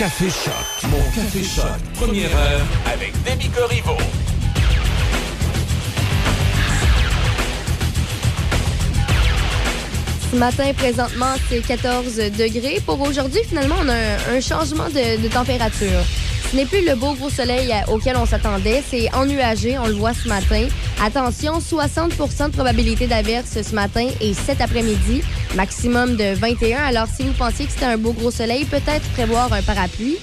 Café Choc. Mon Café Choc. Première heure avec Demi Corriveau. Ce matin, présentement, c'est 14 degrés. Pour aujourd'hui, finalement, on a un, un changement de, de température. Ce n'est plus le beau gros soleil à- auquel on s'attendait. C'est ennuagé, on le voit ce matin. Attention, 60% de probabilité d'averse ce matin et cet après-midi, maximum de 21. Alors, si vous pensiez que c'était un beau gros soleil, peut-être prévoir un parapluie.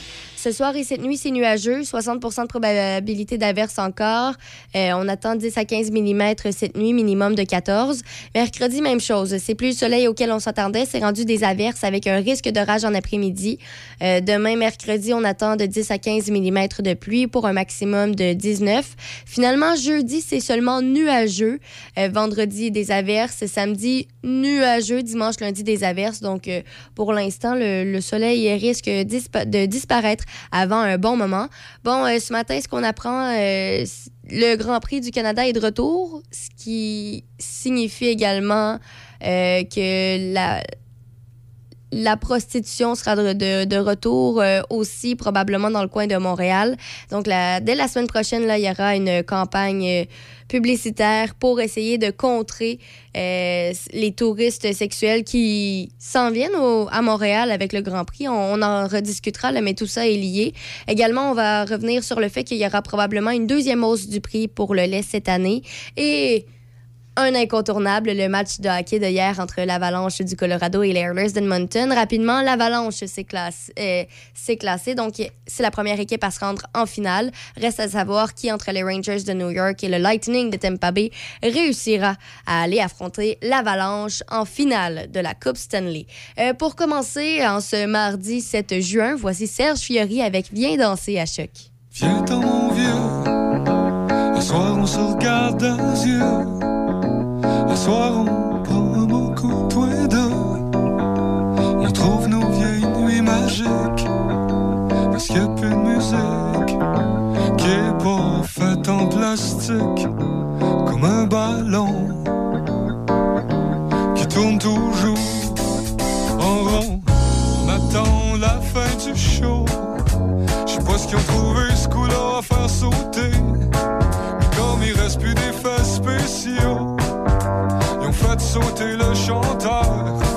Ce soir et cette nuit, c'est nuageux. 60% de probabilité d'averse encore. Euh, on attend 10 à 15 mm cette nuit, minimum de 14. Mercredi, même chose. C'est plus le soleil auquel on s'attendait. C'est rendu des averses avec un risque d'orage en après-midi. Euh, demain, mercredi, on attend de 10 à 15 mm de pluie pour un maximum de 19. Finalement, jeudi, c'est seulement nuageux. Euh, vendredi, des averses. Samedi, nuageux. Dimanche, lundi, des averses. Donc, pour l'instant, le, le soleil risque de disparaître avant un bon moment. Bon, euh, ce matin, ce qu'on apprend, euh, le Grand Prix du Canada est de retour, ce qui signifie également euh, que la, la prostitution sera de, retour euh, aussi probablement dans le coin de Montréal. Donc, dès la semaine prochaine, il y aura une campagne euh, publicitaire pour essayer de contrer euh, les touristes sexuels qui s'en viennent à Montréal avec le Grand Prix. On, en rediscutera, mais tout ça est lié. Également, on va revenir sur le fait qu'il y aura probablement une deuxième hausse du prix pour le lait cette année. Et un incontournable, le match de hockey de hier entre l'Avalanche du Colorado et les Oilers d'Edmonton. Rapidement, l'Avalanche euh, s'est classé, donc c'est la première équipe à se rendre en finale. Reste à savoir qui, entre les Rangers de New York et le Lightning de Tampa Bay, réussira à aller affronter l'Avalanche en finale de la Coupe Stanley. Euh, pour commencer, en ce mardi 7 juin, voici Serge Fiori avec Viens danser à Choc. Viens dans mon vieux, yeux. Le soir on prend un coup, toi et deux. On trouve nos vieilles nuits magiques. Parce qu'il n'y a plus de musique qui est pas faite en plastique. Comme un ballon qui tourne toujours en rond. On attend la fin du show. Je sais pas ce qu'ils ont trouvé ce coup-là à faire sauter. Mais comme il reste plus d'effets spéciaux, sauter le chanteur.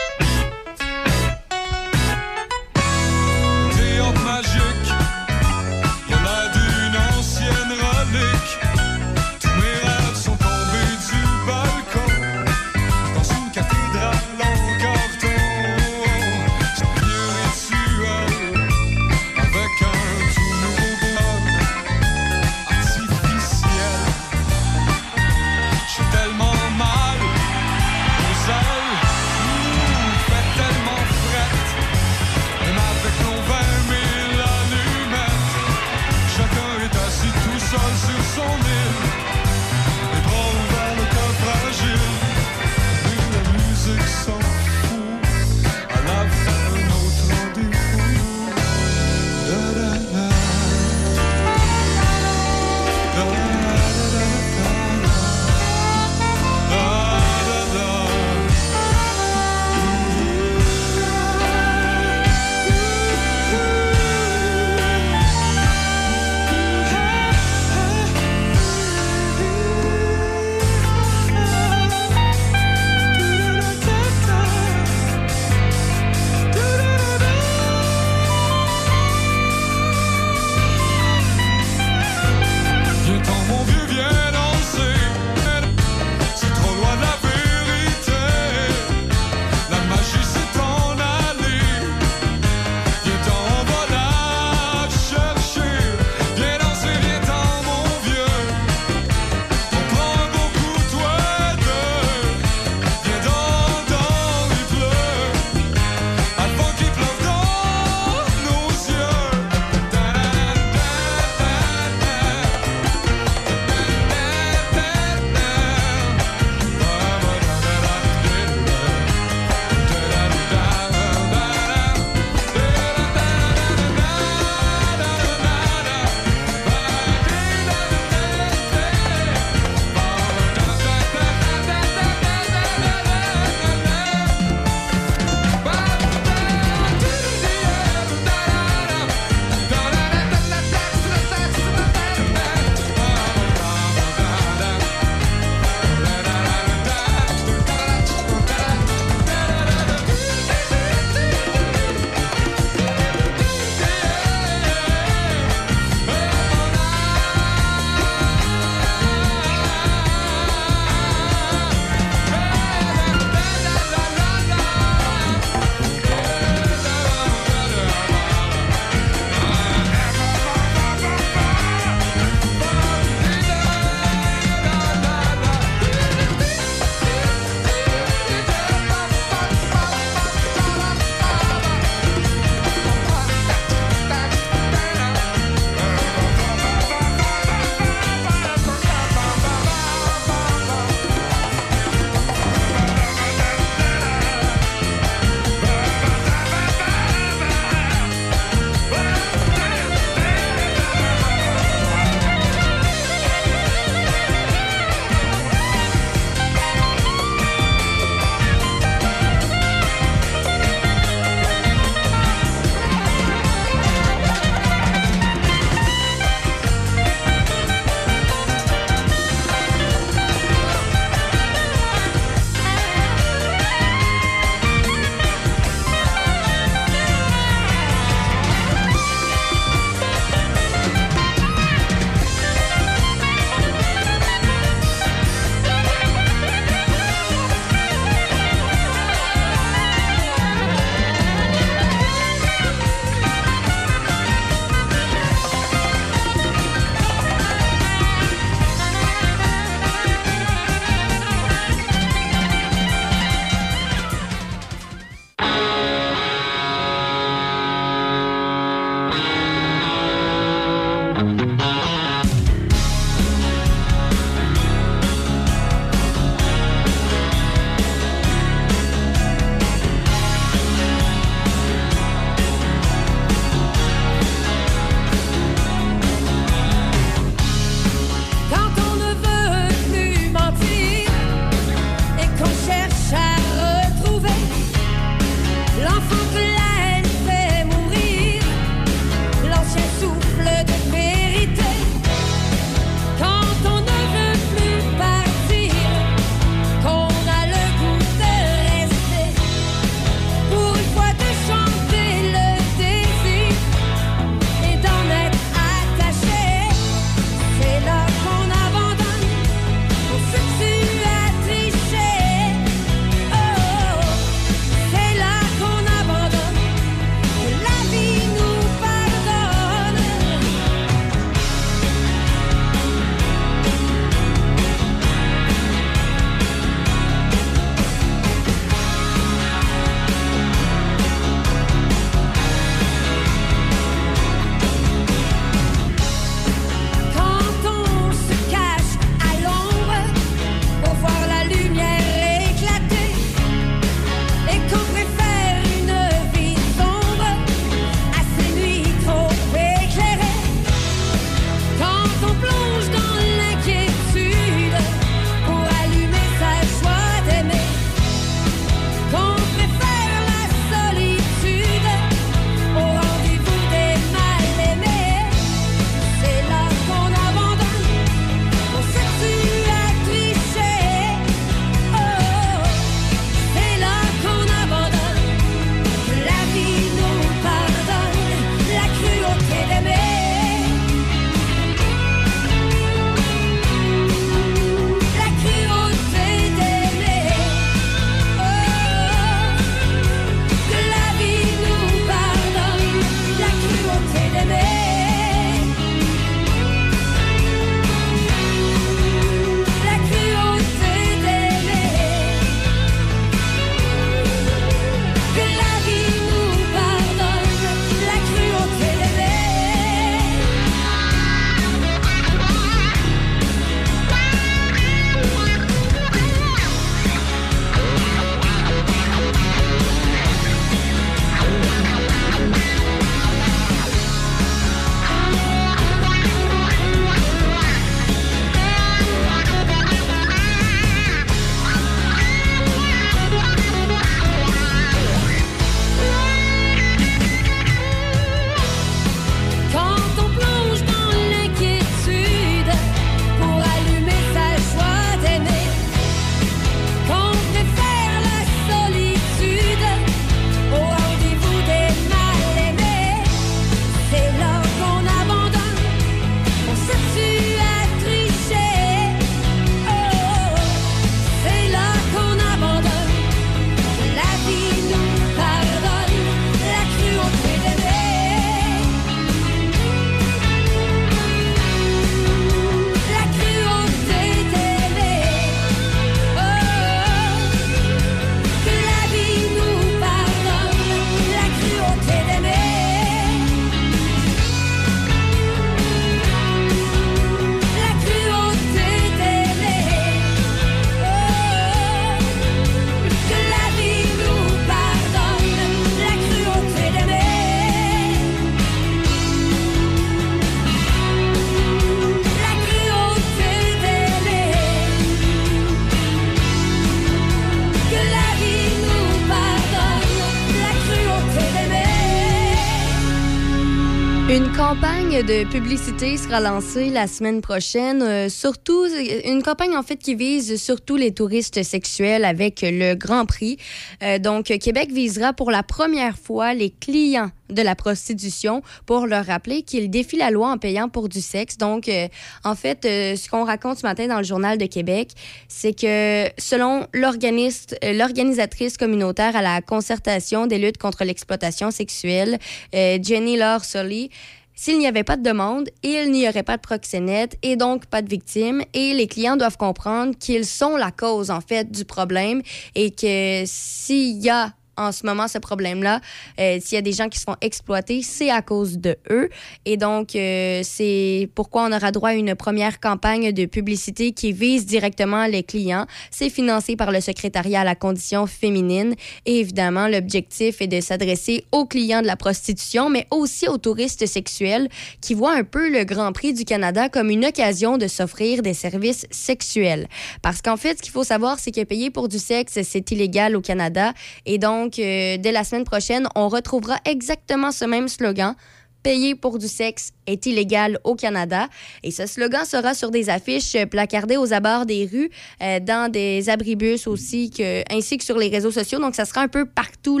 De publicité sera lancée la semaine prochaine, euh, surtout une campagne en fait qui vise surtout les touristes sexuels avec le Grand Prix. Euh, donc Québec visera pour la première fois les clients de la prostitution pour leur rappeler qu'ils défient la loi en payant pour du sexe. Donc euh, en fait ce qu'on raconte ce matin dans le journal de Québec, c'est que selon l'organisatrice communautaire à la concertation des luttes contre l'exploitation sexuelle, Jenny Laure Sully, s'il n'y avait pas de demande, il n'y aurait pas de proxénète et donc pas de victime. Et les clients doivent comprendre qu'ils sont la cause, en fait, du problème et que s'il y a en ce moment ce problème-là. Euh, s'il y a des gens qui se font exploiter, c'est à cause de eux. Et donc, euh, c'est pourquoi on aura droit à une première campagne de publicité qui vise directement les clients. C'est financé par le secrétariat à la condition féminine. Et évidemment, l'objectif est de s'adresser aux clients de la prostitution, mais aussi aux touristes sexuels qui voient un peu le Grand Prix du Canada comme une occasion de s'offrir des services sexuels. Parce qu'en fait, ce qu'il faut savoir, c'est que payer pour du sexe, c'est illégal au Canada. Et donc, donc, euh, dès la semaine prochaine, on retrouvera exactement ce même slogan payer pour du sexe est illégal au Canada. Et ce slogan sera sur des affiches placardées aux abords des rues, euh, dans des abribus aussi, ainsi que sur les réseaux sociaux. Donc, ça sera un peu partout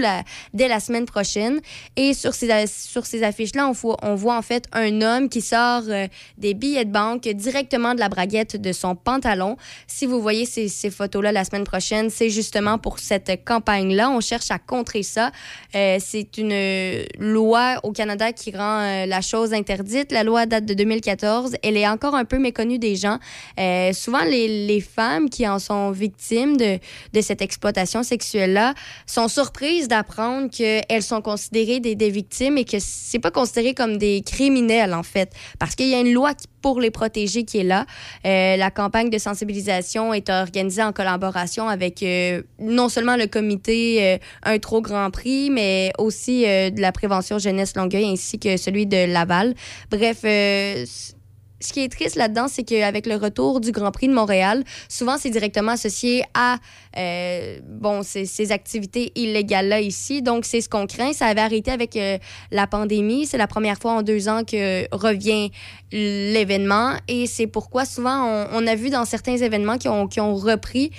dès la semaine prochaine. Et sur ces, sur ces affiches-là, on, on, voit en fait un homme qui sort euh, des billets de banque directement de la braguette de son pantalon. Si vous voyez ces, photos-là la semaine prochaine, c'est justement pour cette campagne-là. On cherche à contrer ça. Euh, c'est une loi au Canada qui rend la chose interdite. La loi date de 2014. Elle est encore un peu méconnue des gens. Euh, souvent, les, femmes qui en sont victimes de, de cette exploitation sexuelle-là sont surprises d'apprendre qu'elles sont considérées des, des victimes et que c'est pas considéré comme des criminels, en fait. Parce qu'il y a une loi qui pour les protéger qui est là. Euh, la campagne de sensibilisation est organisée en collaboration avec euh, non seulement le comité euh, Un Trop Grand Prix, mais aussi de la prévention jeunesse Longueuil ainsi que celui de Laval. Bref, ce qui est triste là-dedans, c'est qu'avec le retour du Grand Prix de Montréal, souvent c'est directement associé à euh, bon ces, activités illégales-là ici. Donc c'est ce qu'on craint. Ça avait arrêté avec euh, la pandémie. C'est la première fois en deux ans que revient l'événement. Et c'est pourquoi souvent on, a vu dans certains événements qui ont, qui ont repris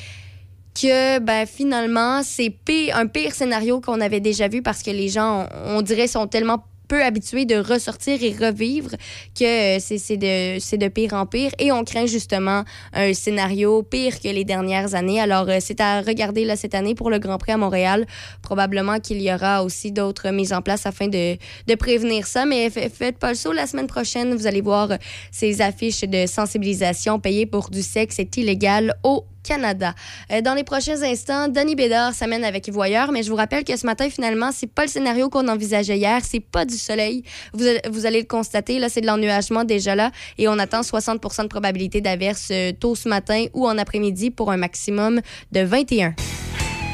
que ben, finalement c'est un pire scénario qu'on avait déjà vu parce que les gens, on, on dirait, sont tellement peu habitué de ressortir et revivre que euh, c'est de, de pire en pire. Et on craint justement un scénario pire que les dernières années. Alors, euh, c'est à regarder là, cette année pour le Grand Prix à Montréal. Probablement qu'il y aura aussi d'autres mises en place afin de, de prévenir ça. Mais faites pas le saut la semaine prochaine. Vous allez voir ces affiches de sensibilisation payées pour du sexe est illégal au Canada. Euh, dans les prochains instants, Danny Bédard s'amène avec Voyeur, mais je vous rappelle que ce matin, finalement, c'est pas le scénario qu'on envisageait hier, c'est pas du soleil. Vous, vous allez le constater, là, c'est de l'ennuagement déjà là, et on attend 60 de probabilité d'averse euh, tôt ce matin ou en après-midi pour un maximum de 21.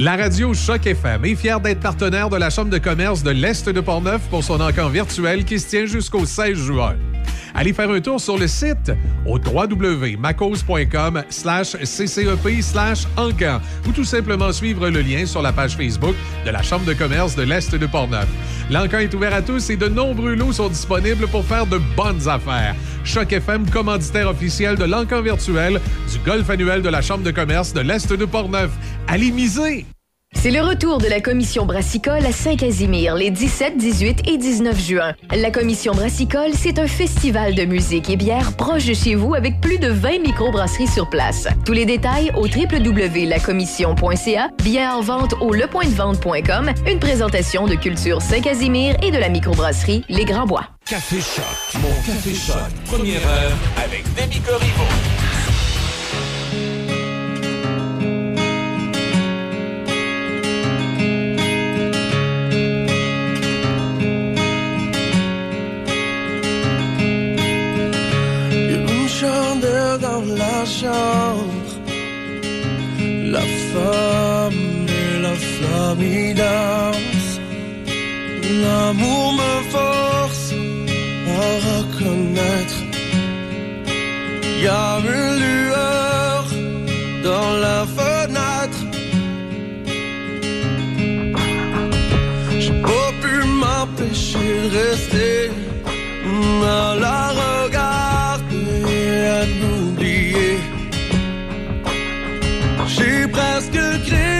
La radio Choc FM est fière d'être partenaire de la Chambre de commerce de l'Est de Portneuf pour son encamp virtuel qui se tient jusqu'au 16 juin. Allez faire un tour sur le site au www.macos.com slash ccep slash encan ou tout simplement suivre le lien sur la page Facebook de la Chambre de commerce de l'Est de Portneuf. L'encan est ouvert à tous et de nombreux lots sont disponibles pour faire de bonnes affaires. Choc FM, commanditaire officiel de l'encan virtuel du golf annuel de la Chambre de commerce de l'Est de Portneuf. Allez miser! C'est le retour de la commission brassicole à Saint-Casimir les 17, 18 et 19 juin. La commission brassicole, c'est un festival de musique et bière proche de chez vous avec plus de 20 microbrasseries sur place. Tous les détails au www.lacommission.ca, bien en vente au lepointdevente.com, une présentation de Culture Saint-Casimir et de la microbrasserie Les Grands Bois. Café Choc, mon Café Choc, première heure avec Demi Corriveau. dans la chambre. La femme et la flamme y dansent. L'amour me force à reconnaître. il Y a une lueur dans la fenêtre. J'ai pas pu m'empêcher de rester à la m'oublier. J'ai presque créé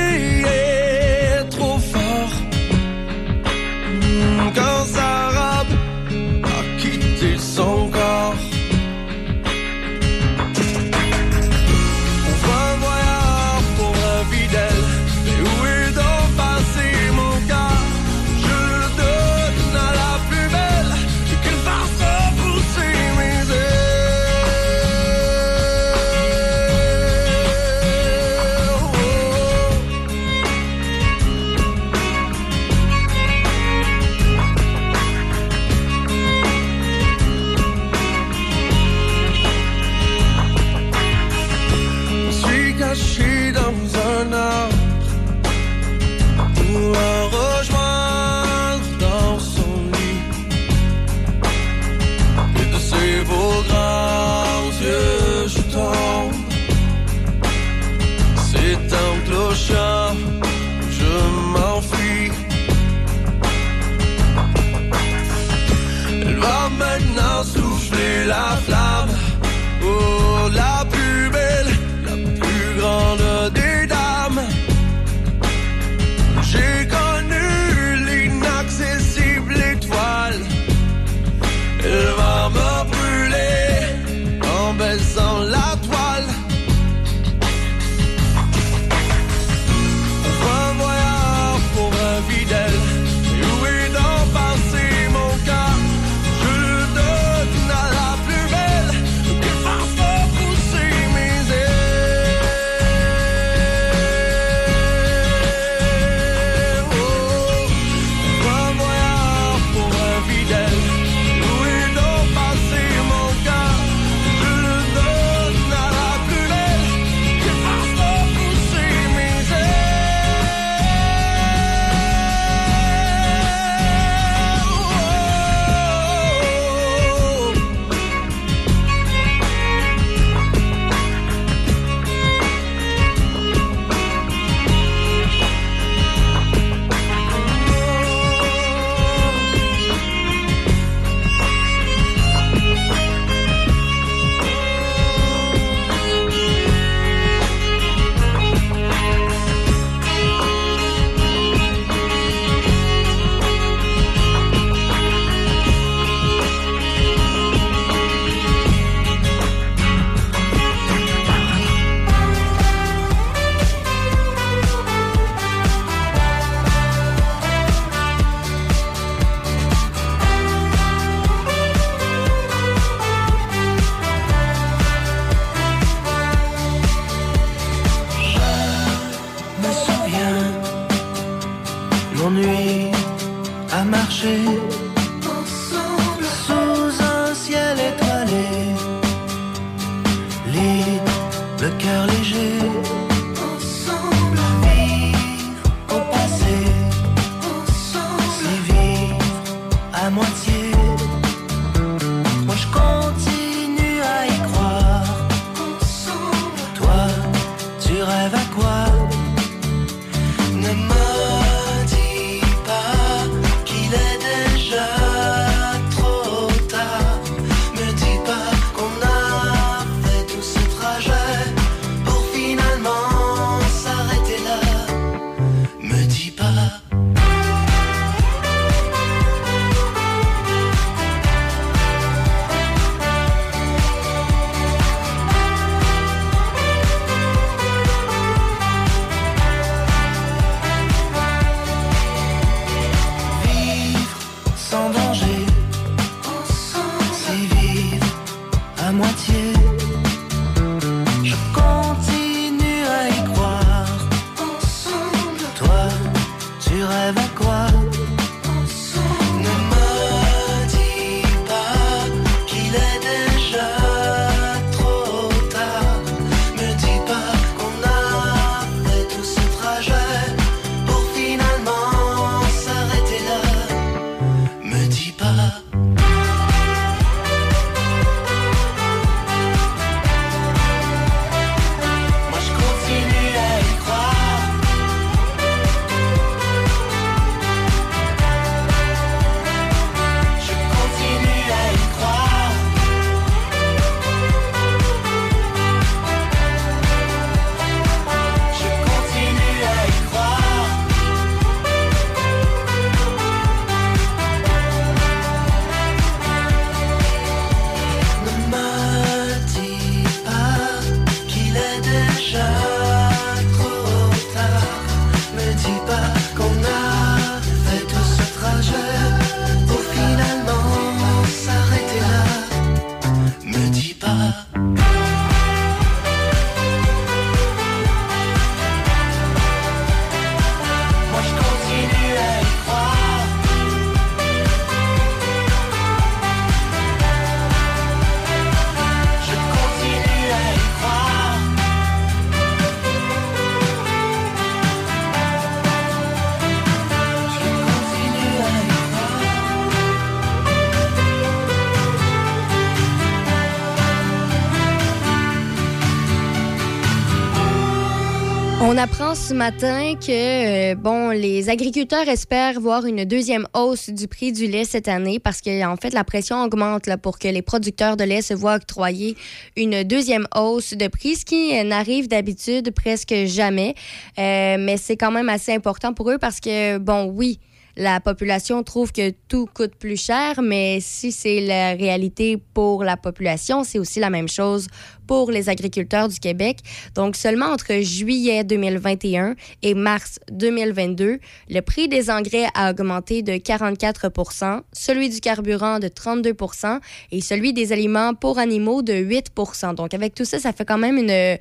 ce matin que euh, bon, les agriculteurs espèrent voir une deuxième hausse du prix du lait cette année parce que en fait la pression augmente pour que les producteurs de lait se voient octroyer une deuxième hausse de prix, ce qui n'arrive d'habitude presque jamais. Euh, mais c'est quand même assez important pour eux parce que bon, oui, la population trouve que tout coûte plus cher, mais si c'est la réalité pour la population, c'est aussi la même chose pour les agriculteurs du Québec. Donc, seulement entre juillet 2021 et mars 2022, le prix des engrais a augmenté de 44% celui du carburant de 32% et celui des aliments pour animaux de 8% Donc, avec tout ça, ça fait quand même une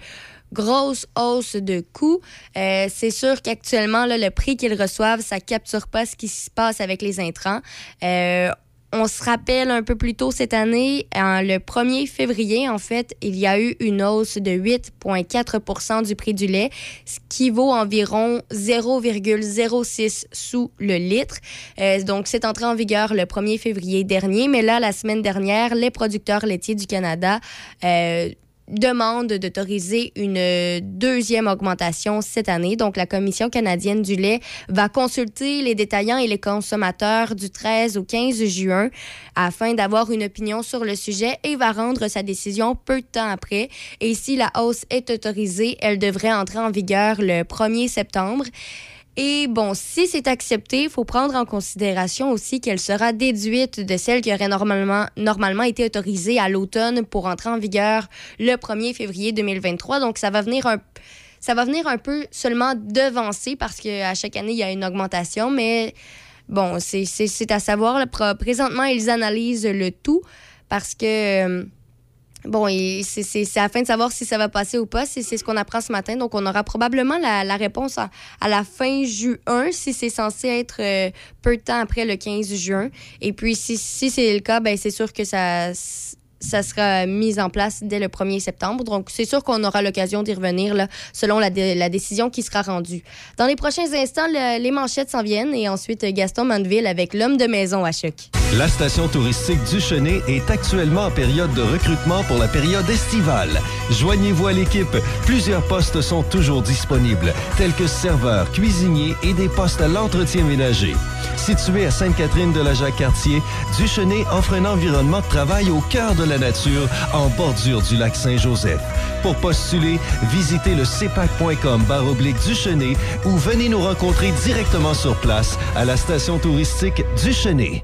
grosse hausse de coûts. Euh, c'est sûr qu'actuellement, le prix qu'ils reçoivent, ça capture pas ce qui se passe avec les intrants. Euh, on se rappelle un peu plus tôt cette année, le 1er février, en fait, il y a eu une hausse de 8,4% du prix du lait, ce qui vaut environ 0,06 sous le litre. Euh, donc, c'est entré en vigueur le 1er février dernier, mais là, la semaine dernière, les producteurs laitiers du Canada euh, demande d'autoriser une deuxième augmentation cette année. Donc, la Commission canadienne du lait va consulter les détaillants et les consommateurs du 13 au 15 juin afin d'avoir une opinion sur le sujet et va rendre sa décision peu de temps après. Et si la hausse est autorisée, elle devrait entrer en vigueur le 1er septembre. Et bon, si c'est accepté, il faut prendre en considération aussi qu'elle sera déduite de celle qui aurait normalement, été autorisée à l'automne pour entrer en vigueur le 1er février 2023. Donc, ça va venir un ça va venir un peu seulement devancer parce qu'à chaque année, il y a une augmentation, mais bon, c'est à savoir. Présentement, ils analysent le tout parce que Bon, c'est afin de savoir si ça va passer ou pas. C'est ce qu'on apprend ce matin. Donc, on aura probablement la, réponse à, la fin juin, si c'est censé être euh, peu de temps après le 15 juin. Et puis, si, si c'est le cas, ben c'est sûr que ça ça sera mis en place dès le 1er septembre. Donc, c'est sûr qu'on aura l'occasion d'y revenir là, selon la, décision qui sera rendue. Dans les prochains instants, les manchettes s'en viennent et ensuite Gaston Mandeville avec l'homme de maison à Choc. La station touristique du est actuellement en période de recrutement pour la période estivale. Joignez-vous à l'équipe. Plusieurs postes sont toujours disponibles, tels que serveurs, cuisiniers et des postes à l'entretien ménager. Situé à Sainte-Catherine de la Jacques-Cartier, Duchenet offre un environnement de travail au cœur de la nature, en bordure du lac Saint-Joseph. Pour postuler, visitez le cpac.com baroblique Duchenet ou venez nous rencontrer directement sur place à la station touristique Duchenet.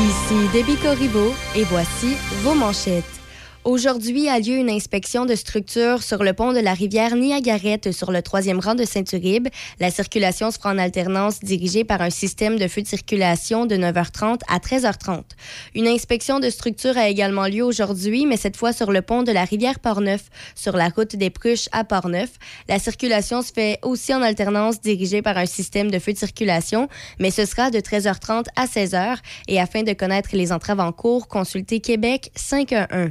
Ici Debbie Corriveau et voici vos manchettes. Aujourd'hui a lieu une inspection de structure sur le pont de la rivière Niagarette sur le troisième rang de Saint-Uribe. La circulation se fera en alternance dirigée par un système de feu de circulation de 9h30 à 13h30. Une inspection de structure a également lieu aujourd'hui, mais cette fois sur le pont de la rivière Portneuf, sur la route des Pruches à Portneuf. La circulation se fait aussi en alternance dirigée par un système de feu de circulation, mais ce sera de 13h30 à 16h. Et afin de connaître les entraves en cours, consultez Québec 511.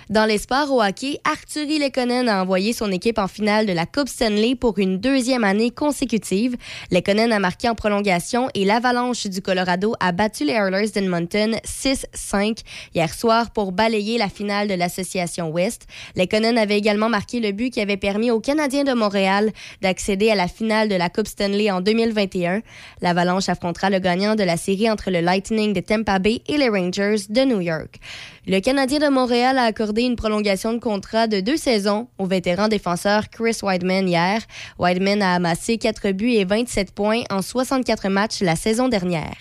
Dans les au hockey, Arthurie Lekonen a envoyé son équipe en finale de la Coupe Stanley pour une deuxième année consécutive. Lekonen a marqué en prolongation et l'Avalanche du Colorado a battu les Oilers d'Edmonton 6-5 hier soir pour balayer la finale de l'Association West. Lekonen avait également marqué le but qui avait permis aux Canadiens de Montréal d'accéder à la finale de la Coupe Stanley en 2021. L'Avalanche affrontera le gagnant de la série entre le Lightning de Tampa Bay et les Rangers de New York. Le Canadien de Montréal a accordé une prolongation de contrat de deux saisons au vétéran défenseur Chris Wideman hier. Wideman a amassé 4 buts et 27 points en 64 matchs la saison dernière.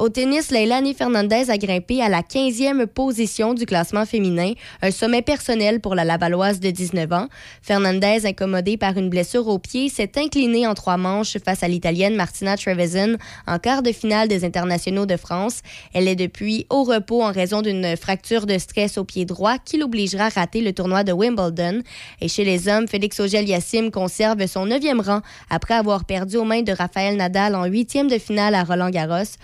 Au tennis, Leilani Fernandez a grimpé à la 15e position du classement féminin, un sommet personnel pour la Lavalloise de 19 ans. Fernandez, incommodée par une blessure au pied, s'est inclinée en trois manches face à l'Italienne Martina Trevisan en quart de finale des internationaux de France. Elle est depuis au repos en raison d'une fracture de stress au pied droit qui l'obligera à rater le tournoi de Wimbledon. Et chez les hommes, Félix Auger-Aliassime conserve son neuvième rang après avoir perdu aux mains de Raphaël Nadal en huitième de finale à Roland-Garros.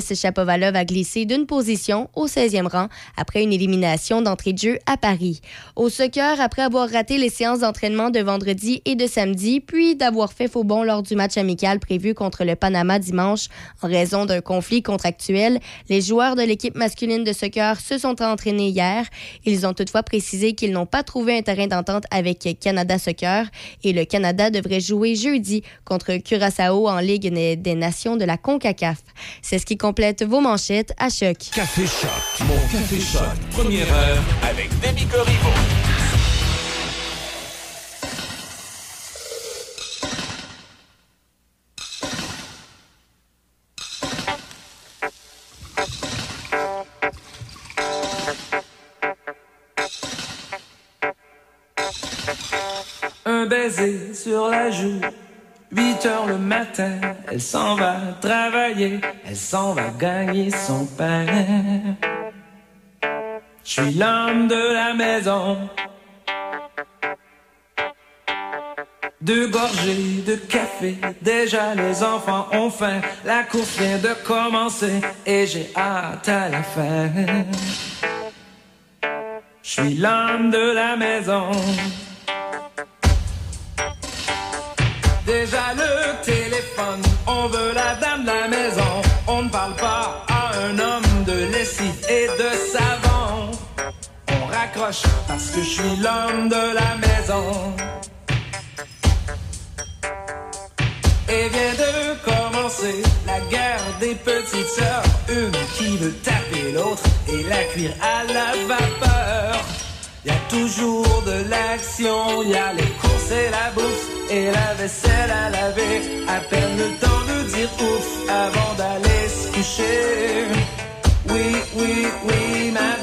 Chapovalov a glissé d'une position au 16e rang après une élimination d'entrée de jeu à Paris. Au soccer, après avoir raté les séances d'entraînement de vendredi et de samedi, puis d'avoir fait faux bond lors du match amical prévu contre le Panama dimanche en raison d'un conflit contractuel, les joueurs de l'équipe masculine de soccer se sont entraînés hier. Ils ont toutefois précisé qu'ils n'ont pas trouvé un terrain d'entente avec Canada Soccer et le Canada devrait jouer jeudi contre Curaçao en Ligue des Nations de la CONCACAF. C'est ce qui complète vos manchettes à choc. Café Choc. Mon Café Choc. Première heure avec Demi Corriveau. Un baiser sur la joue, 8 heures le matin, elle s'en va travailler, elle s'en va gagner son pain. Je suis l'homme de la maison. Deux gorgées de café, déjà les enfants ont faim. La course vient de commencer et j'ai hâte à la fin. Je suis l'homme de la maison. Déjà le téléphone, on veut la dame de la maison. On ne parle pas à un homme de lessive et de savon. On raccroche parce que je suis l'homme de la maison. Et vient de commencer la guerre des petites sœurs. Une qui veut taper l'autre et la cuire à la vapeur. Y a toujours de l'action, y a les courses et la bouffe et la vaisselle à laver. À peine le temps de dire ouf avant d'aller se coucher. Oui, oui, oui, madame,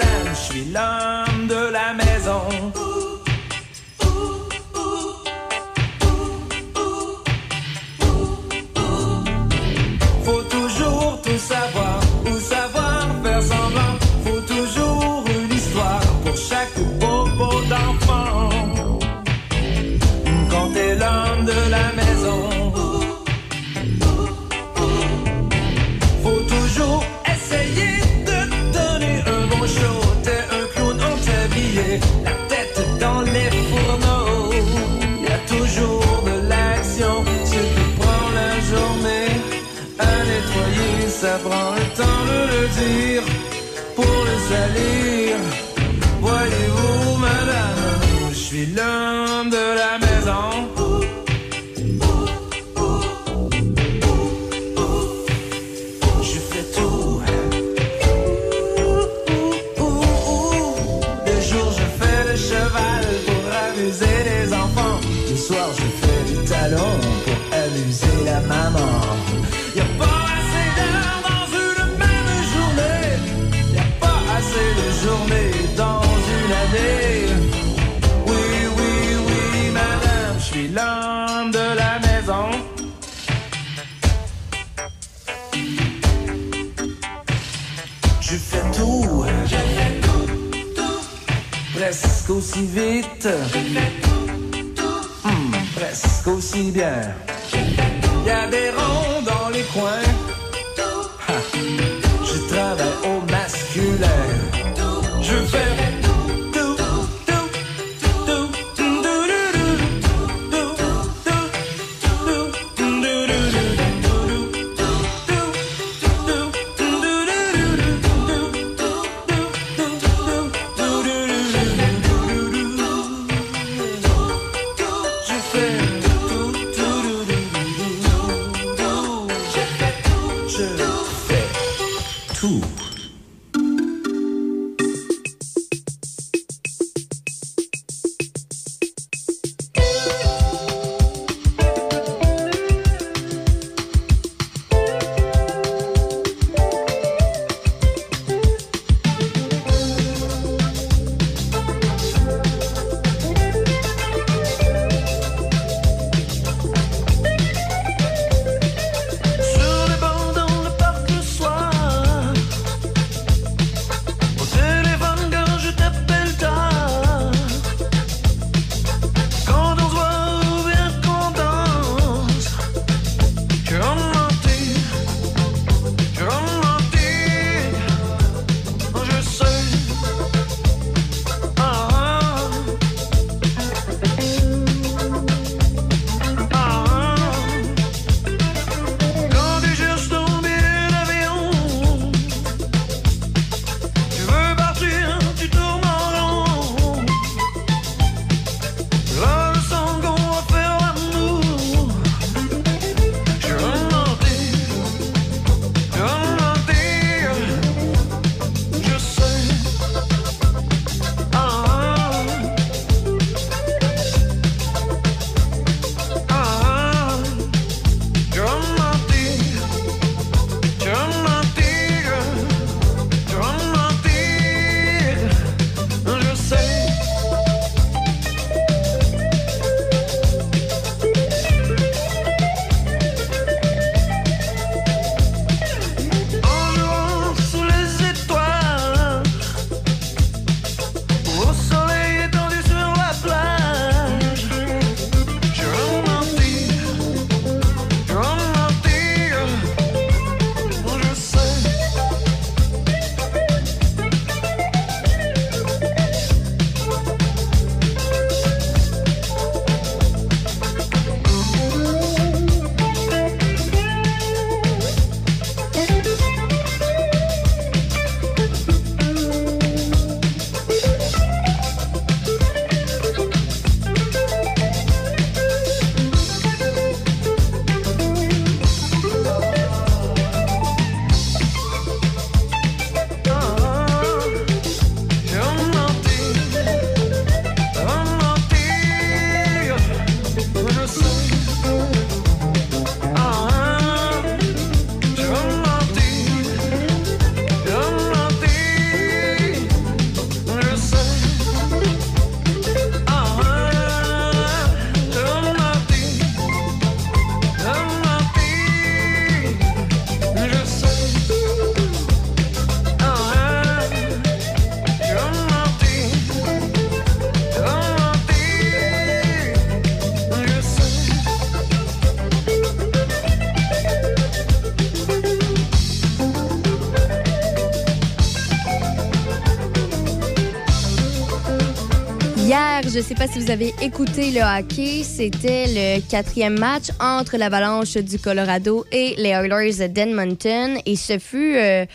ne sais pas si vous avez écouté le hockey. C'était le quatrième match entre l'Avalanche du Colorado et les Oilers d'Edmonton. Et ce fut euh,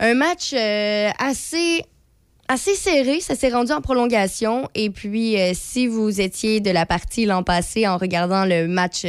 un match euh, assez assez serré. Ça s'est rendu en prolongation. Et puis, euh, si vous étiez de la partie l'an passé en regardant le match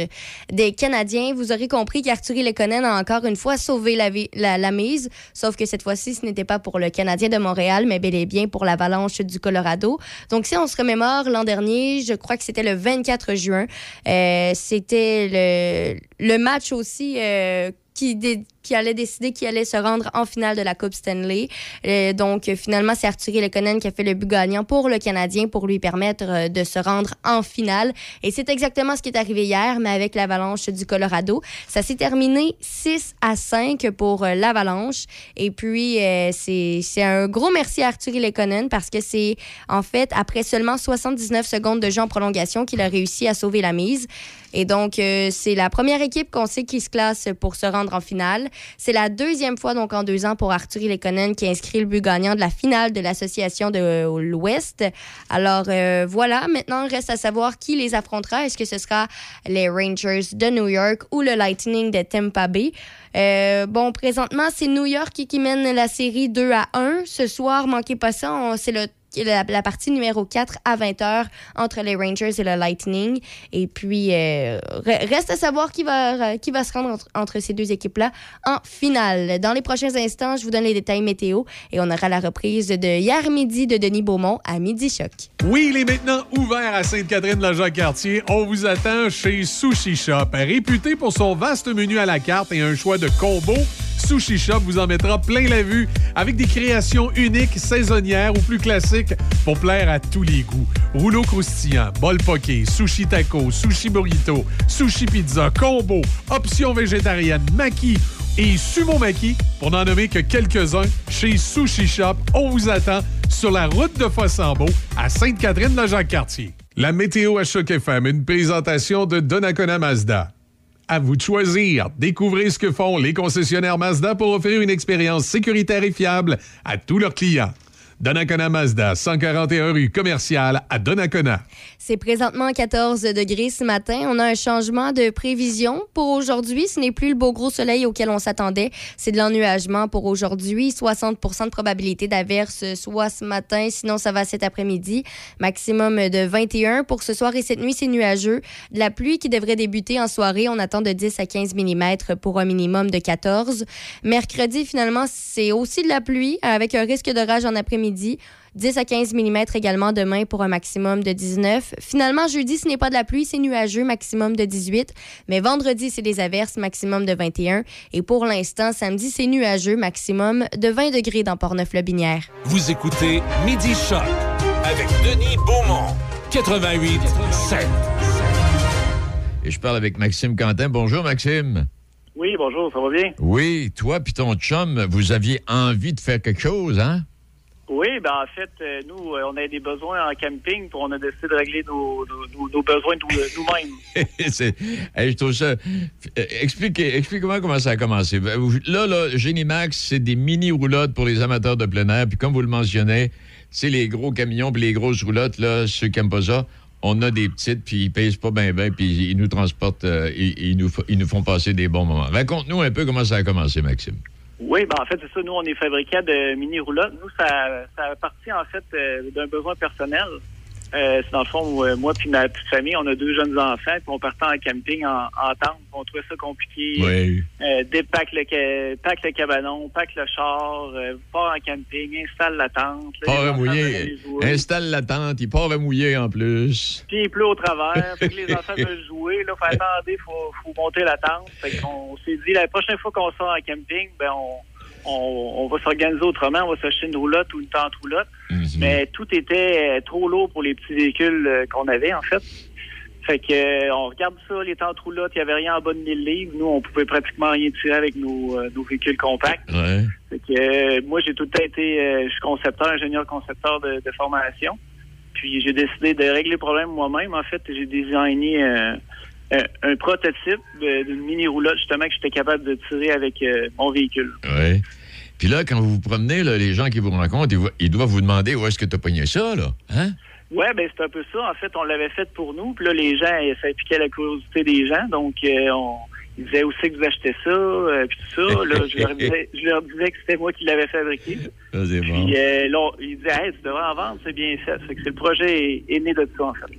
des Canadiens, vous aurez compris qu'Arthurie Lekonen a encore une fois sauvé la, mise. Sauf que cette fois-ci, ce n'était pas pour le Canadien de Montréal, mais bel et bien pour l'Avalanche du Colorado. Donc, si on se remémore l'an dernier, je crois que c'était le 24 juin. euh, c'était le, le match aussi euh, qui, qui allait décider qui allait se rendre en finale de la Coupe Stanley. Euh, donc, finalement, c'est Arthur Lekonen qui a fait le but gagnant pour le Canadien pour lui permettre euh, de se rendre en finale. Et c'est exactement ce qui est arrivé hier, mais avec l'Avalanche du Colorado. Ça s'est terminé 6 à 5 pour euh, l'Avalanche. Et puis, c'est un gros merci à Arthur Lekonen parce que c'est, en fait, après seulement 79 secondes de jeu en prolongation qu'il a réussi à sauver la mise. Et donc, euh, c'est la première équipe qu'on sait qui se classe pour se rendre en finale. C'est la deuxième fois, donc en deux ans, pour Arthur Lekonen qui inscrit le but gagnant de la finale de l'Association de l'Ouest. Alors, euh, voilà. Maintenant, reste à savoir qui les affrontera. Est-ce que ce sera les Rangers de New York ou le Lightning de Tampa Bay? Euh, bon, présentement, c'est New York qui, qui mène la série 2 à 1. Ce soir, manquez pas ça, c'est le la, partie numéro 4 à 20h entre les Rangers et le Lightning. Et puis, euh, re- reste à savoir qui va, se rendre entre, entre ces deux équipes-là en finale. Dans les prochains instants, je vous donne les détails météo et on aura la reprise de hier midi de Denis Beaumont à Midi Choc. Oui, il est maintenant ouvert à Sainte-Catherine-la-Jacques-Cartier. On vous attend chez Sushi Shop. Réputé pour son vaste menu à la carte et un choix de combos, Sushi Shop vous en mettra plein la vue avec des créations uniques, saisonnières ou plus classiques pour plaire à tous les goûts. Rouleau croustillant, bol poké, sushi taco, sushi burrito, sushi pizza, combo, options végétariennes, maki et sumo maki, pour n'en nommer que quelques-uns, chez Sushi Shop. On vous attend sur la route de Fossambeau à Sainte-Catherine-la-Jacques-Cartier. La météo à Choc FM, une présentation de Donnacona Mazda. À vous de choisir. Découvrez ce que font les concessionnaires Mazda pour offrir une expérience sécuritaire et fiable à tous leurs clients. Donnacona Mazda, 141 rue commerciale à Donnacona. C'est présentement 14 degrés ce matin. On a un changement de prévision pour aujourd'hui. Ce n'est plus le beau gros soleil auquel on s'attendait. C'est de l'ennuagement pour aujourd'hui. 60% de probabilité d'averse soit ce matin, sinon ça va cet après-midi. Maximum de 21. Pour ce soir et cette nuit, c'est nuageux. De la pluie qui devrait débuter en soirée. On attend de 10 à 15 mm pour un minimum de 14. Mercredi, finalement, c'est aussi de la pluie avec un risque d'orage en après-midi. 10 à 15 mm également demain pour un maximum de 19. Finalement, jeudi, ce n'est pas de la pluie, c'est nuageux, maximum de 18. Mais vendredi, c'est des averses, maximum de 21. Et pour l'instant, samedi, c'est nuageux, maximum de 20 degrés dans Portneuf-Lobinière. Vous écoutez Midi Choc avec Denis Beaumont. 88 7. Et je parle avec Maxime Quentin. Bonjour, Maxime. Oui, bonjour, ça va bien? Oui, toi puis ton chum, vous aviez envie de faire quelque chose, hein? Oui, ben en fait, euh, nous, euh, on a des besoins en camping, puis on a décidé de régler nos, besoins euh, nous-mêmes. Je trouve ça. Expliquez, expliquez-moi comment ça a commencé. Ben, Là, là, Génimax, c'est des mini-roulottes pour les amateurs de plein air. Puis comme vous le mentionnez, c'est les gros camions puis les grosses roulottes, là, ceux qui n'aiment pas ça, on a des petites, puis ils pèsent pas bien, puis ils nous transportent, ils, ils nous, ils nous font passer des bons moments. Raconte-nous un peu comment ça a commencé, Maxime. Oui, ben en fait, c'est ça. Nous, on est fabricants de mini-roulottes. Nous, ça, ça a parti, en fait, euh, d'un besoin personnel. Euh, c'est dans le fond, où, euh, moi puis ma petite famille, on a deux jeunes enfants, puis on partait en camping en, en tente. On trouvait ça compliqué. Oui. Euh, dépack le, pack le cabanon, pack le char, euh, part en camping, installe la tente. Là, Part à mouiller. Installe la tente, il part à mouiller en plus. Puis il pleut au travers. fait que les enfants veulent jouer. Là, faut attendre, faut, faut monter la tente. Fait qu'on s'est dit, la prochaine fois qu'on sort en camping, ben on, on, on va s'organiser autrement. On va s'acheter une roulotte ou une tente roulotte. Mais tout était euh, trop lourd pour les petits véhicules euh, qu'on avait, en fait. Fait que euh, on regarde ça, les tentes roulottes, il n'y avait rien en bas de 1000 livres. Nous, on pouvait pratiquement rien tirer avec nos, nos véhicules compacts. Ouais. Fait que moi, j'ai tout le temps été, je suis concepteur, ingénieur concepteur de, de formation. Puis j'ai décidé de régler le problème moi-même. En fait, j'ai designé euh, euh, un prototype d'une mini roulotte justement que j'étais capable de tirer avec euh, mon véhicule. Oui. Puis là, quand vous vous promenez, là, les gens qui vous rencontrent, ils, doivent vous demander où est-ce que tu as pogné ça, là. Hein? Ouais, ben c'est un peu ça. En fait, on l'avait fait pour nous. Puis là, les gens, ça piquait la curiosité des gens. Donc, euh, on, ils disaient aussi que vous achetez ça, euh, puis tout ça. Là, je leur disais, je leur disais que c'était moi qui l'avais fabriqué. Ça, c'est bon. Puis euh, là, ils disaient, hey, tu devrais en vendre, c'est bien fait. Fait que c'est le projet est, est né de ça, en fait.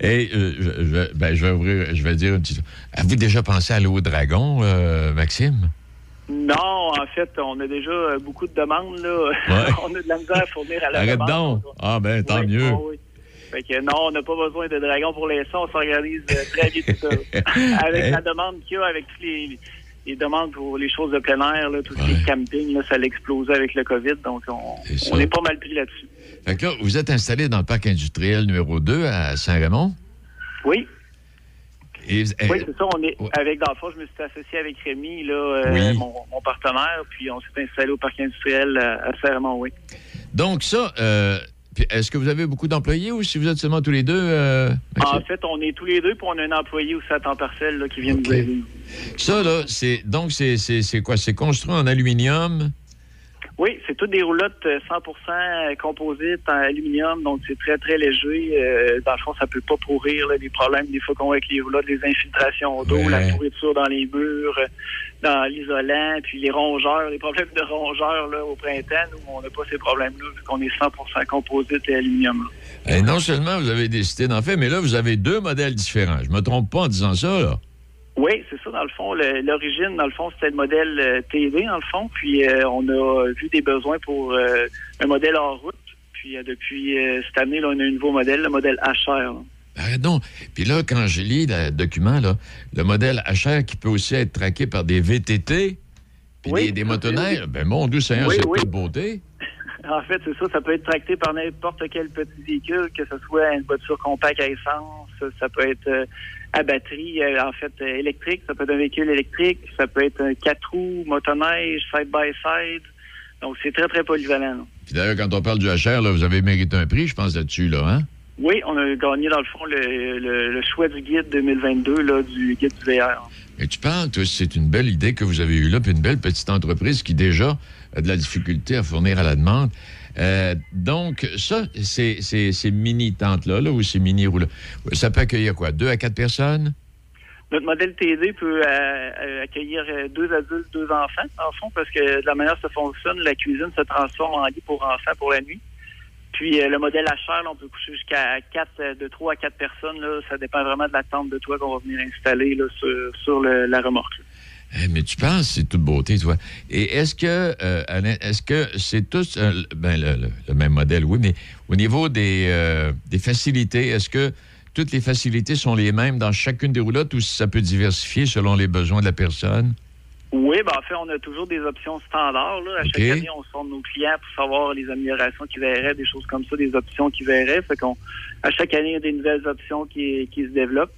Et euh, je, je- ben, je vais ouvrir, je vais dire une petite. Avez-vous déjà pensé à l'eau dragon, euh, Maxime? Non, en fait, on a déjà beaucoup de demandes. Là. Ouais. on a de la misère à fournir à la Arrête demande. donc. Ah ben, tant Oui, mieux. ah oui. Fait que non, on n'a pas besoin de dragon pour l'instant. On s'organise euh, très vite tout ça. avec Eh. la demande qu'il y a, avec tous les, les demandes pour les choses de plein air, là, tout ce qui est camping, là, ça l'a explosé avec le COVID. Donc, on, ça. on est pas mal pris là-dessus. Fait que là, vous êtes installé dans le parc industriel numéro 2 à Saint-Raymond? Oui. Et, euh, Oui, c'est ça. On est avec, dans le fond, je me suis associé avec Rémi, là, euh, mon, mon partenaire, puis on s'est installé au parc industriel à, à Saint-Raymond, oui. Donc, ça, euh, est-ce que vous avez beaucoup d'employés ou si vous êtes seulement tous les deux? euh? En fait, on est tous les deux, puis on a un employé aussi à temps partiel là, qui vient nous aider. Ça, là, c'est. Donc, c'est quoi? C'est construit en aluminium? Oui, c'est toutes des roulottes euh, 100% composites en aluminium, donc c'est très, très léger. Euh, dans le fond, ça peut pas pourrir là, les problèmes des fois qu'on a avec les roulottes, les infiltrations d'eau, Ouais. la pourriture dans les murs, euh, dans l'isolant, puis les rongeurs, les problèmes de rongeurs là, au printemps, nous, on n'a pas ces problèmes-là, vu qu'on est 100% composite et aluminium. là. Et non seulement vous avez décidé d'en faire, mais là, vous avez deux modèles différents. Je me trompe pas en disant ça, là. Oui, c'est ça, dans le fond. L'origine, dans le fond, c'était le modèle euh, TD, dans le fond. Puis euh, on a vu des besoins pour euh, un modèle hors route. Puis depuis cette année, là, on a un nouveau modèle, le modèle HR. là. Donc. Puis là, quand je lis le document, là, le modèle HR qui peut aussi être traqué par des VTT, puis Oui, des, des motoneiges, ben mon Dieu Seigneur, Oui, c'est oui. toute beauté. En fait, c'est ça. Ça peut être tracté par n'importe quel petit véhicule, que ce soit une voiture compacte à essence, ça peut être euh, à batterie, euh, en fait, euh, électrique, ça peut être un véhicule électrique, ça peut être un quatre roues, motoneige, side-by-side. Donc, c'est très, très polyvalent. Puis d'ailleurs, quand on parle du HR, là, vous avez mérité un prix, je pense, là-dessus, là, hein? Oui, on a gagné, dans le fond, le, le- le choix du guide 2022, là, du guide du VR. Mais tu parles, toi, c'est une belle idée que vous avez eue là, puis une belle petite entreprise qui déjà a de la difficulté à fournir à la demande. Euh, donc, ça, c'est ces ces mini-tentes-là, là, ou ces mini-roues-là, ça peut accueillir quoi? Deux à quatre personnes? Notre modèle TD peut euh, euh, accueillir deux adultes, deux enfants, en fond, parce que de la manière que ça fonctionne, la cuisine se transforme en lit pour enfants pour la nuit. Puis euh, le modèle HR, là, on peut coucher jusqu'à quatre, euh, de trois à quatre personnes. Ça dépend vraiment de la tente de toit qu'on va venir installer sur, la remorque. Eh, mais tu penses, c'est toute beauté, toi. Et est-ce que, euh, est-ce que c'est tous ben, le, même modèle, oui, mais au niveau des, des facilités, est-ce que toutes les facilités sont les mêmes dans chacune des roulottes ou ça peut diversifier selon les besoins de la personne? Oui, ben, en fait, on a toujours des options standards. Là. À chaque année, on sonde nos clients pour savoir les améliorations qu'ils verraient, des choses comme ça, des options qu'ils verraient. Fait qu'on, à chaque année, il y a des nouvelles options qui, qui se développent.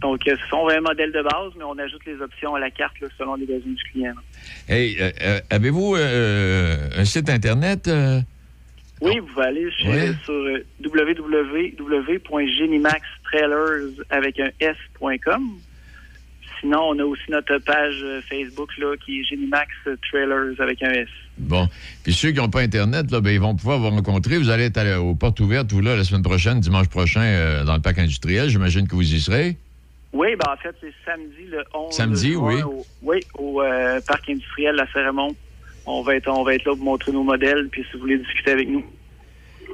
Donc, euh, ce sont un modèle de base, mais on ajoute les options à la carte là, selon les besoins du client. là. Hey, euh, euh, avez-vous euh, un site Internet? euh? Oui, vous pouvez aller chez- Ouais. sur www.genimaxtrailers avec un s.com. Sinon, on a aussi notre page euh, Facebook là, qui est Genimax Trailers avec un S. Bon. Puis ceux qui n'ont pas Internet, là, ben, ils vont pouvoir vous rencontrer. Vous allez être à- aux portes ouvertes, vous, là, la semaine prochaine, dimanche prochain, euh, dans le parc industriel. J'imagine que vous y serez. Oui, ben en fait, c'est samedi le 11 Samedi, juin, oui. Au, oui, au euh, parc industriel La Cérémonie. On va être on va être là pour montrer nos modèles, puis si vous voulez discuter avec nous.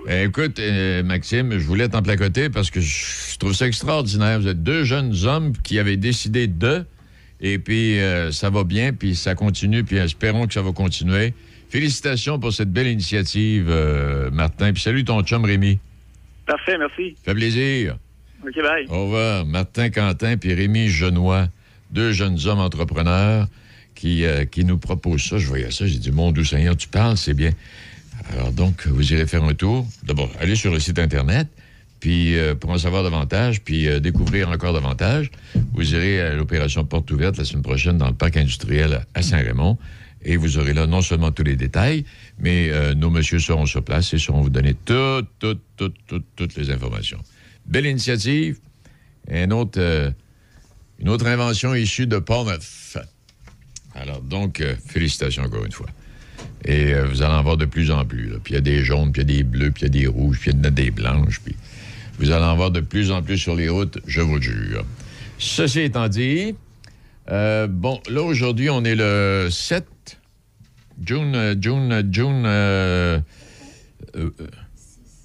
Ben, écoute, euh, Maxime, je voulais t'en placoter parce que je, trouve ça extraordinaire. Vous êtes deux jeunes hommes qui avaient décidé de, et puis euh, ça va bien, puis ça continue, puis espérons que ça va continuer. Félicitations pour cette belle initiative, euh, Martin. Puis salut ton chum Rémi. Parfait, merci. Fait plaisir. OK, bye. Au revoir. Martin Quentin puis Rémi Genois, deux jeunes hommes entrepreneurs qui, euh, qui nous proposent ça. Je voyais ça, j'ai dit, mon Dieu Seigneur, tu parles, c'est bien. Alors donc, vous irez faire un tour. D'abord, allez sur le site Internet, puis euh, pour en savoir davantage, puis euh, découvrir encore davantage, vous irez à l'opération Porte ouverte la semaine prochaine dans le parc industriel à Saint-Raymond. Et vous aurez là non seulement tous les détails, mais euh, nos messieurs seront sur place et sauront vous donner toutes, toutes, toutes, toutes, toutes les informations. Belle initiative. Un autre, euh, une autre invention issue de Port-Neuf. Alors, donc, euh, félicitations encore une fois. Et euh, vous allez en voir de plus en plus. Puis il y a des jaunes, puis il y a des bleus, puis il y a des rouges, puis il y a des blanches. Puis Vous allez en voir de plus en plus sur les routes, je vous le jure. Ceci étant dit, euh, bon, là, aujourd'hui, on est le 7 June, euh, June, June. euh,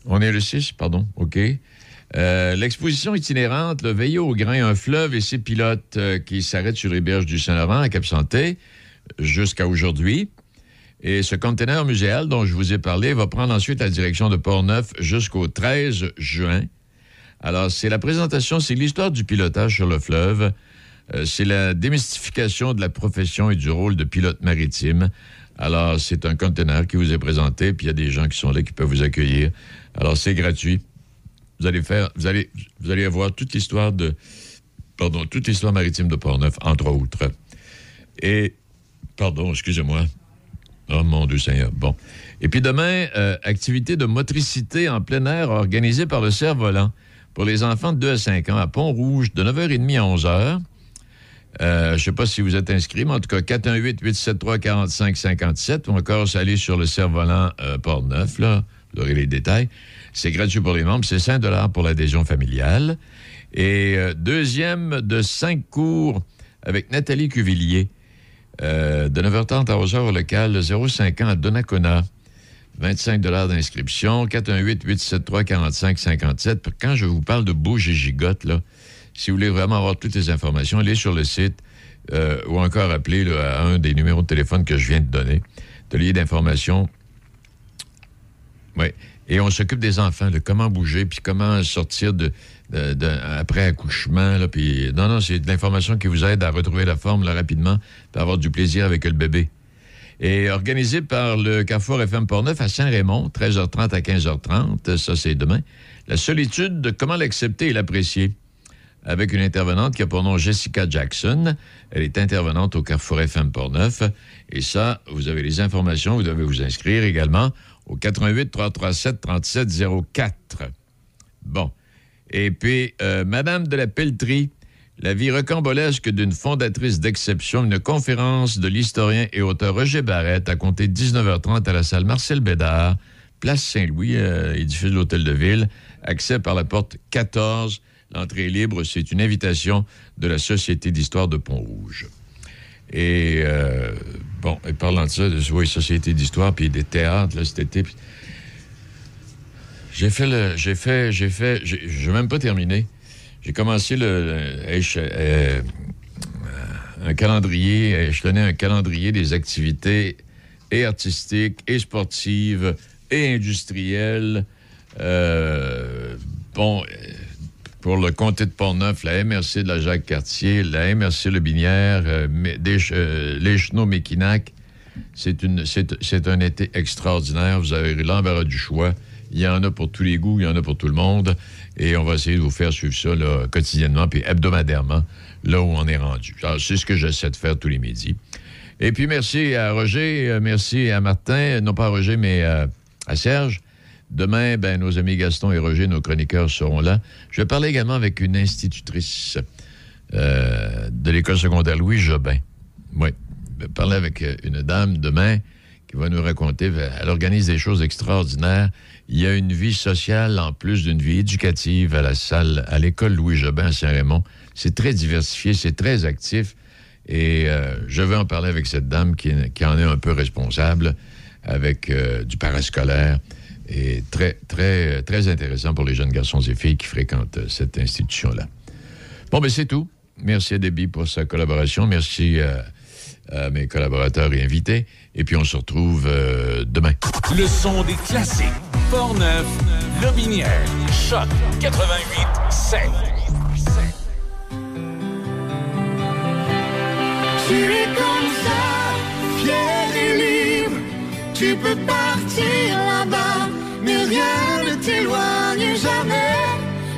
on est le 6, pardon, OK. L'exposition itinérante, le Veillé au grain, un fleuve et ses pilotes qui s'arrêtent sur les berges du Saint-Laurent à Cap-Santé jusqu'à aujourd'hui. Et ce conteneur muséal dont je vous ai parlé va prendre ensuite la direction de Port-Neuf jusqu'au 13 juin. Alors, c'est la présentation, c'est l'histoire du pilotage sur le fleuve. Euh, c'est la démystification de la profession et du rôle de pilote maritime. Alors, c'est un conteneur qui vous est présenté, puis il y a des gens qui sont là qui peuvent vous accueillir. Alors, c'est gratuit. Vous allez faire, vous allez, vous allez avoir toute l'histoire de, pardon, toute l'histoire maritime de Port-Neuf, entre autres. Et, pardon, excusez-moi. Oh mon Dieu Seigneur. Bon. Et puis demain, euh, activité de motricité en plein air organisée par le Cerf-Volant pour les enfants de 2 à 5 ans à Pont-Rouge de 9h30 à 11h. Euh, je ne sais pas si vous êtes inscrit, mais en tout cas, 418-873-4557 ou encore aller sur le Cerf-Volant euh, Port-Neuf, là, vous aurez les détails. C'est gratuit pour les membres, c'est 5 pour l'adhésion familiale. Et deuxième de cinq cours avec Nathalie Cuvillier, euh, de 9h30 à 11h au local 05 ans à Donnacona. 25 d'inscription, 418-873-4557. Quand je vous parle de bouge et gigote, là, si vous voulez vraiment avoir toutes les informations, allez sur le site euh, ou encore appelez à un des numéros de téléphone que je viens de donner. De lier d'informations. Oui. Et on s'occupe des enfants, de comment bouger, puis comment sortir de, de- de- après accouchement. Là, puis, non, non, c'est de l'information qui vous aide à retrouver la forme là, rapidement, puis avoir du plaisir avec le bébé. Et organisé par le Carrefour FM Portneuf à Saint-Raymond, 13h30 à 15h30, ça c'est demain. La solitude, de comment l'accepter et l'apprécier. Avec une intervenante qui a pour nom Jessica Jackson. Elle est intervenante au Carrefour FM Portneuf. Et ça, vous avez les informations, vous devez vous inscrire également au 88 337 3704. Bon. Et puis, euh, Madame de la Pelletrie, la vie rocambolesque d'une fondatrice d'exception, une conférence de l'historien et auteur Roger Barrette à compter de 19h30 à la salle Marcel Bédard, place Saint-Louis, euh, édifice de l'Hôtel de Ville, accès par la porte 14. L'entrée est libre, c'est une invitation de la Société d'histoire de Pont-Rouge. Et euh, bon, et parlant de ça, de oui, Société d'histoire, puis des théâtres, là, cet été, puis- j'ai fait le. J'ai fait. J'ai fait. j'ai- Je même pas terminé. J'ai commencé le. éche- euh, un calendrier. échelonner un calendrier des activités et artistiques, et sportives, et industrielles. Euh, bon. euh, Pour le comté de Portneuf, la MRC de la Jacques-Cartier, la MRC Le Binière, euh, euh, les une- c'est c'est un été extraordinaire. Vous avez l'embarras du choix. Il y en a pour tous les goûts, il y en a pour tout le monde. Et on va essayer de vous faire suivre ça quotidiennement puis hebdomadairement, là où on est rendu. C'est ce que j'essaie de faire tous les midis. Et puis merci à Roger, euh, merci à Martin, non pas à Roger, mais euh, à Serge. Demain, ben, nos amis Gaston et Roger, nos chroniqueurs, seront là. Je vais parler également avec une institutrice euh, de l'école secondaire Louis Jobin. Oui. Je vais parler avec euh, une dame demain qui va nous raconter. euh, Elle organise des choses extraordinaires. Il y a une vie sociale en plus d'une vie éducative à la salle, à l'école Louis Jobin à Saint-Raymond. C'est très diversifié, c'est très actif. Et euh, je vais en parler avec cette dame qui, en est un peu responsable avec euh, du parascolaire. Et très, très, très intéressant pour les jeunes garçons et filles qui fréquentent euh, cette institution-là. Bon, ben c'est tout. Merci à Debbie pour sa collaboration. Merci euh, à mes collaborateurs et invités. Et puis, on se retrouve euh, demain. Le son des classiques. Portneuf, Lobinière, Choc 88 7. Tu es comme ça, fier et libre. Tu peux partir là-bas, mais rien ne t'éloigne jamais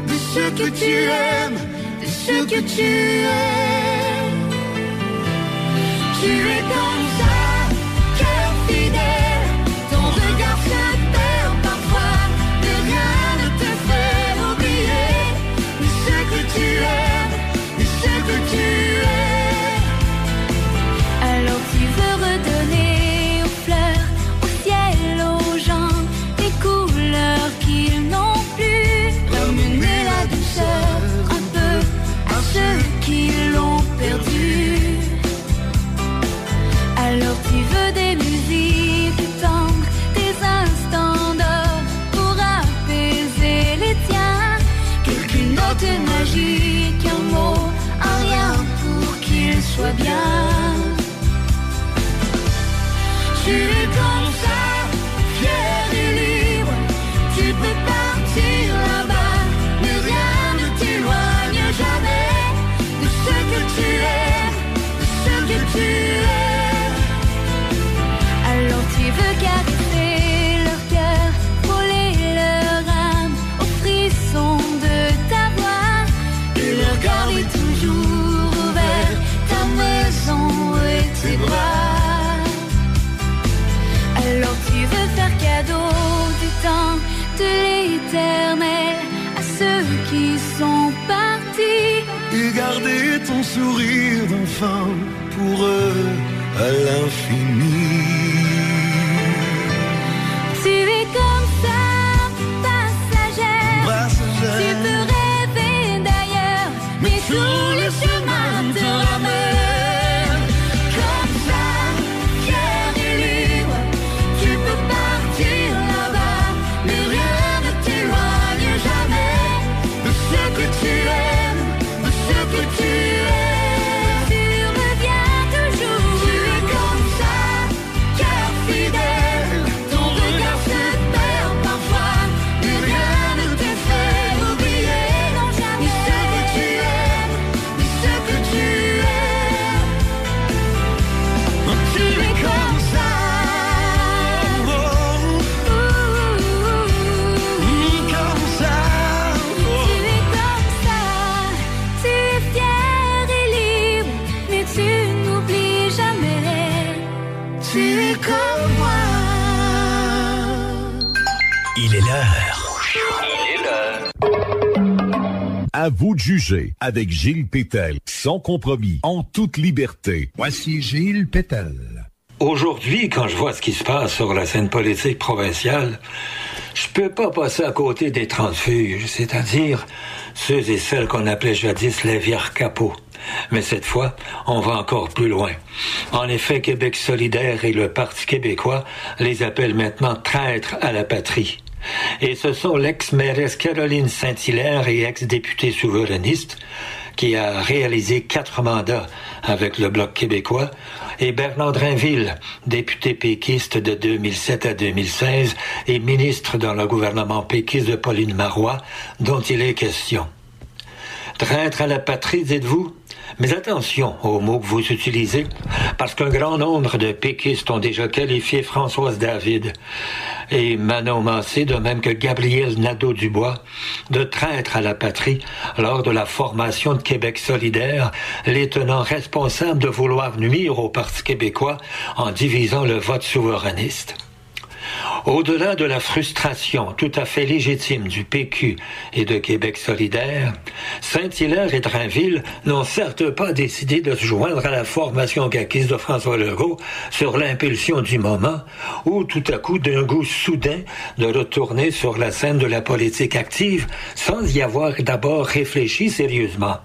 de ce que tu aimes, de ce que tu es. Tu es comme ça, cœur fidèle. Ton regard se perd parfois, mais rien ne te fait oublier. Mais ce que tu es, mais ce que tu es. Alors tu veux redonner aux fleurs, au ciel, aux gens des couleurs qu'ils n'ont plus. Ramener la douceur un peu à ceux qui sourire d'enfant pour eux à l'infini. À vous de juger avec Gilles Pétel, sans compromis, en toute liberté. Voici Gilles Pétel. Aujourd'hui, quand je vois ce qui se passe sur la scène politique provinciale, je peux pas passer à côté des transfuges, c'est-à-dire ceux et celles qu'on appelait jadis les vierges capots. Mais cette fois, on va encore plus loin. En effet, Québec solidaire et le Parti québécois les appellent maintenant traîtres à la patrie. Et ce sont l'ex-mairesse Caroline Saint-Hilaire et ex-députée souverainiste qui a réalisé quatre mandats avec le Bloc québécois, et Bernard Drinville, député péquiste de 2007 à 2016 et ministre dans le gouvernement péquiste de Pauline Marois, dont il est question. Traître à la patrie, dites-vous? Mais attention aux mots que vous utilisez, parce qu'un grand nombre de péquistes ont déjà qualifié Françoise David et Manon Massé, de même que Gabriel Nadeau-Dubois, de traître à la patrie lors de la formation de Québec solidaire, les tenant responsables de vouloir nuire au Parti québécois en divisant le vote souverainiste. Au-delà de la frustration tout à fait légitime du PQ et de Québec solidaire, Saint-Hilaire et Drainville n'ont certes pas décidé de se joindre à la formation caquiste de François Legault sur l'impulsion du moment ou tout à coup d'un goût soudain de retourner sur la scène de la politique active sans y avoir d'abord réfléchi sérieusement.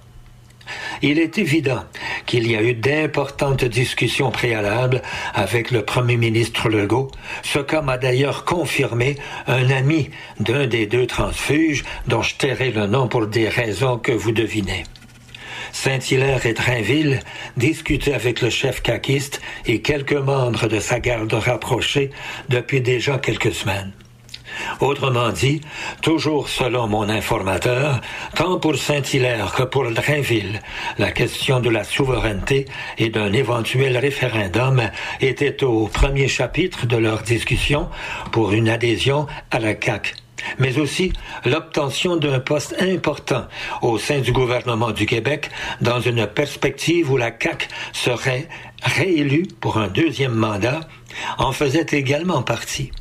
Il est évident qu'il y a eu d'importantes discussions préalables avec le premier ministre Legault, ce qu'a d'ailleurs confirmé un ami d'un des deux transfuges dont je tairai le nom pour des raisons que vous devinez. Saint-Hilaire et Drainville discutaient avec le chef caquiste et quelques membres de sa garde rapprochée depuis déjà quelques semaines. Autrement dit, toujours selon mon informateur, tant pour Saint-Hilaire que pour Drainville, la question de la souveraineté et d'un éventuel référendum était au premier chapitre de leur discussion pour une adhésion à la CAQ mais aussi l'obtention d'un poste important au sein du gouvernement du Québec dans une perspective où la CAQ serait réélue pour un deuxième mandat en faisait également partie.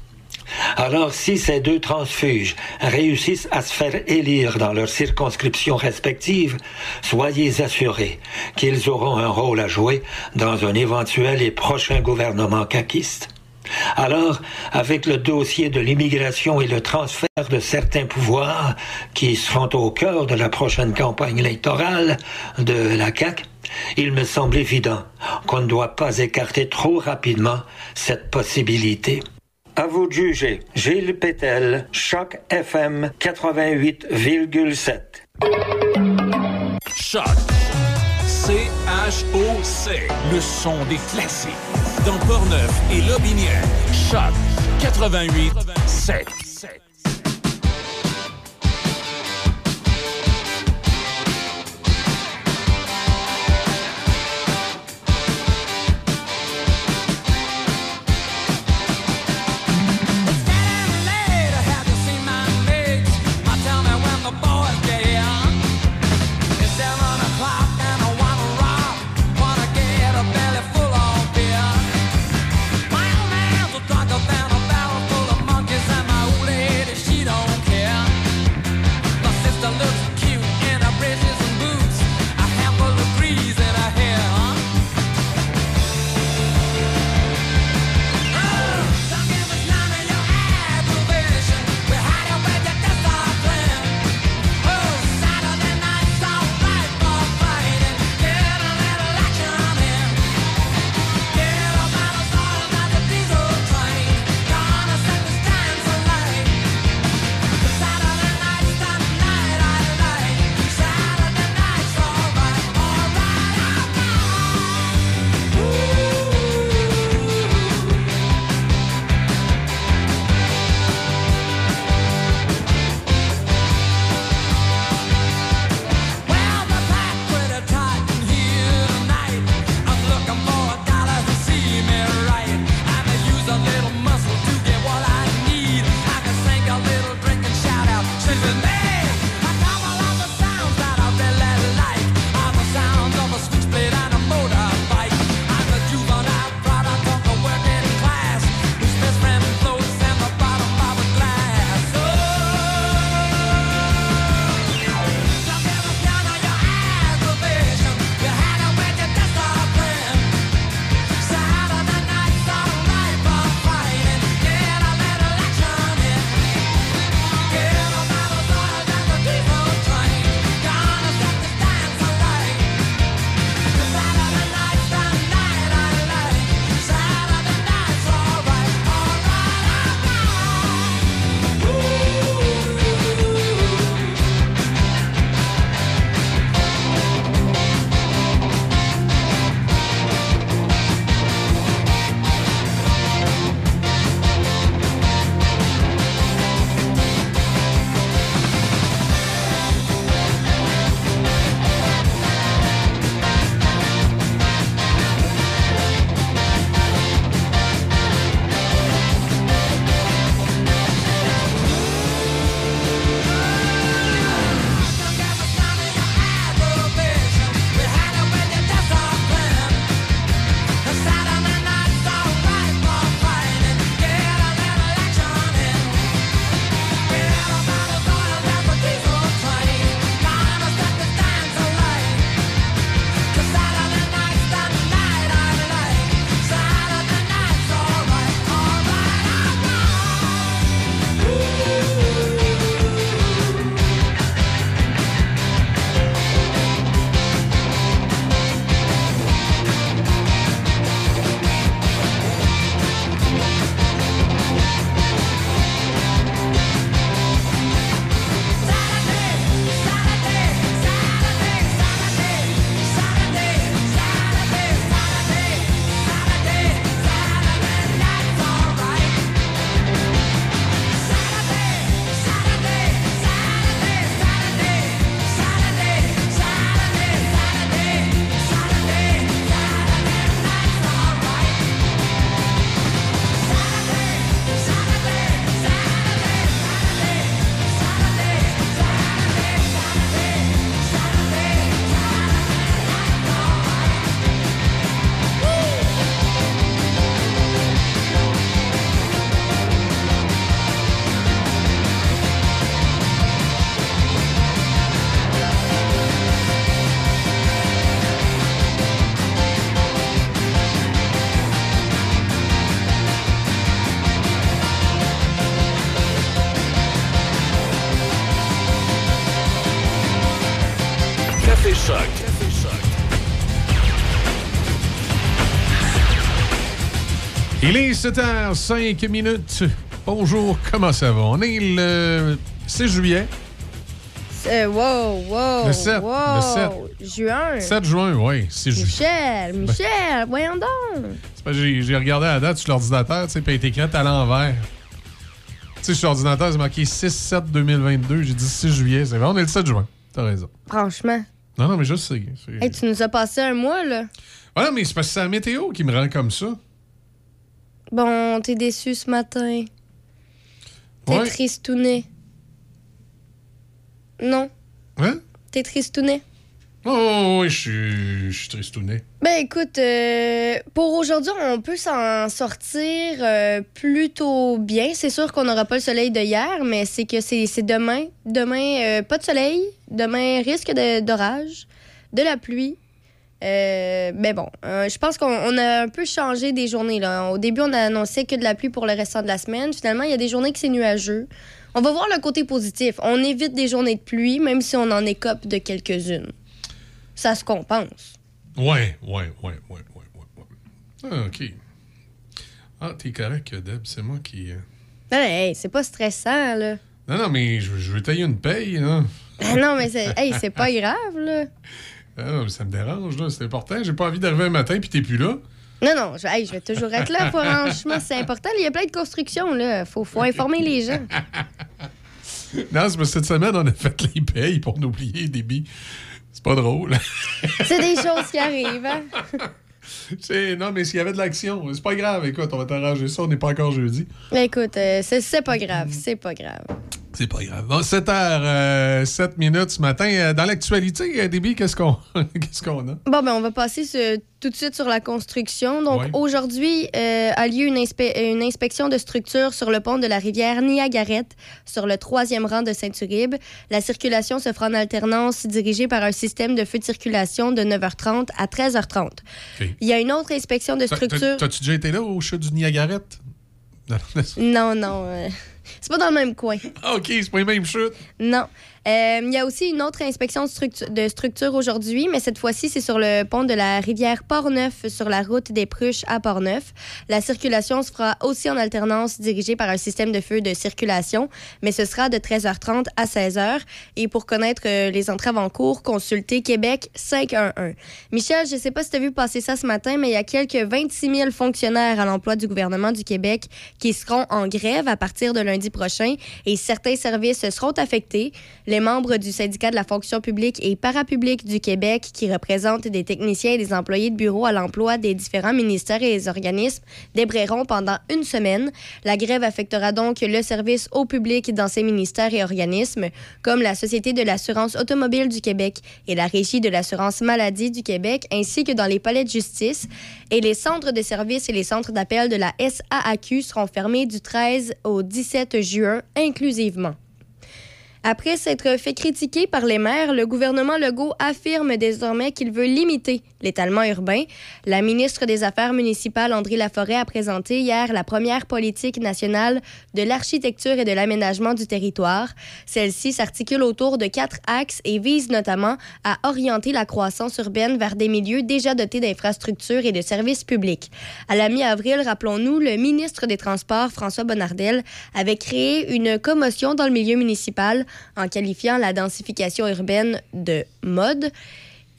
Alors, si ces deux transfuges réussissent à se faire élire dans leurs circonscriptions respectives, soyez assurés qu'ils auront un rôle à jouer dans un éventuel et prochain gouvernement caquiste. Alors, avec le dossier de l'immigration et le transfert de certains pouvoirs qui seront au cœur de la prochaine campagne électorale de la CAQ, il me semble évident qu'on ne doit pas écarter trop rapidement cette possibilité. À vous de juger. Gilles Pétel, Choc FM 88,7. Choc. C-H-O-C. Le son des classiques. Dans Portneuf et Lobinière. Choc 88 Il est 7h05 minutes. Bonjour, comment ça va? On est le 6 juillet, Euh, wow, wow. Le sept, wow. le Juin. 7 juin, oui, 6 juillet. Michel, Michel, voyons donc. J'ai regardé la date sur l'ordinateur, tu sais, puis elle à l'envers. Tu sais, sur l'ordinateur, c'est marqué 6-7-2022. J'ai dit 6 juillet. C'est vrai, on est le 7 juin. T'as raison. Franchement. Non, non, mais je sais. Hey, tu nous as passé un mois, là. Ouais, mais c'est parce que c'est la météo qui me rend comme ça. Bon, t'es déçu ce matin. T'es Ouais. tristouné. Non, Hein? t'es tristouné? Oh, oui, je suis- je suis tristouné. Ben écoute, euh, pour aujourd'hui, on peut s'en sortir euh, plutôt bien. C'est sûr qu'on n'aura pas le soleil de hier, mais c'est que c'est demain. Demain, euh, pas de soleil. Demain, risque de- d'orage, de, la pluie. Euh, mais bon, euh, je pense qu'on on a un peu changé des journées. Là. Au début, on a annoncé que de la pluie pour le restant de la semaine. Finalement, il y a des journées que c'est nuageux. On va voir le côté positif. On évite des journées de pluie, même si on en écope de quelques-unes. Ça se compense. Ouais, ouais, ouais, ouais, ouais, ouais. Ah, OK. Ah, t'es correct, Deb. C'est moi qui. euh, Hey, c'est pas stressant, là. Non, non, mais je, je veux tailler une paye, là. Ah non, mais c'est hey, c'est pas grave, là. Ah, non, mais ça me dérange, là. C'est important. J'ai pas envie d'arriver un matin puis t'es plus là. Non, non, je, hey, je vais toujours être là, franchement, c'est important. Il y a plein de constructions, là. Faut, faut informer les gens. Non, c'est cette semaine, on a fait les payes pour nous oublier les débits. C'est pas drôle. C'est des choses qui arrivent, hein. Non, mais s'il y avait de l'action, c'est pas grave. Écoute, on va t'arranger ça. On n'est pas encore jeudi. Écoute, euh, c'est pas grave, c'est pas grave. C'est pas grave. Bon, 7h, 7 minutes ce matin. Euh, Dans l'actualité, euh, Déby, qu'est-ce qu'on qu'est-ce qu'on a? Bon, ben, on va passer ce- tout de suite sur la construction. Donc, Ouais. aujourd'hui euh, a lieu une, inspe- une inspection de structure sur le pont de la rivière Niagaret, sur le troisième rang de Saint-Uribe. La circulation se fera en alternance, dirigée par un système de feu de circulation de 9h30 à 13h30. Il y a une autre inspection de structure. t'as- T'as-tu déjà été là au chute du Niagaret? Non, non, Non, non. euh, c'est pas dans le même coin. Ah, OK, c'est pas les mêmes chutes? Non. Euh, Il y a aussi une autre inspection de structure, aujourd'hui, mais cette fois-ci, c'est sur le pont de la rivière Port-Neuf, sur la route des Pruches à Port-Neuf. La circulation se fera aussi en alternance, dirigée par un système de feu de circulation, mais ce sera de 13h30 à 16h. Et pour connaître euh, les entraves en cours, consultez Québec 511. Michel, je sais pas si tu as vu passer ça ce matin, mais il y a quelques 26 000 fonctionnaires à l'emploi du gouvernement du Québec qui seront en grève à partir de lundi prochain et certains services seront affectés. Membres du syndicat de la fonction publique et parapublique du Québec, qui représentent des techniciens et des employés de bureau à l'emploi des différents ministères et les organismes, débrayeront pendant une semaine. La grève affectera donc le service au public dans ces ministères et organismes, comme la Société de l'assurance automobile du Québec et la Régie de l'assurance maladie du Québec, ainsi que dans les palais de justice. Et les centres de services et les centres d'appel de la SAAQ seront fermés du 13 au 17 juin inclusivement. Après s'être fait critiquer par les maires, le gouvernement Legault affirme désormais qu'il veut limiter l'étalement urbain. La ministre des Affaires municipales, André Laforêt, a présenté hier la première politique nationale de l'architecture et de l'aménagement du territoire. Celle-ci s'articule autour de quatre axes et vise notamment à orienter la croissance urbaine vers des milieux déjà dotés d'infrastructures et de services publics. À la mi-avril, rappelons-nous, le ministre des Transports, François Bonnardel, avait créé une commotion dans le milieu municipal en qualifiant la densification urbaine de mode.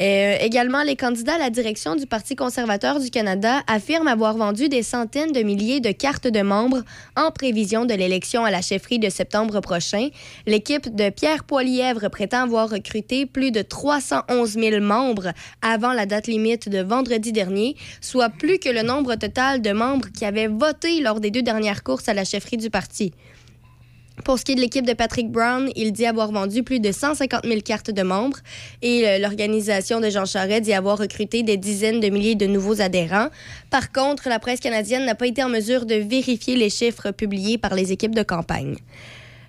Euh, également, les candidats à la direction du Parti conservateur du Canada affirment avoir vendu des centaines de milliers de cartes de membres en prévision de l'élection à la chefferie de septembre prochain. L'équipe de Pierre Poilièvre prétend avoir recruté plus de 311 000 membres avant la date limite de vendredi dernier, soit plus que le nombre total de membres qui avaient voté lors des deux dernières courses à la chefferie du parti. Pour ce qui est de l'équipe de Patrick Brown, il dit avoir vendu plus de 150 000 cartes de membres et euh, l'organisation de Jean Charest dit avoir recruté des dizaines de milliers de nouveaux adhérents. Par contre, la presse canadienne n'a pas été en mesure de vérifier les chiffres publiés par les équipes de campagne.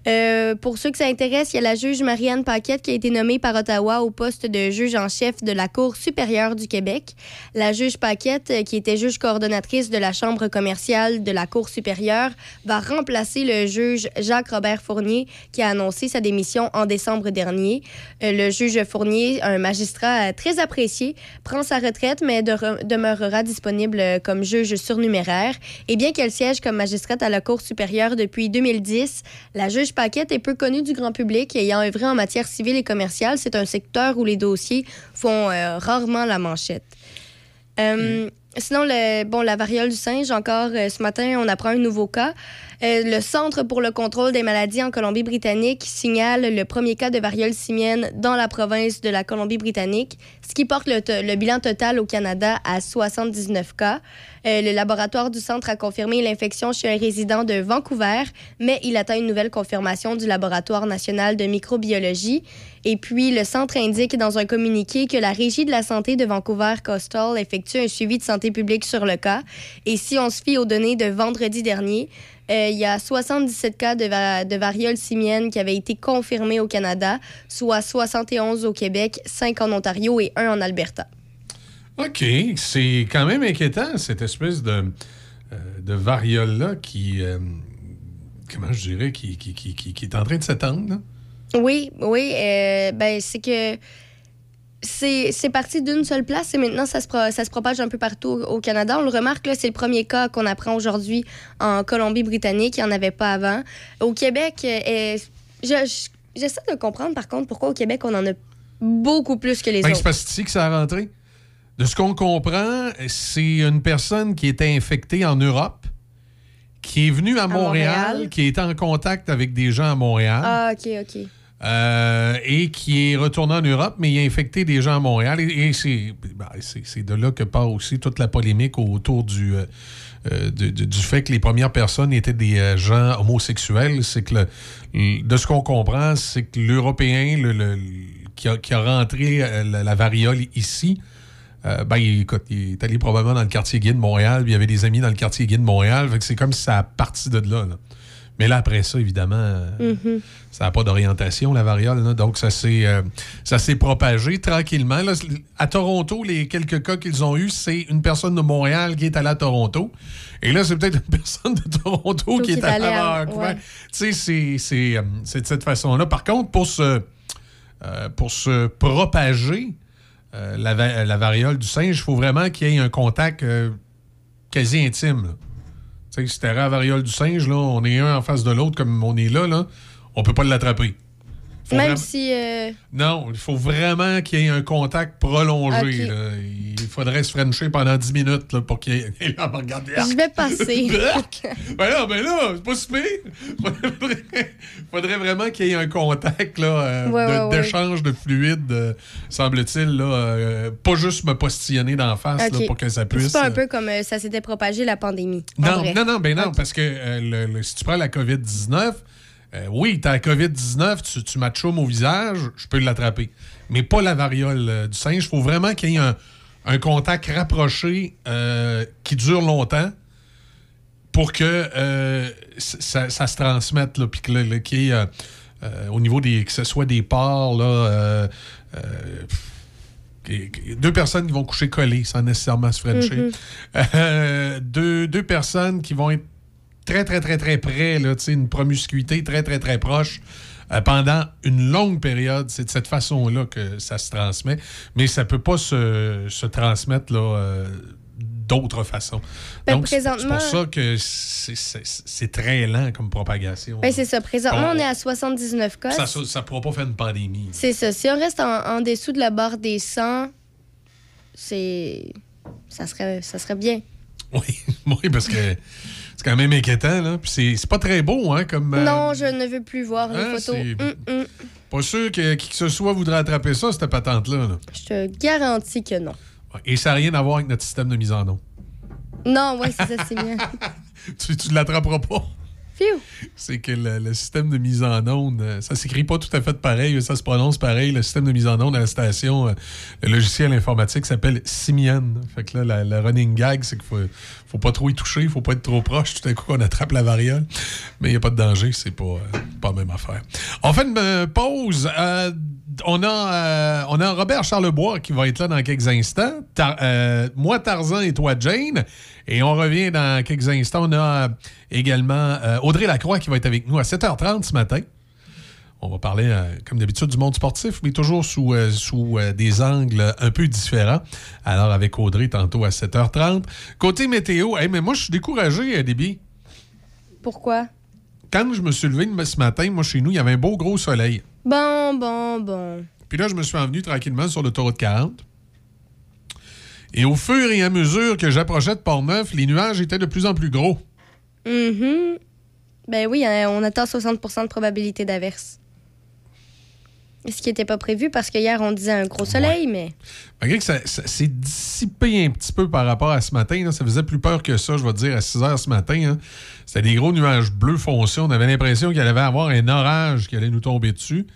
Euh, pour ceux que ça intéresse, il y a la juge Marianne Paquette qui a été nommée par Ottawa au poste de juge en chef de la Cour supérieure du Québec. La juge Paquette, euh, qui était juge coordonnatrice de la Chambre commerciale de la Cour supérieure, va remplacer le juge Jacques-Robert Fournier qui a annoncé sa démission en décembre dernier. Euh, le juge Fournier, un magistrat très apprécié, prend sa retraite mais de- demeurera disponible comme juge surnuméraire. Et bien qu'elle siège comme magistrate à la Cour supérieure depuis 2010, la juge Paquette est peu connue du grand public, ayant œuvré en matière civile et commerciale. C'est un secteur où les dossiers font euh, rarement la manchette. Euh, Sinon, le, bon, la variole du singe, encore euh, ce matin, on apprend un nouveau cas. Euh, le Centre pour le contrôle des maladies en Colombie-Britannique signale le premier cas de variole simienne dans la province de la Colombie-Britannique, ce qui porte le, bilan total au Canada à 79 cas. Euh, le laboratoire du centre a confirmé l'infection chez un résident de Vancouver, mais il attend une nouvelle confirmation du laboratoire national de microbiologie. Et puis, le centre indique dans un communiqué que la Régie de la santé de Vancouver-Coastal effectue un suivi de santé publique sur le cas. Et si on se fie aux données de vendredi dernier, euh, il y a 77 cas de, va- de variole simienne qui avaient été confirmés au Canada, soit 71 au Québec, 5 en Ontario et 1 en Alberta. OK, c'est quand même inquiétant, cette espèce de, euh, de variole-là qui, euh, comment je dirais, qui, qui, qui, qui- qui est en train de s'étendre. Oui, oui. ben, c'est que c'est c'est parti d'une seule place et maintenant ça se, pro- ça se propage un peu partout au Canada. On le remarque, c'est le premier cas qu'on apprend aujourd'hui en Colombie-Britannique. Il n'y en avait pas avant. Au Québec, euh, je- je- j'essaie de comprendre par contre pourquoi au Québec on en a beaucoup plus que les Ben, c'est autres. parce que c'est ici que ça a rentré. De ce qu'on comprend, c'est une personne qui était infectée en Europe, qui est venue à, Montréal, Montréal. qui est en contact avec des gens à Montréal. Ah, OK, OK. Euh, et qui est retourné en Europe, mais il a infecté des gens à Montréal. Et, ben, c'est- de là que part aussi toute la polémique autour du, euh, euh, du fait que les premières personnes étaient des gens homosexuels. C'est que, de ce qu'on comprend, c'est que l'Européen le, le- qui, a, qui a rentré la, variole ici, ben, il, est allé probablement dans le quartier gay de Montréal, puis il y avait des amis dans le quartier gay de Montréal. C'est comme si ça a parti de là. Mais là, après ça, évidemment, euh, Mhm. ça n'a pas d'orientation, la variole. là. donc, ça s'est, euh, ça s'est propagé tranquillement. Là, à Toronto, les quelques cas qu'ils ont eus, c'est une personne de Montréal qui est allée à Toronto. Et là, c'est peut-être une personne de Toronto qui est allée à Vancouver. Tu sais, c'est, c'est, euh, c'est de cette façon-là. Par contre, pour se, euh, pour se propager, euh, la, va- la variole du singe, il faut vraiment qu'il y ait un contact quasi intime. là. Si à variole du singe, là, on est un en face de l'autre comme on est là, là on peut pas l'attraper. Même vraiment- si. euh, Non, il faut vraiment qu'il y ait un contact prolongé. Là. Il faudrait se frencher pendant 10 minutes là, pour qu'il y ait... Là, regardez, je vais passer. ben là, ben là, c'est pas si pire. Faudrait, faudrait vraiment qu'il y ait un contact là, euh, Ouais, de- ouais, ouais. d'échange de fluide, euh, semble-t-il. là, pas juste me postillonner d'en face là, pour que ça puisse. C'est pas un peu comme ça s'était propagé la pandémie. non, non, non, ben non, parce que le- le- si tu prends la COVID-19, euh, oui, t'as la COVID-19, tu, tu m'achoumes au visage, je peux l'attraper. Mais pas la variole euh, du singe. Il faut vraiment qu'il y ait un, un contact rapproché euh, qui dure longtemps pour que ça, ça se transmette, là, puis que qu'il y ait, au niveau des. que ce soit des là. et- et deux personnes qui vont coucher collées sans nécessairement se frencher. Mhm. Euh, deux, deux personnes qui vont être très, très, très, très près, là, une promiscuité très, très, très proche euh, pendant une longue période. C'est de cette façon-là que ça se transmet. Mais ça peut pas se, se transmettre là, euh, d'autres façons. Ben, Donc, c'est pour ça que c'est- très lent comme propagation. Ben, c'est ça. Présentement, On- on est à 79 cas. ça ne pourra pas faire une pandémie. C'est ça. Si on reste en, en dessous de la barre des 100, c'est. Ça serait, ça serait bien. Oui, parce que quand même inquiétant. Là. Puis c'est- c'est pas très beau, hein, comme... euh, Non, je ne veux plus voir les hein, photos. c'est- Hum, hum. Pas sûr que qui que ce soit voudrait attraper ça, cette patente-là. là. Je te garantis que non. Et ça n'a rien à voir avec notre système de mise en eau. Non, ouais, c'est ça, c'est bien. Tu, tu l'attraperas pas. C'est que le, système de mise en onde, euh, ça s'écrit pas tout à fait pareil, ça se prononce pareil. Le système de mise en onde à la station, euh, le logiciel informatique s'appelle Simian. Fait que là, la, running gag, c'est qu'il faut, faut pas trop y toucher, il faut pas être trop proche. Tout à coup, on attrape la variole. Mais il n'y a pas de danger, c'est pas, euh, pas la même affaire. On fait une pause. On, a, on a Robert Charlebois qui va être là dans quelques instants. Tar- moi, Tarzan et toi, Jane. Et on revient dans quelques instants. On a euh, également euh, Audrey Lacroix qui va être avec nous à 7h30 ce matin. On va parler, euh, comme d'habitude, du monde sportif, mais toujours sous, euh, sous euh, des angles un peu différents. Alors, avec Audrey, tantôt à 7h30. Côté météo, hey, mais moi, je suis découragé, Déby. Pourquoi? Quand je me suis levé ce matin, moi, chez nous, il y avait un beau gros soleil. Bon, bon, bon. Puis là, je me suis envenu tranquillement sur l'autoroute 40. Et au fur et à mesure que j'approchais de Port-Neuf, les nuages étaient de plus en plus gros. Mhm. Ben oui, euh, on attend 60% de probabilité d'averse. Ce qui n'était pas prévu parce que hier, on disait un gros soleil, mais. Malgré que ça, ça s'est dissipé un petit peu par rapport à ce matin, là, ça faisait plus peur que ça, je vais te dire, à 6 heures ce matin. hein. C'était des gros nuages bleus foncés. On avait l'impression qu'il allait avoir un orage qui allait nous tomber dessus.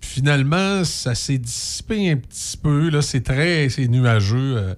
Finalement, ça s'est dissipé un petit peu. Là, c'est très c'est nuageux. euh,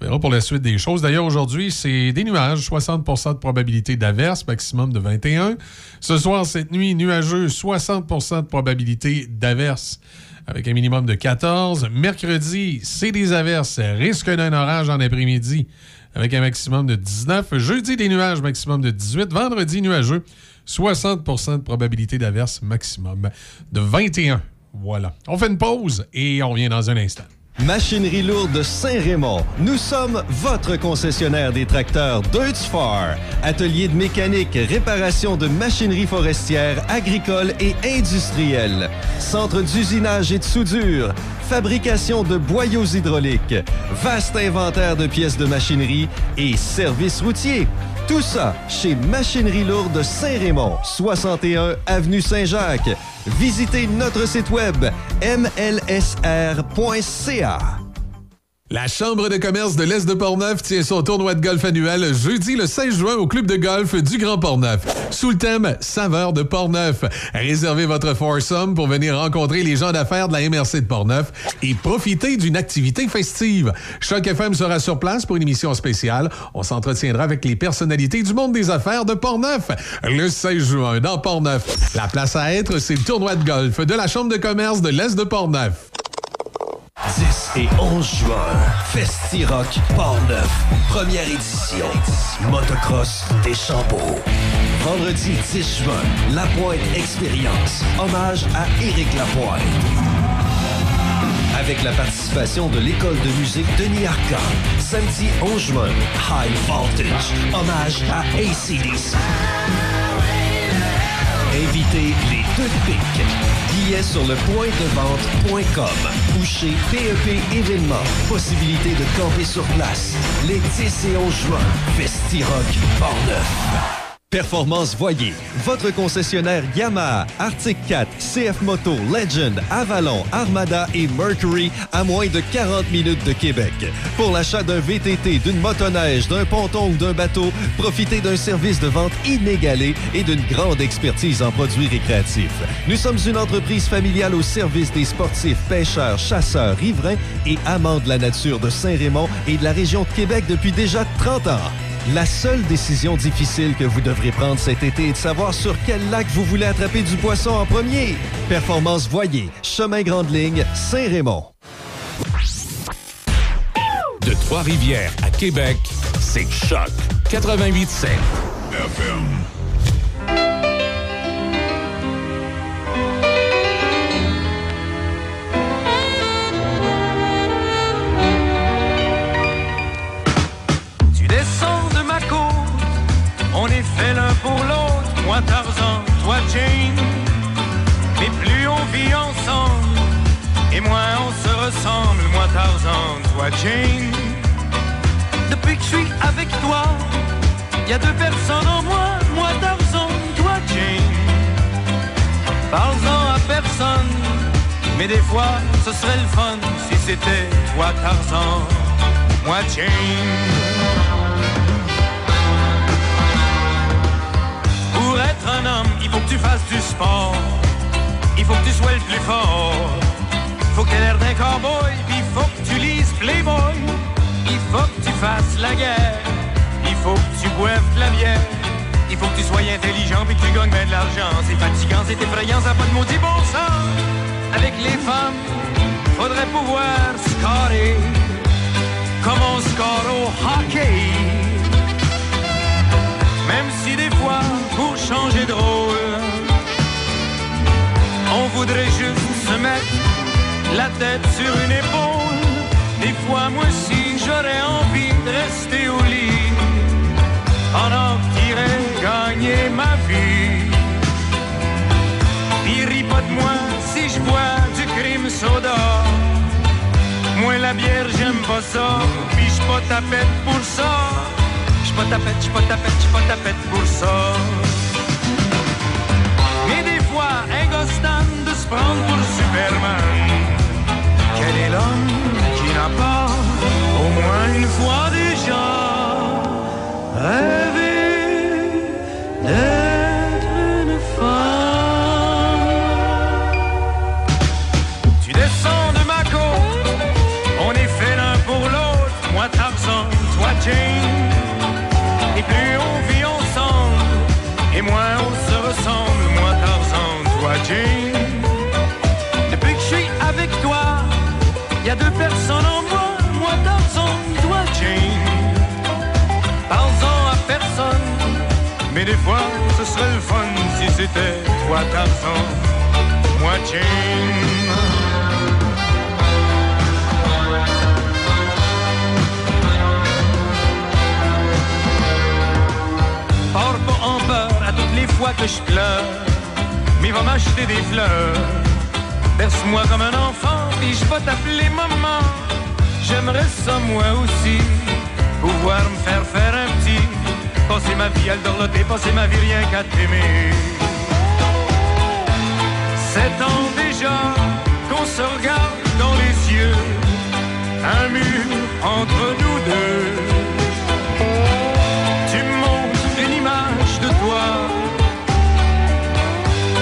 on verra pour la suite des choses. D'ailleurs, aujourd'hui, c'est des nuages, 60% de probabilité d'averse, maximum de 21. Ce soir, cette nuit, nuageux, 60% de probabilité d'averse avec un minimum de 14. Mercredi, c'est des averses, risque d'un orage en après-midi avec un maximum de 19. Jeudi, des nuages, maximum de 18. Vendredi, nuageux, 60% de probabilité d'averse, maximum de 21. Voilà. On fait une pause et on revient dans un instant. Machinerie lourde Saint-Raymond. Nous sommes votre concessionnaire des tracteurs Deutz-Far. Atelier de mécanique, réparation de machinerie forestière, agricole et industrielle. Centre d'usinage et de soudure. Fabrication de boyaux hydrauliques. Vaste inventaire de pièces de machinerie et services routiers. Tout ça chez Machinerie lourde Saint-Raymond, 61 Avenue Saint-Jacques. Visitez notre site web mlsr.ca. La Chambre de commerce de l'Est de Portneuf tient son tournoi de golf annuel jeudi le 16 juin au club de golf du Grand Portneuf. Sous le thème Saveur de Portneuf. Réservez votre foursome pour venir rencontrer les gens d'affaires de la MRC de Portneuf et profiter d'une activité festive. Choc FM sera sur place pour une émission spéciale. On s'entretiendra avec les personnalités du monde des affaires de Portneuf le 16 juin dans Portneuf. La place à être, c'est le tournoi de golf de la Chambre de commerce de l'Est de Portneuf. 10 et 11 juin, Festi-Rock Port-Neuf, première édition. Motocross des Champeaux. Vendredi 10 juin, La Pointe Expérience, hommage à Éric Lapointe. Avec la participation de l'école de musique Denis Arcand. Samedi 11 juin, High Voltage, hommage à ACDC. Invitez les deux pics. Billets sur le point de vente.com ou chez PEP Événements. Possibilité de camper sur place. Les 10 et 11 juin. Festi-Rock Portneuf. Performance Voyer, votre concessionnaire Yamaha, Arctic 4, CF Moto, Legend, Avalon, Armada et Mercury à moins de 40 minutes de Québec. Pour l'achat d'un VTT, d'une motoneige, d'un ponton ou d'un bateau, profitez d'un service de vente inégalé et d'une grande expertise en produits récréatifs. Nous sommes une entreprise familiale au service des sportifs, pêcheurs, chasseurs, riverains et amants de la nature de Saint-Raymond et de la région de Québec depuis déjà 30 ans. La seule décision difficile que vous devrez prendre cet été est de savoir sur quel lac vous voulez attraper du poisson en premier. Performance Voyer, Chemin Grande Ligne, Saint-Raymond. De Trois-Rivières à Québec, c'est Choc 88.7. Tu pour l'autre, moi Tarzan, toi Jane. Mais plus on vit ensemble, et moins on se ressemble, moi Tarzan, toi Jane. Depuis que je suis avec toi, y a deux personnes en moi, moi Tarzan, toi Jane. Parle-en à personne, mais des fois ce serait le fun si c'était toi Tarzan, moi Jane. il faut que tu fasses du sport. Il faut que tu sois le plus fort. Faut que t'aies l'air d'un cowboy, il faut que tu lises Playboy. Il faut que tu fasses la guerre. Il faut que tu boives de la bière. Il faut que tu sois intelligent puis que tu gagnes bien de l'argent. C'est fatigant, c'est effrayant, ça n'a pas de maudit bon sens. Avec les femmes, faudrait pouvoir scorer comme on score au hockey. Même si des fois pour changer de rôle, on voudrait juste se mettre la tête sur une épaule. Des fois, moi aussi, j'aurais envie de rester au lit pendant que t'irais gagner ma vie. Puis ris pas de moi si je bois du crime soda. Moi, la bière, j'aime pas ça, puis j'suis pas tapette pour ça. J'suis pas tapette, j'suis pas tapette, j'suis pas tapette pour ça. Se prendre pour Superman. Quel est l'homme qui n'a pas, au moins une fois déjà, rêvé d'être c'était toi Tarzan, moi Jane. Pas en peur à toutes les fois que je pleure, mais va m'acheter des fleurs. Berce-moi comme un enfant, puis je vais t'appeler maman. J'aimerais ça moi aussi, pouvoir me faire faire un petit. Passer ma vie à le dorloter, passer ma vie rien qu'à t'aimer. Sept ans déjà qu'on se regarde dans les yeux, un mur entre nous deux. Tu me montres une image de toi,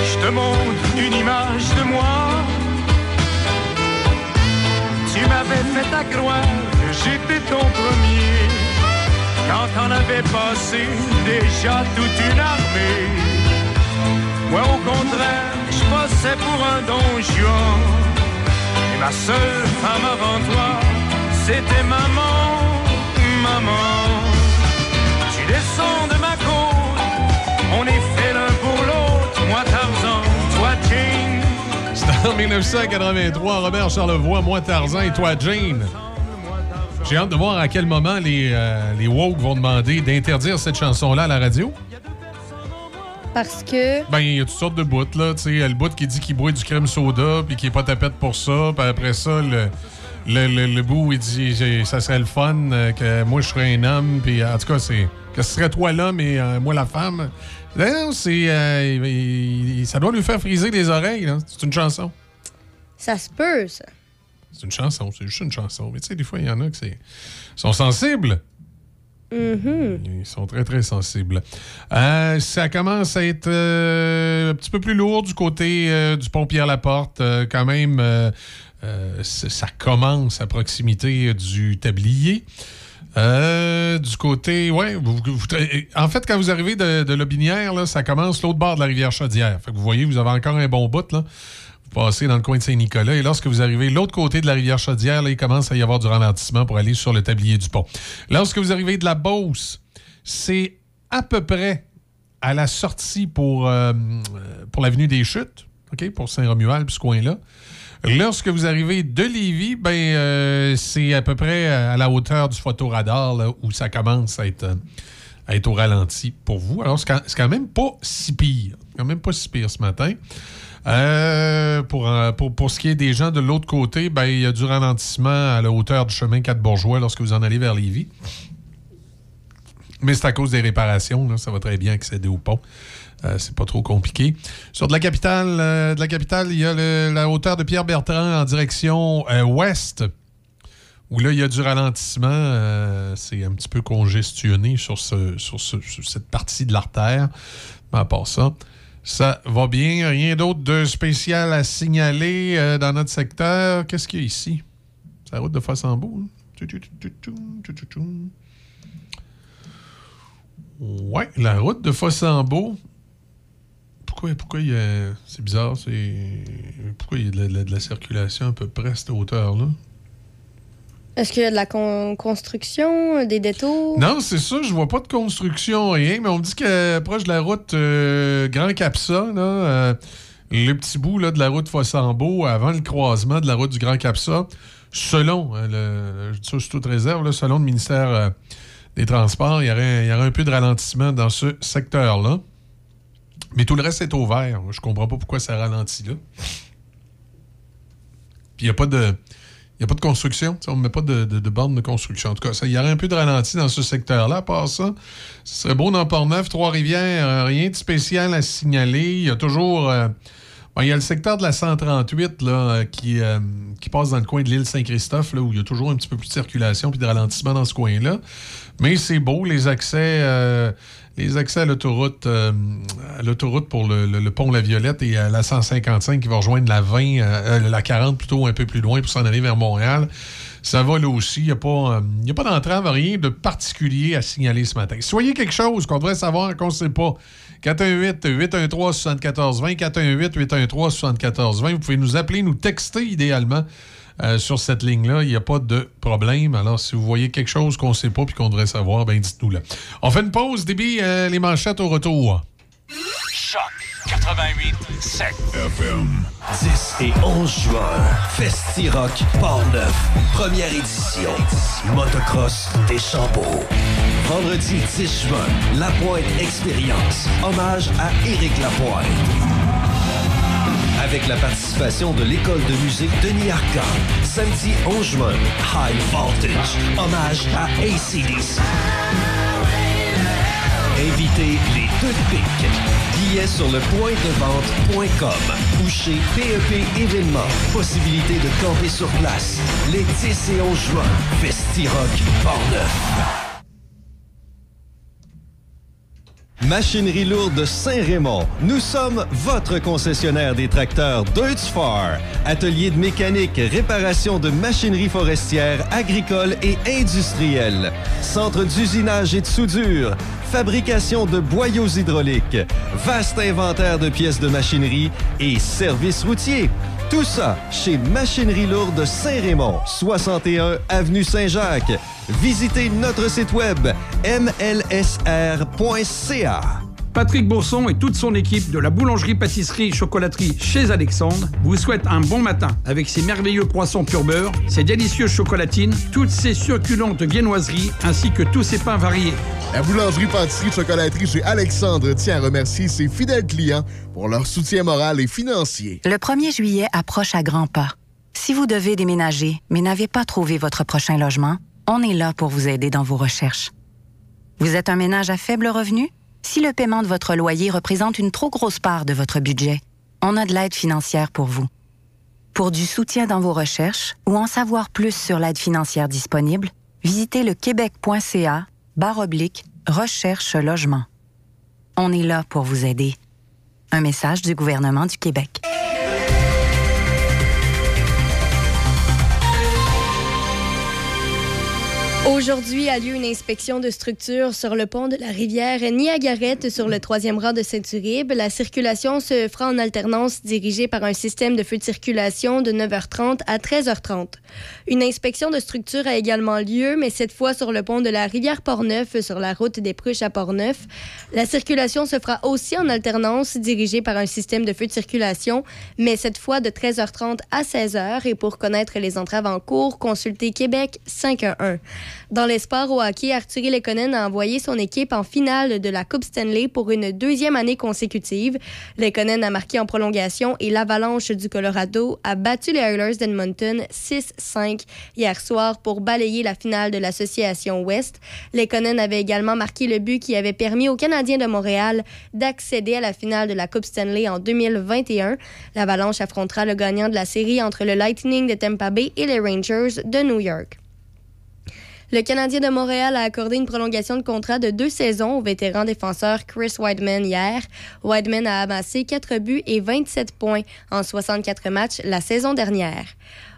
je te montre une image de moi. Tu m'avais fait à croire que j'étais ton premier, quand t'en avais passé déjà toute une armée. Moi au contraire, je passais pour un don Juan. Et ma seule femme avant toi, c'était maman, maman. Tu descends de ma côte, on est fait l'un pour l'autre, moi Tarzan, toi Jane. C'est en 1983, Robert Charlevoix, moi Tarzan et toi Jane. J'ai hâte de voir à quel moment les, euh, les woke vont demander d'interdire cette chanson-là à la radio. Parce que. Ben, il y a toutes sortes de bouts, là. Tu sais, le bout qui dit qu'il boit du crème soda, puis qu'il est pas tapette pour ça. Puis après ça, le, le, le, le bout, il dit ça serait le fun euh, que moi, je serais un homme. Puis en tout cas, c'est que ce serait toi l'homme et euh, moi la femme. Non, c'est. euh, ça doit lui faire friser les oreilles, là. C'est une chanson. Ça se peut, ça. C'est une chanson, c'est juste une chanson. Mais tu sais, des fois, il y en a qui sont sensibles. Mhm. Ils sont très, très sensibles. Euh, ça commence à être euh, un petit peu plus lourd du côté euh, du pont Pierre-Laporte. Euh, quand même, ça commence à proximité du tablier. Du côté, ouais, vous- en fait, quand vous arrivez de, de Lobinière, ça commence l'autre bord de la rivière Chaudière. Vous voyez, vous avez encore un bon bout, là. Passez dans le coin de Saint-Nicolas et lorsque vous arrivez de l'autre côté de la rivière Chaudière, là, il commence à y avoir du ralentissement pour aller sur le tablier du pont. Lorsque vous arrivez de la Beauce, c'est à peu près à la sortie pour, euh, pour l'avenue des Chutes, OK, pour Saint-Romuald, ce coin-là. Lorsque vous arrivez de Lévis, ben, euh, c'est à peu près à la hauteur du photoradar là, où ça commence à être, euh, à être au ralenti pour vous. Alors, c'est quand, quand même pas si pire. Quand même pas si pire ce matin. Euh, pour, euh, pour, pour ce qui est des gens de l'autre côté, ben, il y a du ralentissement à la hauteur du chemin 4 Bourgeois lorsque vous en allez vers Lévis. Mais c'est à cause des réparations, ça va très bien accéder au pont. Euh, c'est pas trop compliqué. Sur de la capitale, euh, de la capitale, il y a la hauteur de Pierre Bertrand en direction ouest, où là, il y a du ralentissement. c'est un petit peu congestionné sur, ce, sur, sur cette partie de l'artère. Mais à part ça, Ça va bien? Rien d'autre de spécial à signaler euh, dans notre secteur? Qu'est-ce qu'il y a ici? C'est la route de Fossambeau. hein? Ouais, la route de Fossambeau. Pourquoi, pourquoi il y a. C'est bizarre, c'est. Pourquoi il y a de la circulation à peu près à cette hauteur-là? Est-ce qu'il y a de la con- construction, des détours? Non, c'est ça, je vois pas de construction, rien, mais on me dit que proche de la route euh, Grand Capsa, là, euh, le petit bout là, de la route Fossambeau, avant le croisement de la route du Grand Capsa, selon, euh, le, je dis toute réserve, selon le ministère euh, des Transports, il y, aurait, il y aurait un peu de ralentissement dans ce secteur-là. Mais tout le reste est ouvert. Je comprends pas pourquoi ça ralentit là. Puis il n'y a pas de. Il n'y a pas de construction. On ne met pas de, de, borne de construction. En tout cas, il y aurait un peu de ralenti dans ce secteur-là. À part ça, ce serait beau dans Port-Neuf, Trois-Rivières, euh, rien de spécial à signaler. Il y a toujours. euh, il y a le secteur de la 138 là, euh, qui, qui passe dans le coin de l'île Saint-Christophe, où il y a toujours un petit peu plus de circulation puis de ralentissement dans ce coin-là. Mais c'est beau, les accès. Les accès à l'autoroute, euh, l'autoroute pour le, pont La Violette et à la 155 qui va rejoindre la 20, euh, euh, la 40 plutôt un peu plus loin pour s'en aller vers Montréal. Ça va là aussi. Il n'y a pas, euh, a pas d'entrave, rien de particulier à signaler ce matin. Soyez quelque chose qu'on devrait savoir qu'on ne sait pas. 418-813-7420, 418-813-7420. Vous pouvez nous appeler, nous texter idéalement euh, sur cette ligne-là. Il n'y a pas de problème. Alors, si vous voyez quelque chose qu'on ne sait pas puis qu'on devrait savoir, ben dites-nous là. On fait une pause, débit euh, les manchettes au retour. Choc 88 7 FM. 10 et 11 juin, Festi-Rock Port-Neuf, première édition. Motocross des Champeaux. Vendredi 10 juin, La Pointe Expérience. Hommage à Éric Lapointe. Avec la participation de l'école de musique Denis Arcand. Samedi 11 juin, High Voltage. Hommage à ACDC. Invitez les deux pics. Billets sur le point de vente.com ou PEP Événements. Possibilité de camper sur place. Les 10 et 11 juin, Festi-Rock Port-Neuf. Machinerie lourde Saint-Raymond. Nous sommes votre concessionnaire des tracteurs Deutz-Far. Atelier de mécanique, réparation de machinerie forestière, agricole et industrielle. Centre d'usinage et de soudure. Fabrication de boyaux hydrauliques. Vaste inventaire de pièces de machinerie et services routiers. Tout ça chez Machinerie lourde Saint-Raymond, 61 avenue Saint-Jacques. Visitez notre site web mlsr.ca. Patrick Bourson et toute son équipe de la boulangerie-pâtisserie-chocolaterie chez Alexandre vous souhaitent un bon matin avec ses merveilleux croissants pur beurre, ses délicieuses chocolatines, toutes ses succulentes viennoiseries ainsi que tous ses pains variés. La boulangerie-pâtisserie-chocolaterie chez Alexandre tient à remercier ses fidèles clients pour leur soutien moral et financier. Le 1er juillet approche à grands pas. Si vous devez déménager, mais n'avez pas trouvé votre prochain logement, on est là pour vous aider dans vos recherches. Vous êtes un ménage à faible revenu? Si le paiement de votre loyer représente une trop grosse part de votre budget, on a de l'aide financière pour vous. Pour du soutien dans vos recherches ou en savoir plus sur l'aide financière disponible, visitez le québec.ca barre oblique recherche logement. On est là pour vous aider. Un message du gouvernement du Québec. Aujourd'hui a lieu une inspection de structure sur le pont de la rivière Niagarette sur le troisième rang de Saint-Uribe. La circulation se fera en alternance dirigée par un système de feu de circulation de 9h30 à 13h30. Une inspection de structure a également lieu, mais cette fois sur le pont de la rivière Portneuf sur la route des Pruches à Portneuf. La circulation se fera aussi en alternance dirigée par un système de feu de circulation, mais cette fois de 13h30 à 16h. Et pour connaître les entraves en cours, consultez Québec 511. Dans les sports au hockey, Arthurie Lekonen a envoyé son équipe en finale de la Coupe Stanley pour une deuxième année consécutive. Lekonen a marqué en prolongation et l'Avalanche du Colorado a battu les Oilers d'Edmonton 6-5 hier soir pour balayer la finale de l'Association Ouest. Lekonen avait également marqué le but qui avait permis aux Canadiens de Montréal d'accéder à la finale de la Coupe Stanley en 2021. L'Avalanche affrontera le gagnant de la série entre le Lightning de Tampa Bay et les Rangers de New York. Le Canadien de Montréal a accordé une prolongation de contrat de deux saisons au vétéran défenseur Chris Weidman hier. Weidman a amassé 4 buts et 27 points en 64 matchs la saison dernière.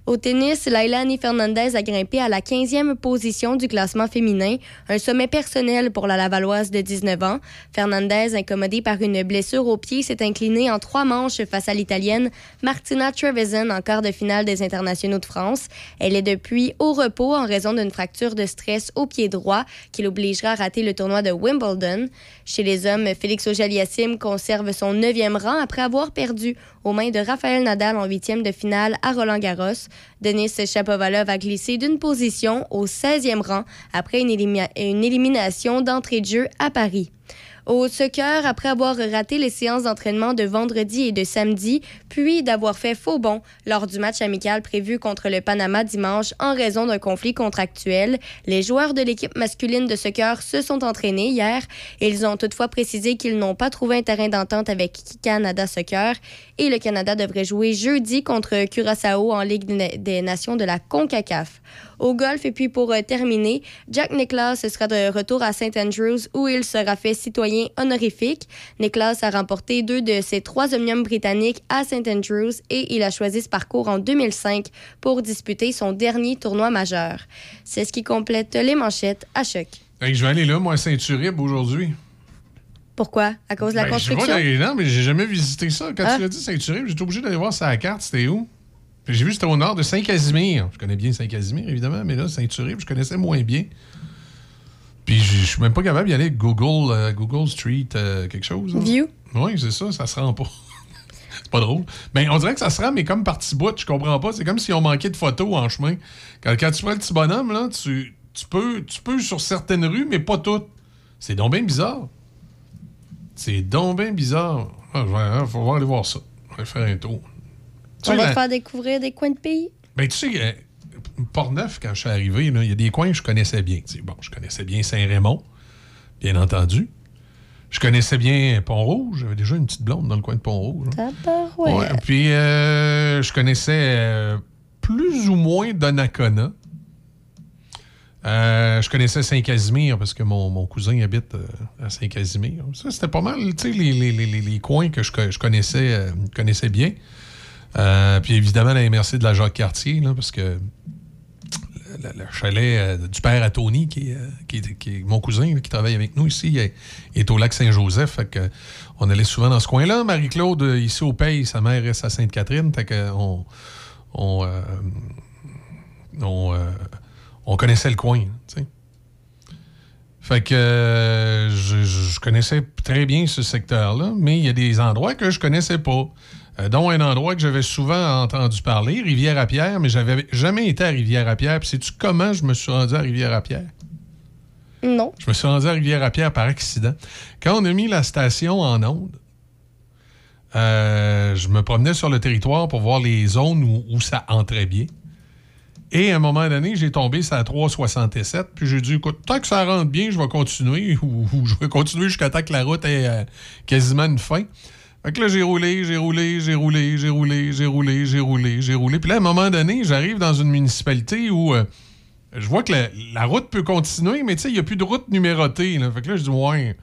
Au tennis, Lailani Fernandez a grimpé à la 15e position du classement féminin, un sommet personnel pour la Lavalloise de 19 ans. Fernandez, incommodée par une blessure au pied, s'est inclinée en trois manches face à l'Italienne Martina Trevisan en quart de finale des internationaux de France. Elle est depuis au repos en raison d'une fracture de stress au pied droit qui l'obligera à rater le tournoi de Wimbledon. Chez les hommes, Félix Auger-Aliassime conserve son neuvième rang après avoir perdu aux mains de Raphaël Nadal en huitième de finale à Roland-Garros. Denis Shapovalov a glissé d'une position au 16e rang après une, une élimination d'entrée de jeu à Paris. Au soccer, après avoir raté les séances d'entraînement de vendredi et de samedi, puis d'avoir fait faux bond lors du match amical prévu contre le Panama dimanche en raison d'un conflit contractuel, les joueurs de l'équipe masculine de soccer se sont entraînés hier. Ils ont toutefois précisé qu'ils n'ont pas trouvé un terrain d'entente avec Canada Soccer et le Canada devrait jouer jeudi contre Curaçao en Ligue des Nations de la CONCACAF. Au golf, et puis pour euh, terminer, Jack Nicklaus sera de retour à St. Andrews où il sera fait citoyen honorifique. Nicklaus a remporté deux de ses trois omniums britanniques à St. Andrews et il a choisi ce parcours en 2005 pour disputer son dernier tournoi majeur. C'est ce qui complète les manchettes à choc. Fait que je vais aller là, moi, à Saint-Uribe aujourd'hui. Pourquoi? À cause de la Ben, je construction? vois non, mais j'ai jamais visité ça. Quand Ah. tu l'as dit Saint-Uribe, j'étais obligé d'aller voir ça à la carte. C'était où? Puis J'ai vu c'était au nord de Saint-Casimir. Je connais bien Saint-Casimir, évidemment, mais là, Saint-Uribe, je connaissais moins bien. Puis je suis même pas capable d'y aller Google, euh, Google Street, euh, quelque chose. View? Oui, c'est ça, ça se rend pas. c'est pas drôle. Ben, on dirait que ça se rend, mais comme par petits bouts, je comprends pas. C'est comme si on manquait de photos en chemin. Quand, quand tu prends le petit bonhomme, là, tu, tu, peux, tu peux sur certaines rues, mais pas toutes. C'est donc bien bizarre. C'est donc bien bizarre. Ah, je vais- hein, faut aller voir ça. Je vais faire un tour. Tu On va te faire découvrir des coins de pays. ben, tu sais, euh, Port-Neuf, quand je suis arrivé, il y a des coins que je connaissais bien. Bon, je connaissais bien Saint-Raymond, bien entendu. Je connaissais bien Pont-Rouge. J'avais déjà une petite blonde dans le coin de Pont-Rouge. hein. Tabarouette. Ouais, puis euh, je connaissais euh, plus ou moins Donnacona. Euh, je connaissais Saint-Casimir parce que mon, mon cousin habite à Saint-Casimir. Ça, c'était pas mal, tu sais, les, les- les- les- coins que je, je connaissais, connaissais bien. Euh, puis évidemment, la MRC de la Jacques-Cartier, parce que le, le- le chalet euh, du père à Tony, qui, est, euh, qui est- mon cousin, qui travaille avec nous ici, est, au lac Saint-Joseph. Fait on allait souvent dans ce coin-là. Marie-Claude, ici au Pays, sa mère reste à Sainte-Catherine. Fait que on, on, on, on connaissait le coin. Fait que je- je connaissais très bien ce secteur-là, mais il y a des endroits que je connaissais pas. Euh, dont un endroit que j'avais souvent entendu parler, Rivière-à-Pierre, mais j'avais jamais été à Rivière-à-Pierre. Puis sais-tu comment je me suis rendu à Rivière-à-Pierre? Non. Je me suis rendu à Rivière-à-Pierre par accident. Quand on a mis la station en onde, euh, je me promenais sur le territoire pour voir les zones où, où ça entrait bien. Et à un moment donné, j'ai tombé sur la 367, puis j'ai dit, écoute, tant que ça rentre bien, je vais continuer, ou, ou je vais continuer jusqu'à temps que la route ait euh, quasiment une fin. Fait que là, j'ai roulé, j'ai roulé, j'ai roulé, j'ai roulé, j'ai roulé, j'ai roulé, j'ai roulé. Puis là, à un moment donné, j'arrive dans une municipalité où euh, je vois que la, route peut continuer, mais tu sais, il n'y a plus de route numérotée. Fait que là, je dis, ouais,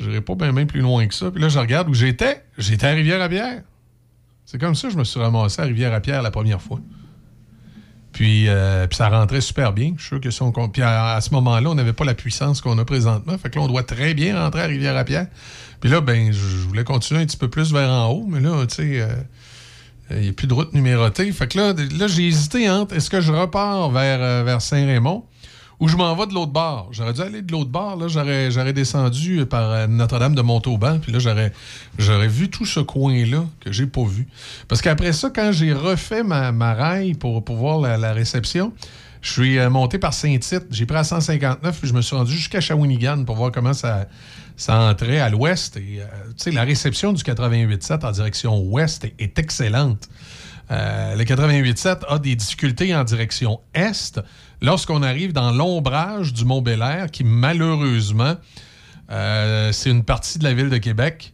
j'irai pas bien plus loin que ça. Puis là, je regarde où j'étais. J'étais à Rivière-à-Pierre. C'est comme ça que je me suis ramassé à Rivière-à-Pierre la première fois. Puis, euh, puis ça rentrait super bien. Je que si on. Puis à, à ce moment-là, on n'avait pas la puissance qu'on a présentement. Fait que là, on doit très bien rentrer à Rivière-à-Pierre. Puis là, ben, je voulais continuer un petit peu plus vers en haut, mais là, tu sais, euh, il n'y a plus de route numérotée. Fait que là, là j'ai hésité entre est-ce que je repars vers, euh, vers Saint-Raymond ou je m'en vais de l'autre bord? J'aurais dû aller de l'autre bord. Là, j'aurais, j'aurais descendu par euh, Notre-Dame de Montauban. Puis là, j'aurais, j'aurais vu tout ce coin-là que j'ai pas vu. Parce qu'après ça, quand j'ai refait ma, ma raille pour, pour voir la réception, je suis euh, monté par Saint-Tite. J'ai pris à 159 puis je me suis rendu jusqu'à Shawinigan pour voir comment ça, ça entrait à l'ouest. Et, euh, la réception du 88.7 en direction ouest est, excellente. Euh, le 88.7 a des difficultés en direction est lorsqu'on arrive dans l'ombrage du Mont Bel qui malheureusement, euh, c'est une partie de la ville de Québec,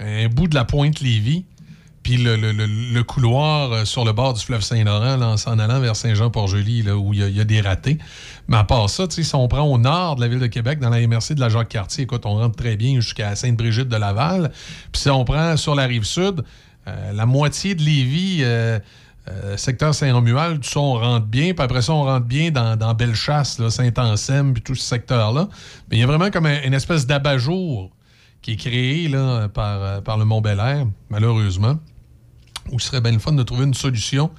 un bout de la pointe Lévis. Puis le, le- le- couloir euh, sur le bord du fleuve Saint-Laurent, en s'en allant vers Saint-Jean-Port-Joli, où il y, a- des ratés. Mais à part ça, si on prend au nord de la ville de Québec, dans la MRC de la Jacques-Cartier, écoute, on rentre très bien jusqu'à Sainte-Brigitte de Laval. Puis si on prend sur la rive sud, euh, la moitié de Lévis, euh, secteur Saint-Romuald, tout ça, on rentre bien. Puis après ça, on rentre bien dans, dans Bellechasse, Saint-Anselme, puis tout ce secteur-là. Mais il y a vraiment comme un- une espèce d'abat-jour qui est créé là, par, par le Mont-Bel-Air, malheureusement, où il serait bien le fun de trouver une solution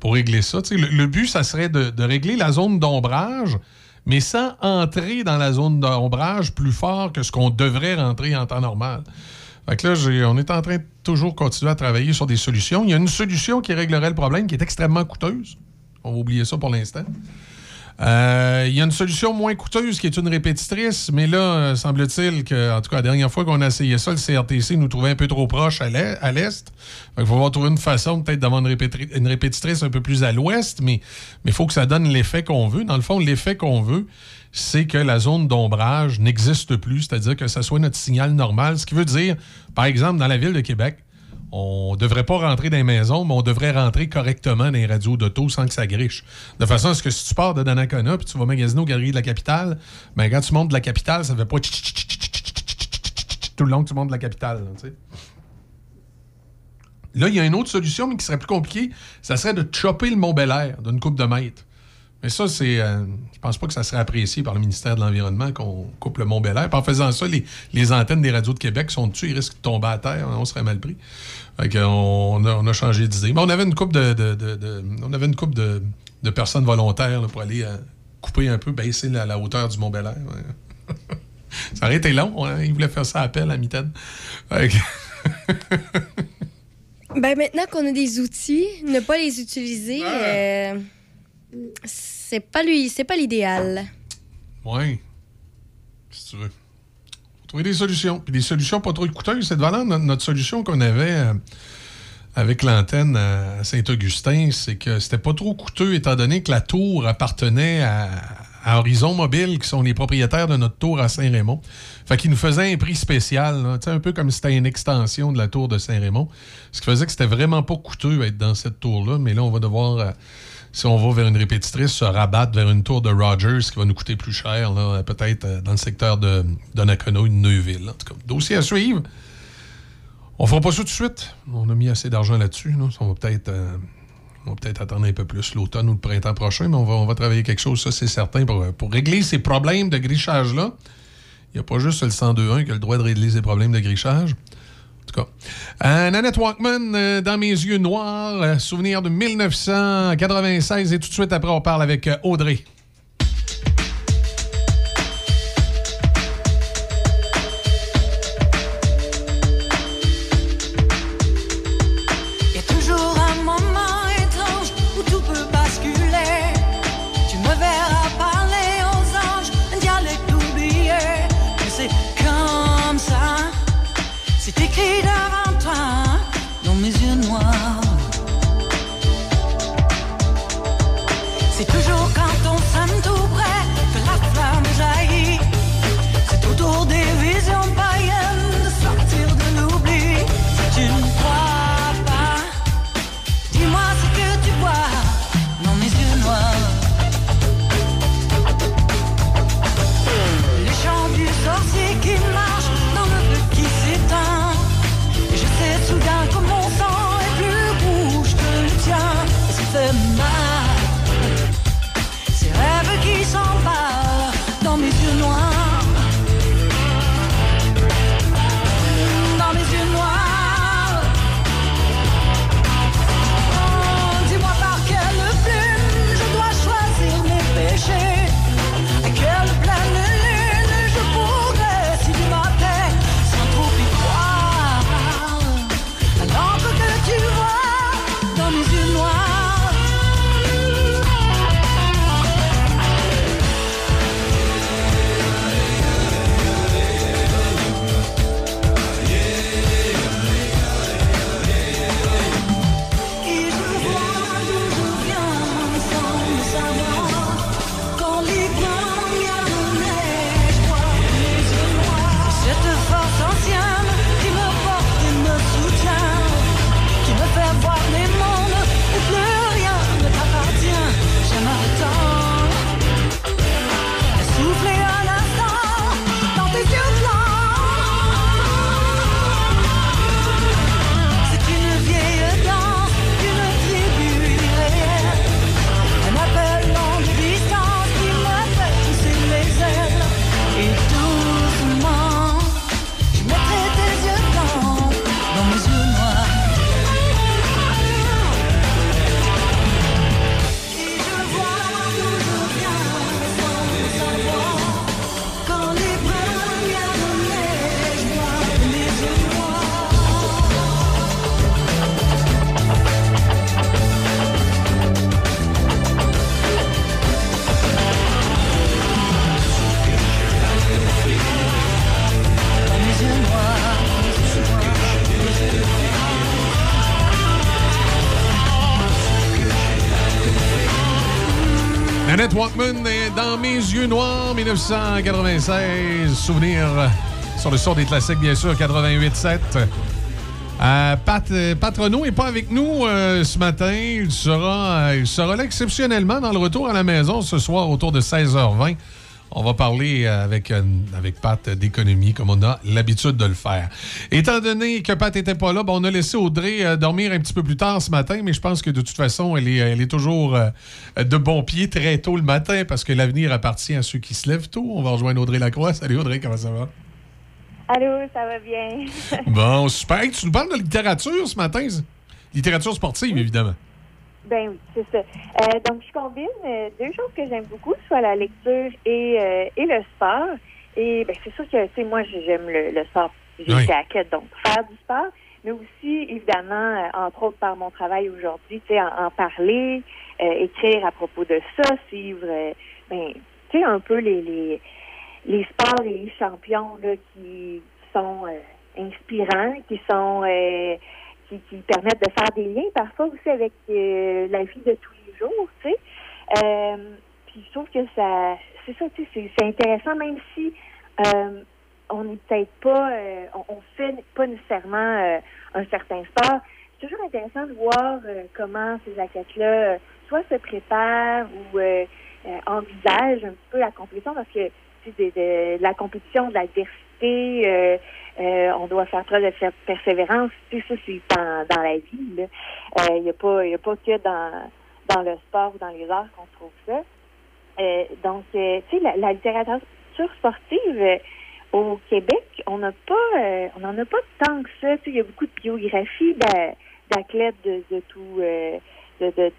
pour régler ça. Le, but, ça serait de, de régler la zone d'ombrage, mais sans entrer dans la zone d'ombrage plus fort que ce qu'on devrait rentrer en temps normal. Fait que là, on est en train de toujours continuer à travailler sur des solutions. Il y a une solution qui réglerait le problème qui est extrêmement coûteuse. On va oublier ça pour l'instant. Euh, Il y a une solution moins coûteuse qui est une répétitrice, mais là, euh, semble-t-il que, en tout cas, la dernière fois qu'on a essayé ça, le CRTC nous trouvait un peu trop proche à l'est. va falloir trouver une façon peut-être d'avoir une, une répétitrice un peu plus à l'ouest, mais il faut que ça donne l'effet qu'on veut. Dans le fond, l'effet qu'on veut, c'est que la zone d'ombrage n'existe plus, c'est-à-dire que ça soit notre signal normal. Ce qui veut dire, par exemple, dans la ville de Québec, on devrait pas rentrer dans les maisons, mais on devrait rentrer correctement dans les radios d'auto sans que ça griche. De façon à ce que si tu pars de Donnacona puis tu vas magasiner aux galeries de la capitale, ben quand tu montes de la capitale, ça fait pas tout le long que tu montes de la capitale. Là, il y a une autre solution, mais qui serait plus compliquée. Ça serait de chopper le Mont Bel-Air d'une coupe de mètres. Mais ça, c'est. Euh, je pense pas que ça serait apprécié par le ministère de l'Environnement qu'on coupe le Mont Bel-Air. En faisant ça, les, antennes des radios de Québec sont dessus, ils risquent de tomber à terre, on serait mal pris. Fait on, a, on a changé d'idée. Mais on avait une coupe de, de- de- de- on avait une coupe de, personnes volontaires là, pour aller euh, couper un peu, baisser la, la hauteur du Mont Bel-Air. ouais. ça aurait été long, hein. ils voulaient faire ça à pelle à que- Ben maintenant qu'on a des outils, ne pas les utiliser, euh, c'est pas lui, c'est pas l'idéal. Oui. Si tu veux. Trouver des solutions. Puis des solutions pas trop coûteuses. C'est de valeur notre, solution qu'on avait euh, avec l'antenne à Saint-Augustin, c'est que c'était pas trop coûteux étant donné que la tour appartenait à, Horizon Mobile, qui sont les propriétaires de notre tour à Saint-Raymond. Fait qu'ils nous faisaient un prix spécial, là. Un peu comme si c'était une extension de la tour de Saint-Raymond. Ce qui faisait que c'était vraiment pas coûteux être dans cette tour-là. Mais là, on va devoir, euh, si on va vers une répétitrice, se rabattre vers une tour de Rogers qui va nous coûter plus cher, peut-être euh, dans le secteur de Donnacona ou de Neuville. Dossier à suivre. On fera pas ça tout de suite. On a mis assez d'argent là-dessus. là. On va peut-être euh, peut-être attendre un peu plus l'automne ou le printemps prochain, mais on va, on va travailler quelque chose, ça c'est certain, pour, pour régler ces problèmes de grichage-là. Il n'y a pas juste le 102.1 qui a le droit de régler ces problèmes de grichage. Tout cas. Euh, Nanette Walkman, euh, dans mes yeux noirs, euh, souvenir de 1996. Et tout de suite après, on parle avec Audrey. 1996. Souvenir sur le sort des classiques, bien sûr, 88.7. Euh, Pat, euh, Pat n'est pas avec nous euh, ce matin. Il sera, euh, il sera là exceptionnellement dans le retour à la maison ce soir autour de 16h20. On va parler euh, avec, euh, avec Pat d'économie comme on a l'habitude de le faire. Étant donné que Pat n'était pas là, ben, on a laissé Audrey euh, dormir un petit peu plus tard ce matin, mais je pense que de toute façon, elle est, elle est toujours de bon pied très tôt le matin parce que l'avenir appartient à ceux qui se lèvent tôt. On va rejoindre Audrey Lacroix. Salut Audrey, comment ça va? Allô, ça va bien? Bon, super. Hey, Tu nous parles de littérature ce matin? Littérature sportive, évidemment. Ben oui, c'est ça. Euh, donc, je combine euh, deux choses que j'aime beaucoup, soit la lecture et, euh, et le sport. Et ben, c'est sûr que, tu sais, moi, j'aime le, le sport. J'ai Oui. été athlète, donc faire du sport, mais aussi, évidemment, entre autres par mon travail aujourd'hui, tu sais, en, en parler, écrire à propos de ça, suivre, ben, tu sais, un peu les, les, les sports et les champions là, qui sont inspirants, qui sont... qui, permettent de faire des liens parfois aussi avec euh, la vie de tous les jours, tu sais. Euh, puis je trouve que ça, c'est ça, tu sais, c'est- intéressant, même si euh, on n'est peut-être pas, on, on fait pas nécessairement un certain sport. C'est toujours intéressant de voir comment ces athlètes-là soit se préparent ou envisagent un petit peu la compétition parce que de, de- de la compétition, de l'adversité, euh, euh, on doit faire preuve de per- persévérance. Sais, ça, c'est dans, la vie. Euh, Il n'y a, pas- a pas que dans, dans le sport ou dans les arts qu'on trouve ça. Euh, donc, euh, tu sais, la, littérature sportive euh, au Québec, on n'a pas, euh, on n'en a pas tant que ça. Il y a beaucoup de biographies d'a- d'athlètes de, tout, euh, de,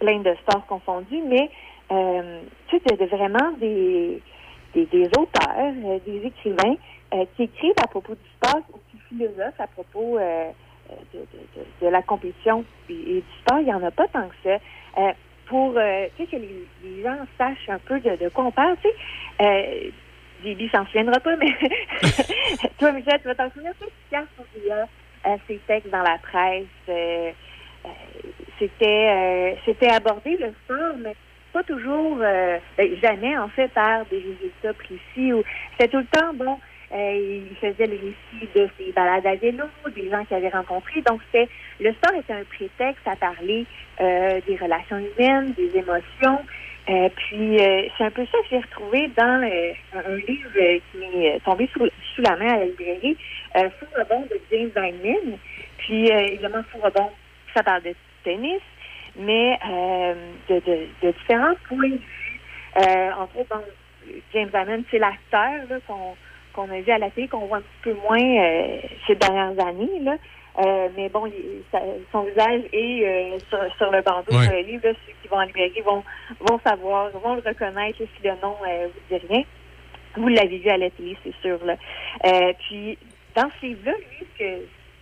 plein de sports confondus, mais euh, tu sais, de, vraiment des, des, auteurs, euh, des écrivains euh, qui écrivent à propos du sport ou qui philosophent à propos euh, de, de, de, de la compétition et, du sport. Il n'y en a pas tant que ça. Euh, pour euh, que les, gens sachent un peu de, quoi on parle, tu sais, euh, Bibi s'en souviendra pas, mais toi, Michel, tu vas t'en souvenir, tu Pierre Souvia, euh, ses textes dans la presse, c'était c'était abordé le sport, mais pas toujours, ben, jamais en fait par des résultats précis. Ou c'était tout le temps bon. Euh, il faisait le récit de ses balades à vélo, des gens qu'il avait rencontrés. Donc c'était le sport était un prétexte à parler euh, des relations humaines, des émotions. Euh, puis euh, c'est un peu ça que j'ai retrouvé dans euh, un livre qui m'est tombé sous, sous la main à la librairie, Fou rebond de James Diamond. Puis évidemment, Fou rebond, ça parle de tennis, mais de, de, de différents points de vue. Entre autres, bon, James Diamond, c'est l'acteur qu'on qu'on a vu à la télé, qu'on voit un petit peu moins euh, ces dernières années. Là. Euh, mais bon, il- ça- son visage est euh, sur, sur le bandeau Ouais. sur le livre. là. ceux qui vont en librairie vont, vont savoir, vont le reconnaître là, si le nom vous dit rien. Vous l'avez vu à la télé, c'est sûr. Là. Puis, dans ce livre-là, lui, ce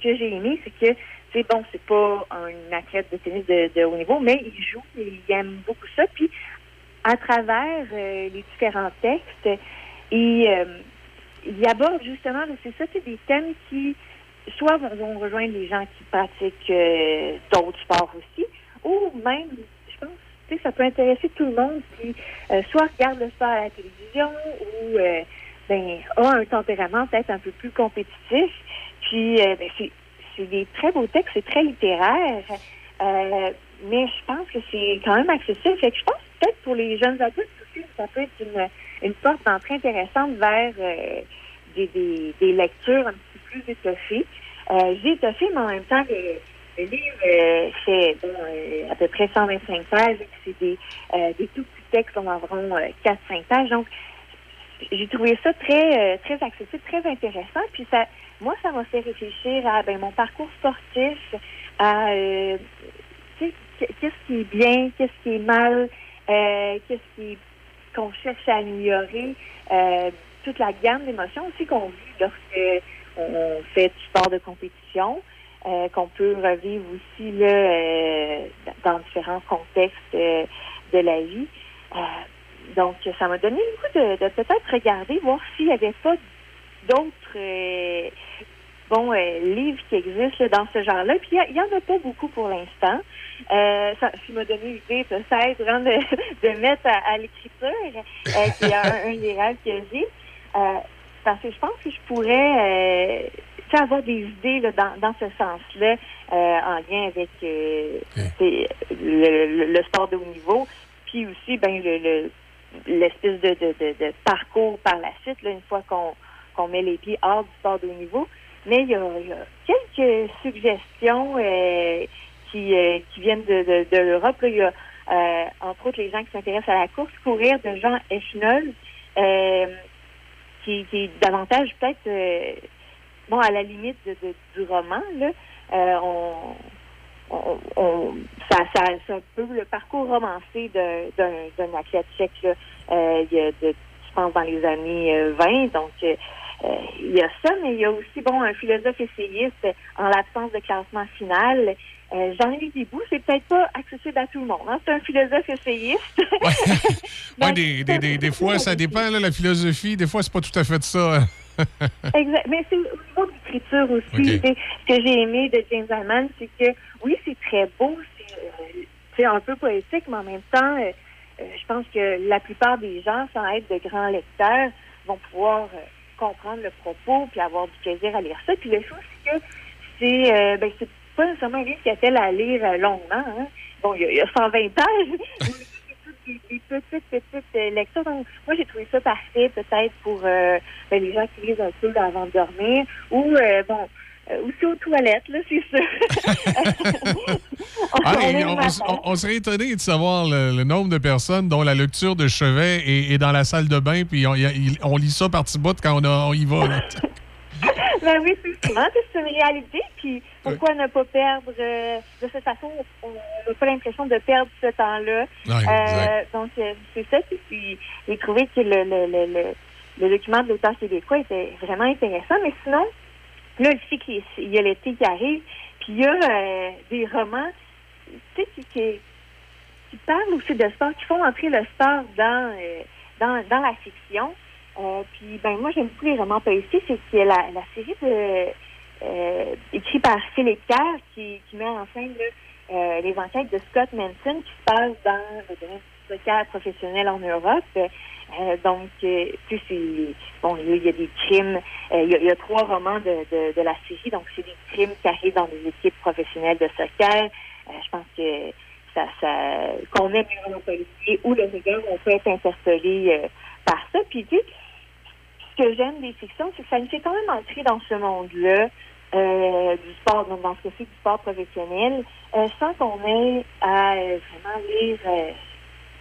que, j'ai aimé, c'est que, c'est bon, c'est pas un athlète de tennis de, de haut niveau, mais il joue et il aime beaucoup ça. Puis, à travers euh, les différents textes, il, euh, il aborde justement, c'est ça, c'est des thèmes qui soit vont, rejoindre les gens qui pratiquent euh, d'autres sports aussi, ou même, je pense, tu sais, ça peut intéresser tout le monde qui euh, soit regarde le sport à la télévision ou euh, ben, a un tempérament peut-être un peu plus compétitif. Puis, euh, ben, c'est c'est des très beaux textes, c'est très littéraire, euh, mais je pense que c'est quand même accessible. Que je pense peut-être pour les jeunes adultes ça peut être une, une porte d'entrée intéressante vers euh, des, des, lectures un petit peu plus étoffées. Euh, J'ai étoffé, mais en même temps, le, livre euh, fait bon, euh, à peu près 125 pages, c'est des, des tout petits textes d'environ euh, 4-5 pages. Donc, j'ai trouvé ça très très accessible, très intéressant. Puis ça, moi, ça m'a fait réfléchir à ben, mon parcours sportif, à qu'est-ce qui est bien, qu'est-ce qui est mal, euh, qu'est-ce qu'on cherche à améliorer, euh, toute la gamme d'émotions aussi qu'on vit lorsque on fait du sport de compétition, euh, qu'on peut revivre aussi là dans différents contextes de la vie. Donc, ça m'a donné le goût de peut-être regarder, voir s'il n'y avait pas d'autres euh, bon euh, livres qui existent là, dans ce genre-là. Puis il y, en a pas beaucoup pour l'instant. Euh, ça, ça m'a donné l'idée peut-être hein, de, de mettre à, à l'écriture, euh, qui est un, un des rêves que j'ai. Euh, parce que je pense que je pourrais euh, avoir des idées là, dans, dans ce sens-là, en lien avec le, le- le sport de haut niveau, puis aussi ben le le- l'espèce de, de, de, de parcours par la suite, là, une fois qu'on qu'on met les pieds hors du sport de haut niveau. Mais il y a, il y a quelques suggestions euh, qui, euh, qui viennent de, de, de l'Europe. Il y a, euh, entre autres, les gens qui s'intéressent à la course, courir de Jean Eschnol, euh, qui, qui est davantage peut-être euh, bon à la limite de, de- du roman. Là. Euh, on, on, on- ça, ça, c'est un peu le parcours romancé d'un, athlète tchèque là, il y a de, je pense dans les années euh, 20. Donc il y a ça, mais il y a aussi bon un philosophe essayiste en l'absence de classement final. Euh, Jean lis des bouts, c'est peut-être pas accessible à tout le monde. hein. C'est un philosophe essayiste. Ouais, des, des, des, des fois, ça dépend, là, la philosophie. Des fois, c'est pas tout à fait ça. Exact. Mais c'est au niveau de l'écriture aussi. Ce que j'ai aimé de James Allman, c'est que oui, c'est très beau, c'est euh, un peu poétique, mais en même temps, euh, euh, je pense que la plupart des gens, sans être de grands lecteurs, vont pouvoir euh, comprendre le propos puis avoir du plaisir à lire ça. Puis le chose, c'est que c'est euh, ben, c'est pas nécessairement un livre qui appelle à lire euh, longuement. Hein. Bon, il y, a- il y a 120 pages, des, des petites, petites euh, lectures. Donc, moi, j'ai trouvé ça parfait, peut-être pour ben, les gens qui lisent un peu avant de dormir, ou, euh, bon, aussi aux toilettes, là, c'est sûr. On serait étonné de savoir le, le nombre de personnes dont la lecture de chevet est, est dans la salle de bain, puis on, y on lit ça par petits bouts quand on, a- on y va. ben oui, c'est souvent, c'est une réalité. Puis pourquoi ne pas perdre euh, de cette façon, on n'a pas l'impression de perdre ce temps-là. Exact. donc euh, c'est ça. Puis, puis j'ai trouvé que le, le, le, le, le document de l'auteur québécois était vraiment intéressant. Mais sinon, là, je sais qu'il il y a l'été qui arrive, puis il y a euh, des romans, tu sais, qui, parlent aussi de sport, qui font entrer le sport dans, euh, dans, dans la fiction. Euh, puis, ben, moi, j'aime beaucoup les romans policiers. C'est qu'il y a la, la série de, écrite par Philippe Kerr qui, met en scène les enquêtes de Scott Manson qui se passent dans je dirais, le soccer professionnel en Europe. Euh, donc, euh, tu sais, c'est bon, il y a- il des crimes. euh, il, y a, il trois romans de, de, de la série, donc c'est des crimes qui arrivent dans des équipes professionnelles de soccer. Euh, je pense que ça, ça qu'on aime les romans policiers ou le regard, on peut être interpellé euh, par ça. Puis, tu sais, ce que j'aime des fictions, c'est que ça nous fait quand même entrer dans ce monde-là euh, du sport, donc dans ce cas-ci du sport professionnel, euh, sans qu'on ait à euh, vraiment lire.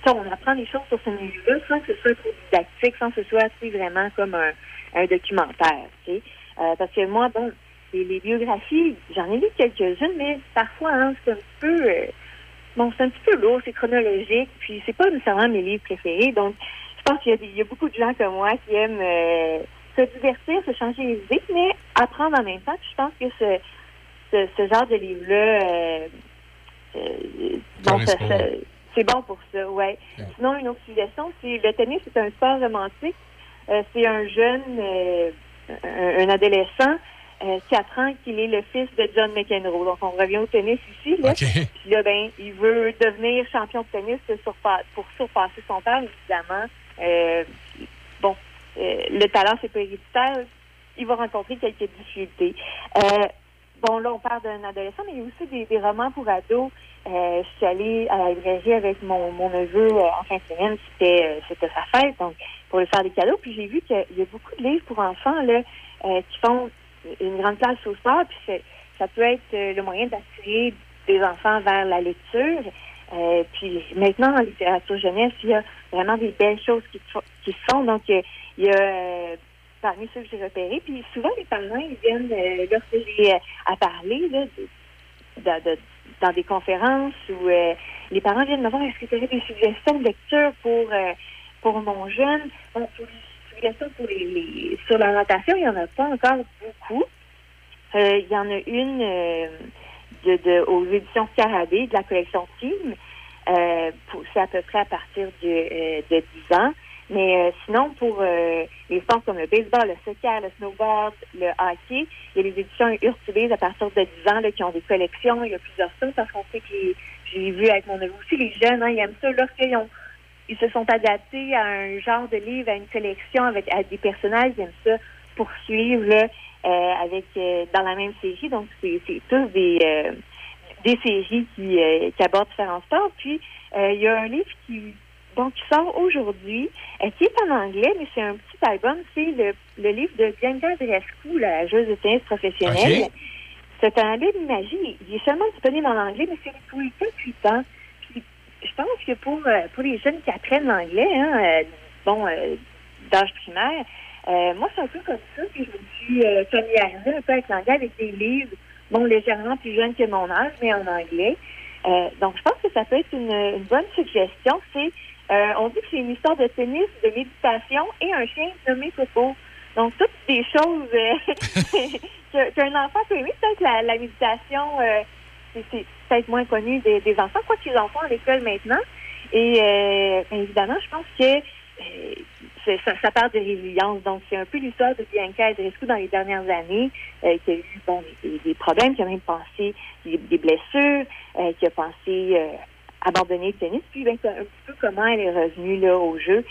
Sais, on apprend des choses sur ce milieu-là sans que ce soit trop didactique, sans que ce soit sais, vraiment comme un, un documentaire. Tu sais. Euh, parce que moi, bon, les, les biographies, j'en ai lu quelques-unes, mais parfois, hein, c'est un petit peu. euh, bon, c'est un petit peu lourd, c'est chronologique, puis c'est pas nécessairement mes livres préférés. Donc, je pense qu'il y, a des- il y a beaucoup de gens comme moi qui aiment euh, se divertir, se changer les idées, mais apprendre en même temps. Puis je pense que ce, ce, ce genre de livre-là, euh, euh, ça- ça- c'est bon pour ça, ouais. Sinon, une autre suggestion, c'est le tennis, c'est un sport romantique. Euh, c'est un jeune, euh, un, adolescent euh, qui apprend qu'il est le fils de John McEnroe. Donc, on revient au tennis ici. Là. Puis là, ben, il veut devenir champion de tennis pour surpasser son père, évidemment. Euh, bon, le talent, c'est pas héréditaire. Il va rencontrer quelques difficultés. Bon, là, on parle d'un adolescent, mais il y a aussi des, des romans pour ados. Euh, je suis allée à la librairie avec mon, mon neveu euh, en fin de semaine. C'était, euh, c'était sa fête, donc pour lui faire des cadeaux. Puis j'ai vu qu'il y a beaucoup de livres pour enfants là, euh, qui font une grande place au sport. Puis ça peut être euh, le moyen d'attirer des enfants vers la lecture. Puis maintenant, en littérature jeunesse, il y a vraiment des belles choses qui, qui se font. Donc, il y a parmi ceux que j'ai repérés. Puis souvent, les parents, ils viennent, euh, lorsque j'ai euh, à parler là, dans des conférences où euh, les parents viennent me voir, est-ce que tu aurais des suggestions de lecture pour, euh, pour mon jeune? Bon, pour les suggestions pour les, sur la natation, il n'y en a pas encore beaucoup. Euh, il y en a une de, aux éditions Scarabée de la collection Team. C'est à peu près à partir de, de 10 ans. Mais euh, sinon, pour euh, les sports comme le baseball, le soccer, le snowboard, le hockey, il y a les éditions Urtubise à partir de 10 ans là, qui ont des collections. Il y a plusieurs sortes parce qu'on sait que les- j'ai vu avec mon neveu aussi, les jeunes, hein, ils aiment ça lorsqu'ils ont ils se sont adaptés à un genre de livre, à une collection avec à des personnages, ils aiment ça poursuivre là, euh, avec euh, dans la même série. Donc c'est tous des euh, des séries qui, euh, qui abordent différents sports. Puis il y a un livre qui donc qui sort aujourd'hui, euh, qui est en anglais, mais c'est un petit album. C'est le, le livre de Bianca Andreescu, la joueuse de tennis professionnelle. C'est un livre de magie. Il est seulement disponible en anglais, mais c'est pour les 4-8 ans. Puis, je pense que pour, euh, pour les jeunes qui apprennent l'anglais, hein, euh, bon, d'âge primaire, moi, c'est un peu comme ça que je me suis familiarisée un peu avec l'anglais, avec des livres, bon, légèrement plus jeunes que mon âge, mais en anglais. Euh, donc, je pense que ça peut être une, une bonne suggestion. C'est, euh, on dit que c'est une histoire de tennis, de méditation et un chien nommé Coco. Donc, toutes des choses euh, qu'un enfant peut aimer. Peut-être la, la méditation, euh, c'est peut-être moins connu des, enfants, quoi qu'ils en font à l'école maintenant. Et évidemment, je pense que ça, parle de résilience. Donc, c'est un peu l'histoire de Bianca Adrescu dans les dernières années, qui a eu bon, des, problèmes, qui a même pensé des, blessures, qui a pensé abandonner le tennis. Puis, ben, c'est un petit peu comment elle est revenue là, au jeu.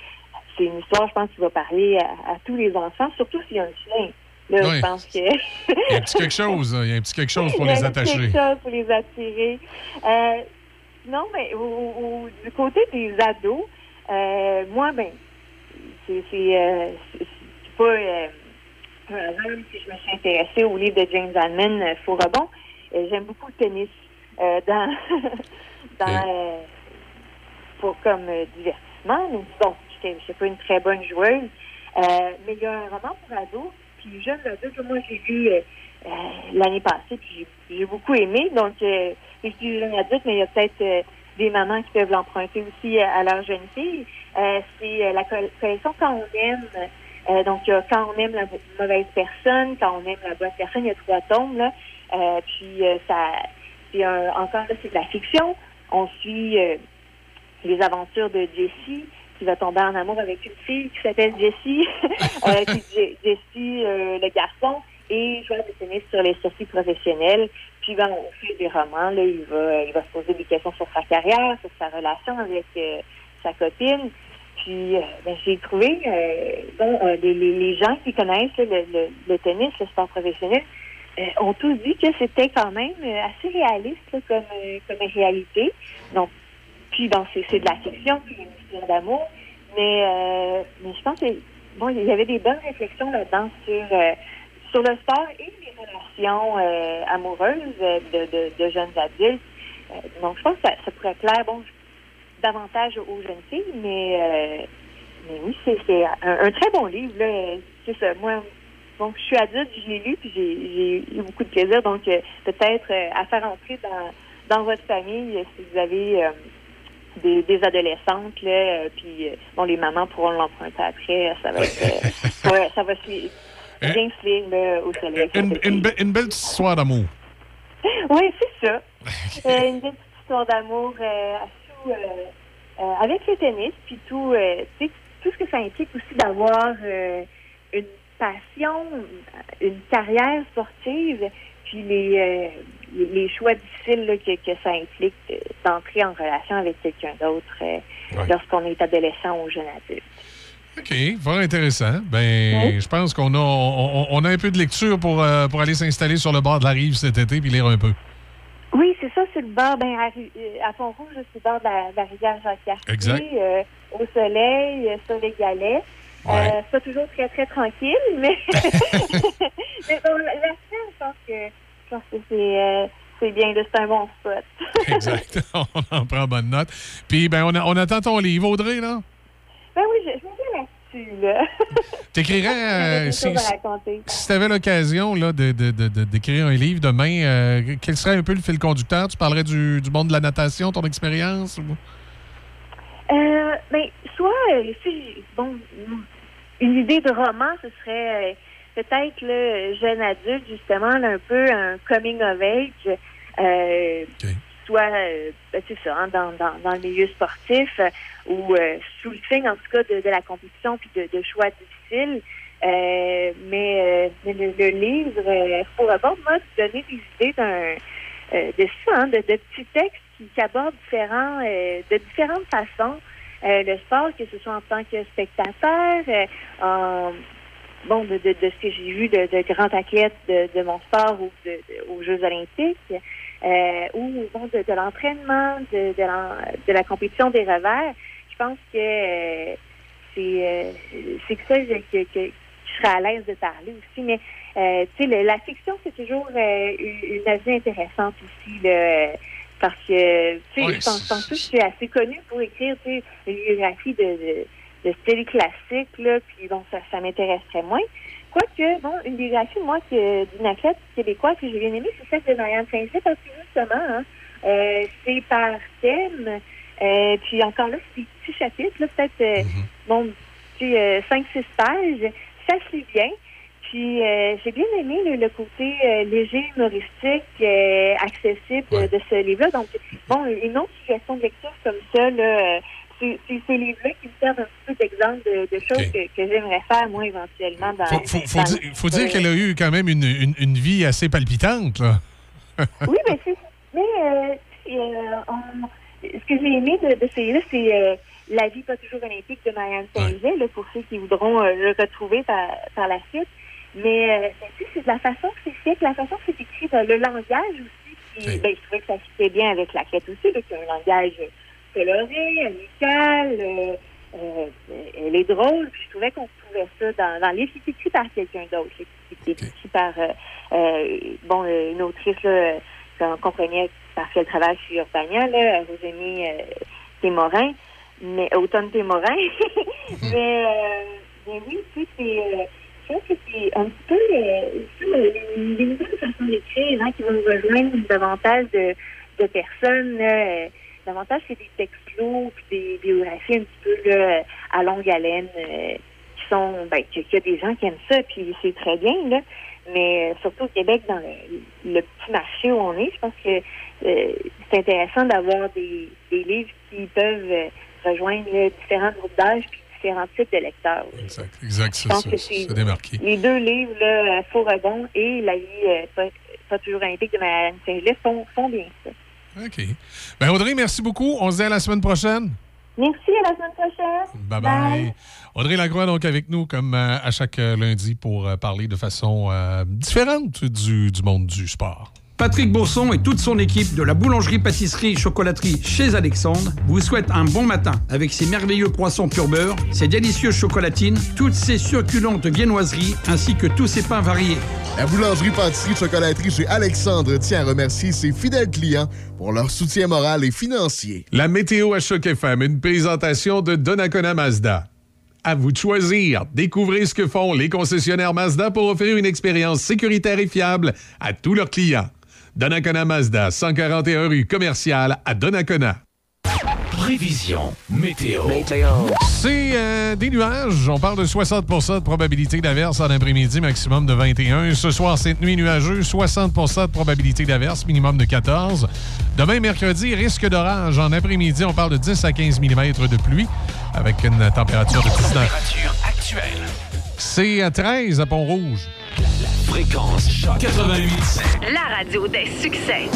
C'est une histoire, je pense, qui va parler à, à tous les enfants, surtout s'il y a un chien. Là, Oui. je pense que... Il y a un petit quelque chose, il y a un petit quelque chose pour Il y a les un petit attacher. quelque chose pour les attirer. Euh, non, mais au, au- du côté des ados, euh, moi, ben, c'est euh, pas euh, un hasard si je me suis intéressée au livre de James Alman, euh, Faux rebond. J'aime beaucoup le tennis dans, euh, pour, comme euh, divertissement. Mais bon, je suis pas une très bonne joueuse. Euh, mais il y a un roman pour ados, puis jeune adulte, moi j'ai lu euh, l'année passée, puis j'ai beaucoup aimé. Donc, je suis jeune adulte, mais il y a peut-être des mamans qui peuvent l'emprunter aussi à, leur jeune fille. C'est la coll- collection Quand on aime. Donc, il y a Quand on aime la mau- mauvaise personne, Quand on aime la bonne personne, il y a trois tomes. Là. Puis, ça, c'est encore là, c'est de la fiction. On suit euh, les aventures de Jessie qui va tomber en amour avec une fille qui s'appelle Jessie, euh, Jessie, euh, le garçon, et joueur de tennis sur les circuits professionnels. Puis ben, au fil des romans, là, il va il va se poser des questions sur sa carrière, sur sa relation avec euh, sa copine. Puis euh, ben, j'ai trouvé euh, bon, euh, les, les, gens qui connaissent là, le, le, tennis, le sport professionnel, ont tous dit que c'était quand même euh, assez réaliste comme, euh, comme réalité. Donc, puis bon, c'est de la fiction, puis une histoire d'amour. Mais, euh, mais je pense que bon, il y avait des bonnes réflexions là-dedans sur, euh, sur le sport et les relations euh, amoureuses euh, de, de, de jeunes adultes. Euh, donc, je pense que ça, pourrait plaire bon, davantage aux jeunes filles, mais, euh, mais oui, c'est un, un très bon livre. C'est ça. Moi, donc, je suis adulte, je l'ai lu, puis j'ai j'ai eu beaucoup de plaisir. Donc, euh, peut-être euh, à faire entrer dans, dans votre famille, euh, si vous avez euh, des, des adolescentes, là, euh, puis euh, bon, les mamans pourront l'emprunter après. Ça va être, euh, ça va, ça va se li- bien se lire là, au soleil. Une, une be- une belle petite histoire d'amour. Oui, c'est ça. Euh, une petite histoire d'amour euh, euh, euh, avec le tennis, puis tout, euh, tu sais, tout ce que ça implique aussi d'avoir euh, une passion, une carrière sportive, puis les, euh, les, choix difficiles là, que, que ça implique d'entrer en relation avec quelqu'un d'autre euh, lorsqu'on est adolescent ou jeune adulte. OK, fort intéressant. Ben, je pense qu'on a, on, on a un peu de lecture pour, euh, pour aller s'installer sur le bord de la rive cet été puis lire un peu. Oui, c'est ça, c'est le bord, ben, à, à Pont-Rouge, c'est le bord de la, de la rivière Jacques-Cartier, Exact. au soleil, sur les galets. Ouais. Euh, c'est pas toujours très, très tranquille, mais, mais bon, la semaine, je pense que, je pense que c'est, euh, c'est bien, c'est un bon spot. Exact. on en prend bonne note. Puis, ben, on, a- on attend ton livre, Audrey, là? ben oui, je, je me dis là-dessus, là. T'écrirais, euh, si, si tu avais l'occasion là, de, de, de- d'écrire un livre demain, euh, quel serait un peu le fil conducteur? Tu parlerais du, du monde de la natation, ton expérience? ou- Euh, ben, soit, euh, si, bon, une idée de roman, ce serait euh, peut-être le jeune adulte, justement, là, un peu un coming of age, euh, soit, euh, ben, ça, hein, dans, dans, dans le milieu sportif euh, ou euh, sous le signe, en tout cas, de, de la compétition puis de, de choix difficiles. Euh, mais euh, mais le, le livre, euh, pour abord, moi, donner des idées d'un euh, de ça, hein, de, de petits textes qui, qui abordent différents, euh, de différentes façons le sport, que ce soit en tant que spectateur, euh, en, bon, de, de, de ce que j'ai vu de, de grands athlètes de, de mon sport ou de, aux Jeux olympiques, euh, ou bon, de, l'entraînement, de, de, la compétition des revers. Je pense que euh, c'est euh, c'est que ça que, que, je serais à l'aise de parler aussi. Mais euh, tu sais, la fiction, c'est toujours euh, une une avenue intéressante aussi. Là, euh, parce que, tu sais, je pense, que je suis assez connue pour écrire, tu sais, une biographie de, de, de style classique, là, puis bon, ça, ça m'intéresserait moins. Quoique, bon, une biographie, moi, que d'une athlète québécoise que j'ai bien aimée, c'est celle de Marianne Saint-Cyr, parce que justement, hein, euh, c'est par thème, euh, puis encore là, c'est des petits chapitres, là, peut-être, euh, bon, tu sais, euh, 5-6 pages, ça se lit bien. Puis euh, j'ai bien aimé le, le côté euh, léger, humoristique, euh, accessible de, de ce livre-là. Donc, bon, une autre suggestion de lecture comme ça, là, c'est ces livres-là qui me servent un petit peu d'exemple de, de choses que, que j'aimerais faire, moi, éventuellement. Dans, Faut, faut, faut dans- dire, faut dire qu'elle a eu quand même une, une, une vie assez palpitante. Là. Oui, mais c'est. Mais on- ce que j'ai aimé de, de ces livres, c'est La vie pas toujours olympique de Marianne là, pour ceux qui voudront euh, le retrouver par, par la suite. Mais euh, c'est de la façon que c'est fait, la façon que c'est écrit, le langage aussi. Qui, ben, je trouvais que ça fitait bien avec la quête aussi, là, qui a un langage coloré, amical. euh, euh, elle est drôle, puis je trouvais qu'on trouvait ça dans, dans le livre. C'est écrit par quelqu'un d'autre, là, qui est écrit par euh, euh, bon euh, une autrice là, qu'on comprenait parce qu'elle travaille sur Urbania, là, Rosémie euh, Témorin, mais Automne Témorin. mais, euh, mais oui, tu sais, c'est que c'est un petit peu ça, les, les nouvelles façons d'écrire qui vont rejoindre davantage de, personnes. Euh, davantage c'est des textes lourds puis des biographies un petit peu à longue haleine euh, qui sont ben qu'il y a des gens qui aiment ça puis c'est très bien mais euh, surtout au Québec dans le, petit marché où on est je pense que euh, c'est intéressant d'avoir des, livres qui peuvent rejoindre différents groupes d'âge puis différents types de lecteurs Exact, exact, ça, pense ça, que ça, c'est c'est démarqué. les deux livres là, Faux Rebond et La vie euh, pas, pas toujours olympique de Marianne Saint-Gilles font, font bien ça OK. Ben Audrey, merci beaucoup. On se dit à la semaine prochaine. merci à la semaine prochaine Bye bye. Audrey Lacroix, donc, avec nous, comme euh, à chaque euh, lundi, pour euh, parler de façon différente du, du monde du sport. Patrick Bourson et toute son équipe de la boulangerie-pâtisserie-chocolaterie chez Alexandre vous souhaitent un bon matin avec ses merveilleux croissants pur beurre, ses délicieuses chocolatines, toutes ses succulentes viennoiseries ainsi que tous ses pains variés. La boulangerie pâtisserie chocolaterie chez Alexandre tient à remercier ses fidèles clients pour leur soutien moral et financier. La météo à Choc FM, une présentation de Donnacona Mazda. À vous de choisir. Découvrez ce que font les concessionnaires Mazda pour offrir une expérience sécuritaire et fiable à tous leurs clients. Donnacona Mazda, 141 rue commerciale à Donnacona. Prévision météo. C'est euh, des nuages. On parle de 60% de probabilité d'averse en après-midi, maximum de 21. Ce soir, cette nuit nuageux, 60% de probabilité d'averse, minimum de 14. Demain, mercredi, risque d'orage. En après-midi, on parle de 10 à 15 mm de pluie avec une température de 19. Température actuelle. C'est à 13 à Pont-Rouge. Fréquence choc 88. La radio des succès.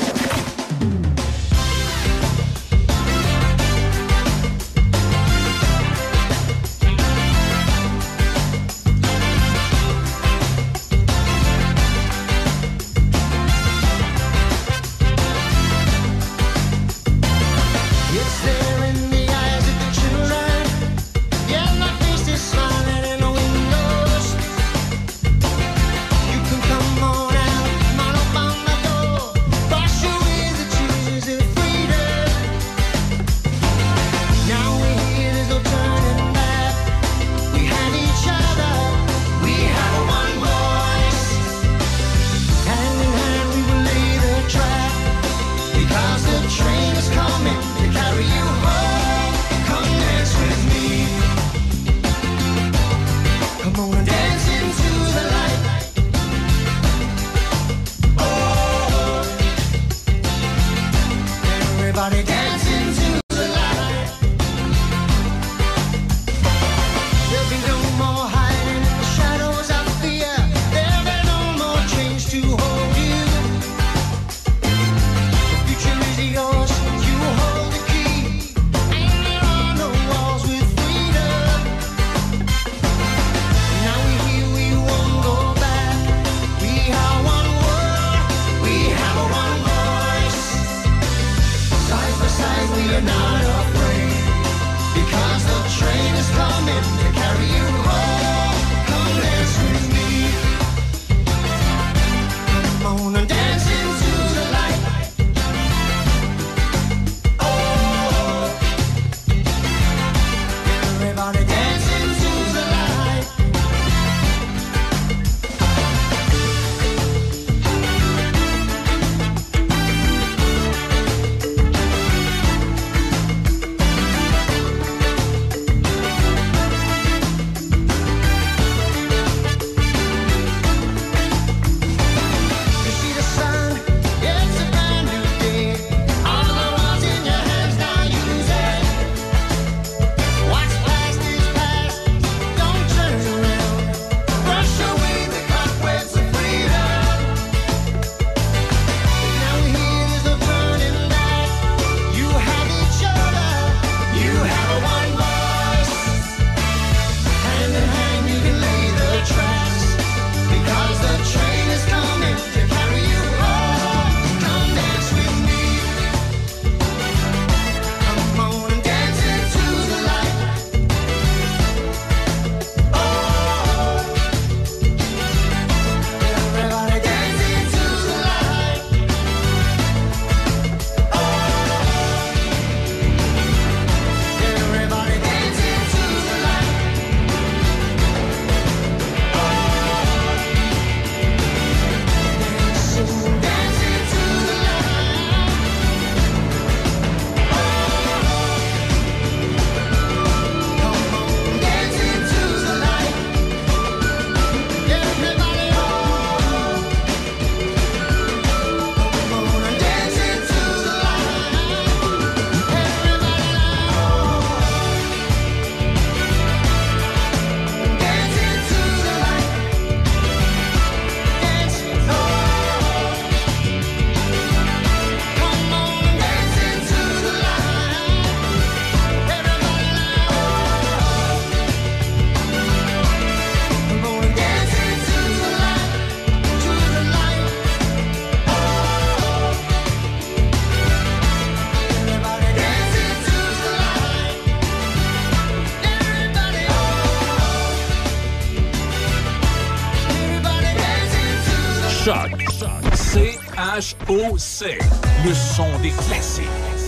Son des classiques.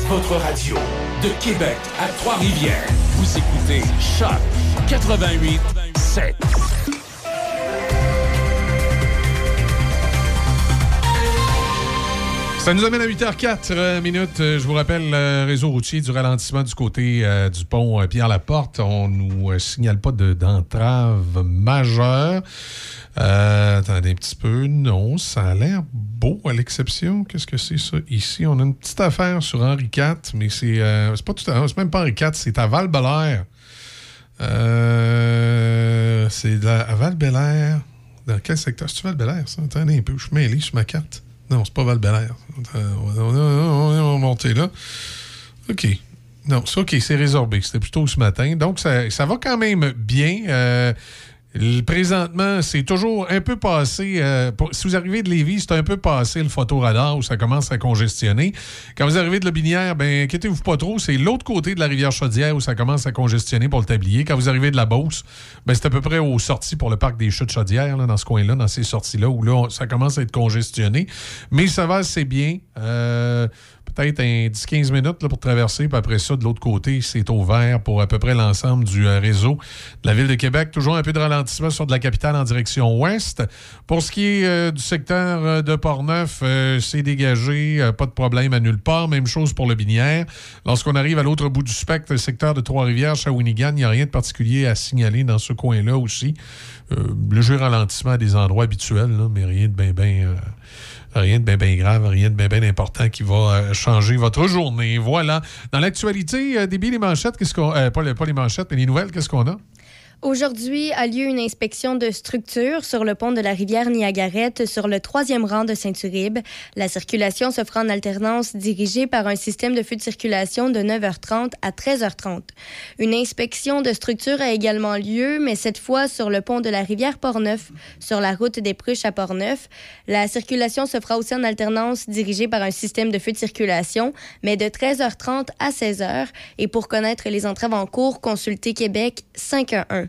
Votre radio de Québec à Trois-Rivières. Vous écoutez Choc 88 7. Ça nous amène à 8h04 euh, minutes. Euh, Je vous rappelle, le réseau routier du ralentissement du côté euh, du pont euh, Pierre-Laporte. On nous euh, signale pas de- d'entrave majeure. Euh, attendez un petit peu. Non, ça a l'air à l'exception. Qu'est-ce que c'est ça ici? On a une petite affaire sur Henri IV, mais c'est euh, c'est pas tout à même pas Henri IV, c'est à val Euh, c'est à val Dans quel secteur? C'est-tu val ça? Attendez un peu, je suis mêlé sur ma carte. Non, c'est pas val on, on- va monter là. OK. Non, c'est OK, c'est résorbé. C'était plutôt ce matin. Donc, ça, ça va quand même bien. Euh, présentement, c'est toujours un peu passé. euh, si vous arrivez de Lévis, c'est un peu passé le photoradar où ça commence à congestionner. Quand vous arrivez de Lobinière, ben inquiétez-vous pas trop. C'est l'autre côté de la rivière Chaudière où ça commence à congestionner pour le tablier. Quand vous arrivez de la Beauce, ben c'est à peu près aux sorties pour le parc des Chutes Chaudière, là, dans ce coin-là, dans ces sorties-là, où là, ça commence à être congestionné. Mais ça va assez bien. Euh, Peut-être un 10-15 minutes pour traverser, puis après ça, de l'autre côté, c'est ouvert pour à peu près l'ensemble du euh, réseau de la Ville de Québec. Toujours un peu de ralentissement sur de la capitale en direction ouest. Pour ce qui est euh, du secteur euh, de Portneuf, c'est dégagé, pas de problème à nulle part. Même chose pour le Binière. Lorsqu'on arrive à l'autre bout du spectre, le secteur de Trois-Rivières, Shawinigan, il n'y a rien de particulier à signaler dans ce coin-là aussi. Léger ralentissement à des endroits habituels, mais rien de bien, bien... Rien de bien grave, rien de bien important qui va euh, changer votre journée. Voilà. Dans l'actualité, euh, débit les manchettes, qu'est-ce qu'on. euh, pas les manchettes, mais les nouvelles, qu'est-ce qu'on a? Aujourd'hui a lieu une inspection de structure sur le pont de la rivière Niagarette sur le troisième rang de Saint-Uribe. La circulation se fera en alternance dirigée par un système de feu de circulation de 9h30 à 13h30. Une inspection de structure a également lieu, mais cette fois sur le pont de la rivière Portneuf, sur la route des Pruches à Portneuf. La circulation se fera aussi en alternance dirigée par un système de feu de circulation, mais de 13h30 à 16h. Et pour connaître les entraves en cours, consultez Québec 511.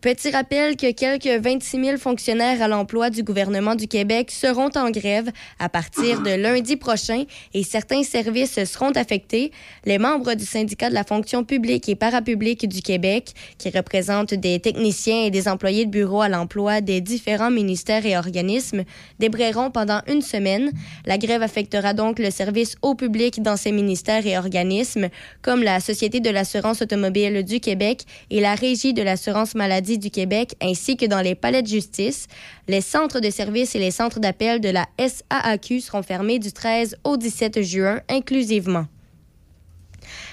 Petit rappel que quelques 26 000 fonctionnaires à l'emploi du gouvernement du Québec seront en grève à partir de lundi prochain et certains services seront affectés. Les membres du syndicat de la fonction publique et parapublique du Québec, qui représentent des techniciens et des employés de bureau à l'emploi des différents ministères et organismes, débrayeront pendant une semaine. La grève affectera donc le service au public dans ces ministères et organismes, comme la Société de l'assurance automobile du Québec et la Régie de l'assurance maladie du Québec, ainsi que dans les palais de justice. Les centres de services et les centres d'appel de la SAAQ seront fermés du 13 au 17 juin inclusivement.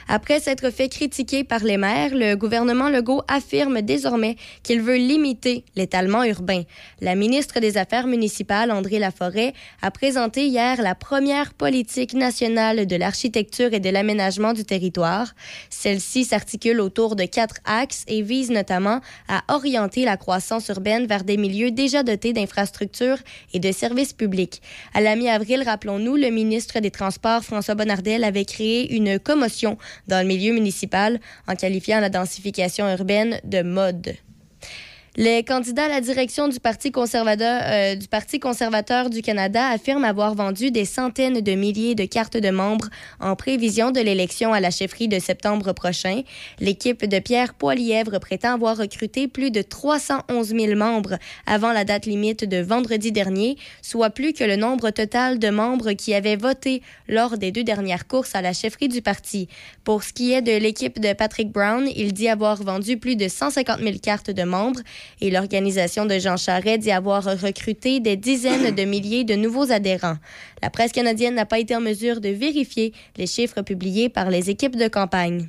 Après s'être fait critiquer par les maires, le gouvernement Legault affirme désormais qu'il veut limiter l'étalement urbain. La ministre des Affaires municipales, André Laforêt, a présenté hier la première politique nationale de l'architecture et de l'aménagement du territoire. Celle-ci s'articule autour de quatre axes et vise notamment à orienter la croissance urbaine vers des milieux déjà dotés d'infrastructures et de services publics. À la mi-avril, rappelons-nous, le ministre des Transports, François Bonnardel, avait créé une commotion dans le milieu municipal en qualifiant la densification urbaine de mode. Les candidats à la direction du Parti conservateur, euh, du conservateur du Canada affirment avoir vendu des centaines de milliers de cartes de membres en prévision de l'élection à la chefferie de septembre prochain. L'équipe de Pierre Poilièvre prétend avoir recruté plus de 311 000 membres avant la date limite de vendredi dernier, soit plus que le nombre total de membres qui avaient voté lors des deux dernières courses à la chefferie du parti. Pour ce qui est de l'équipe de Patrick Brown, il dit avoir vendu plus de 150 000 cartes de membres et l'organisation de Jean Charest dit avoir recruté des dizaines de milliers de nouveaux adhérents. La presse canadienne n'a pas été en mesure de vérifier les chiffres publiés par les équipes de campagne.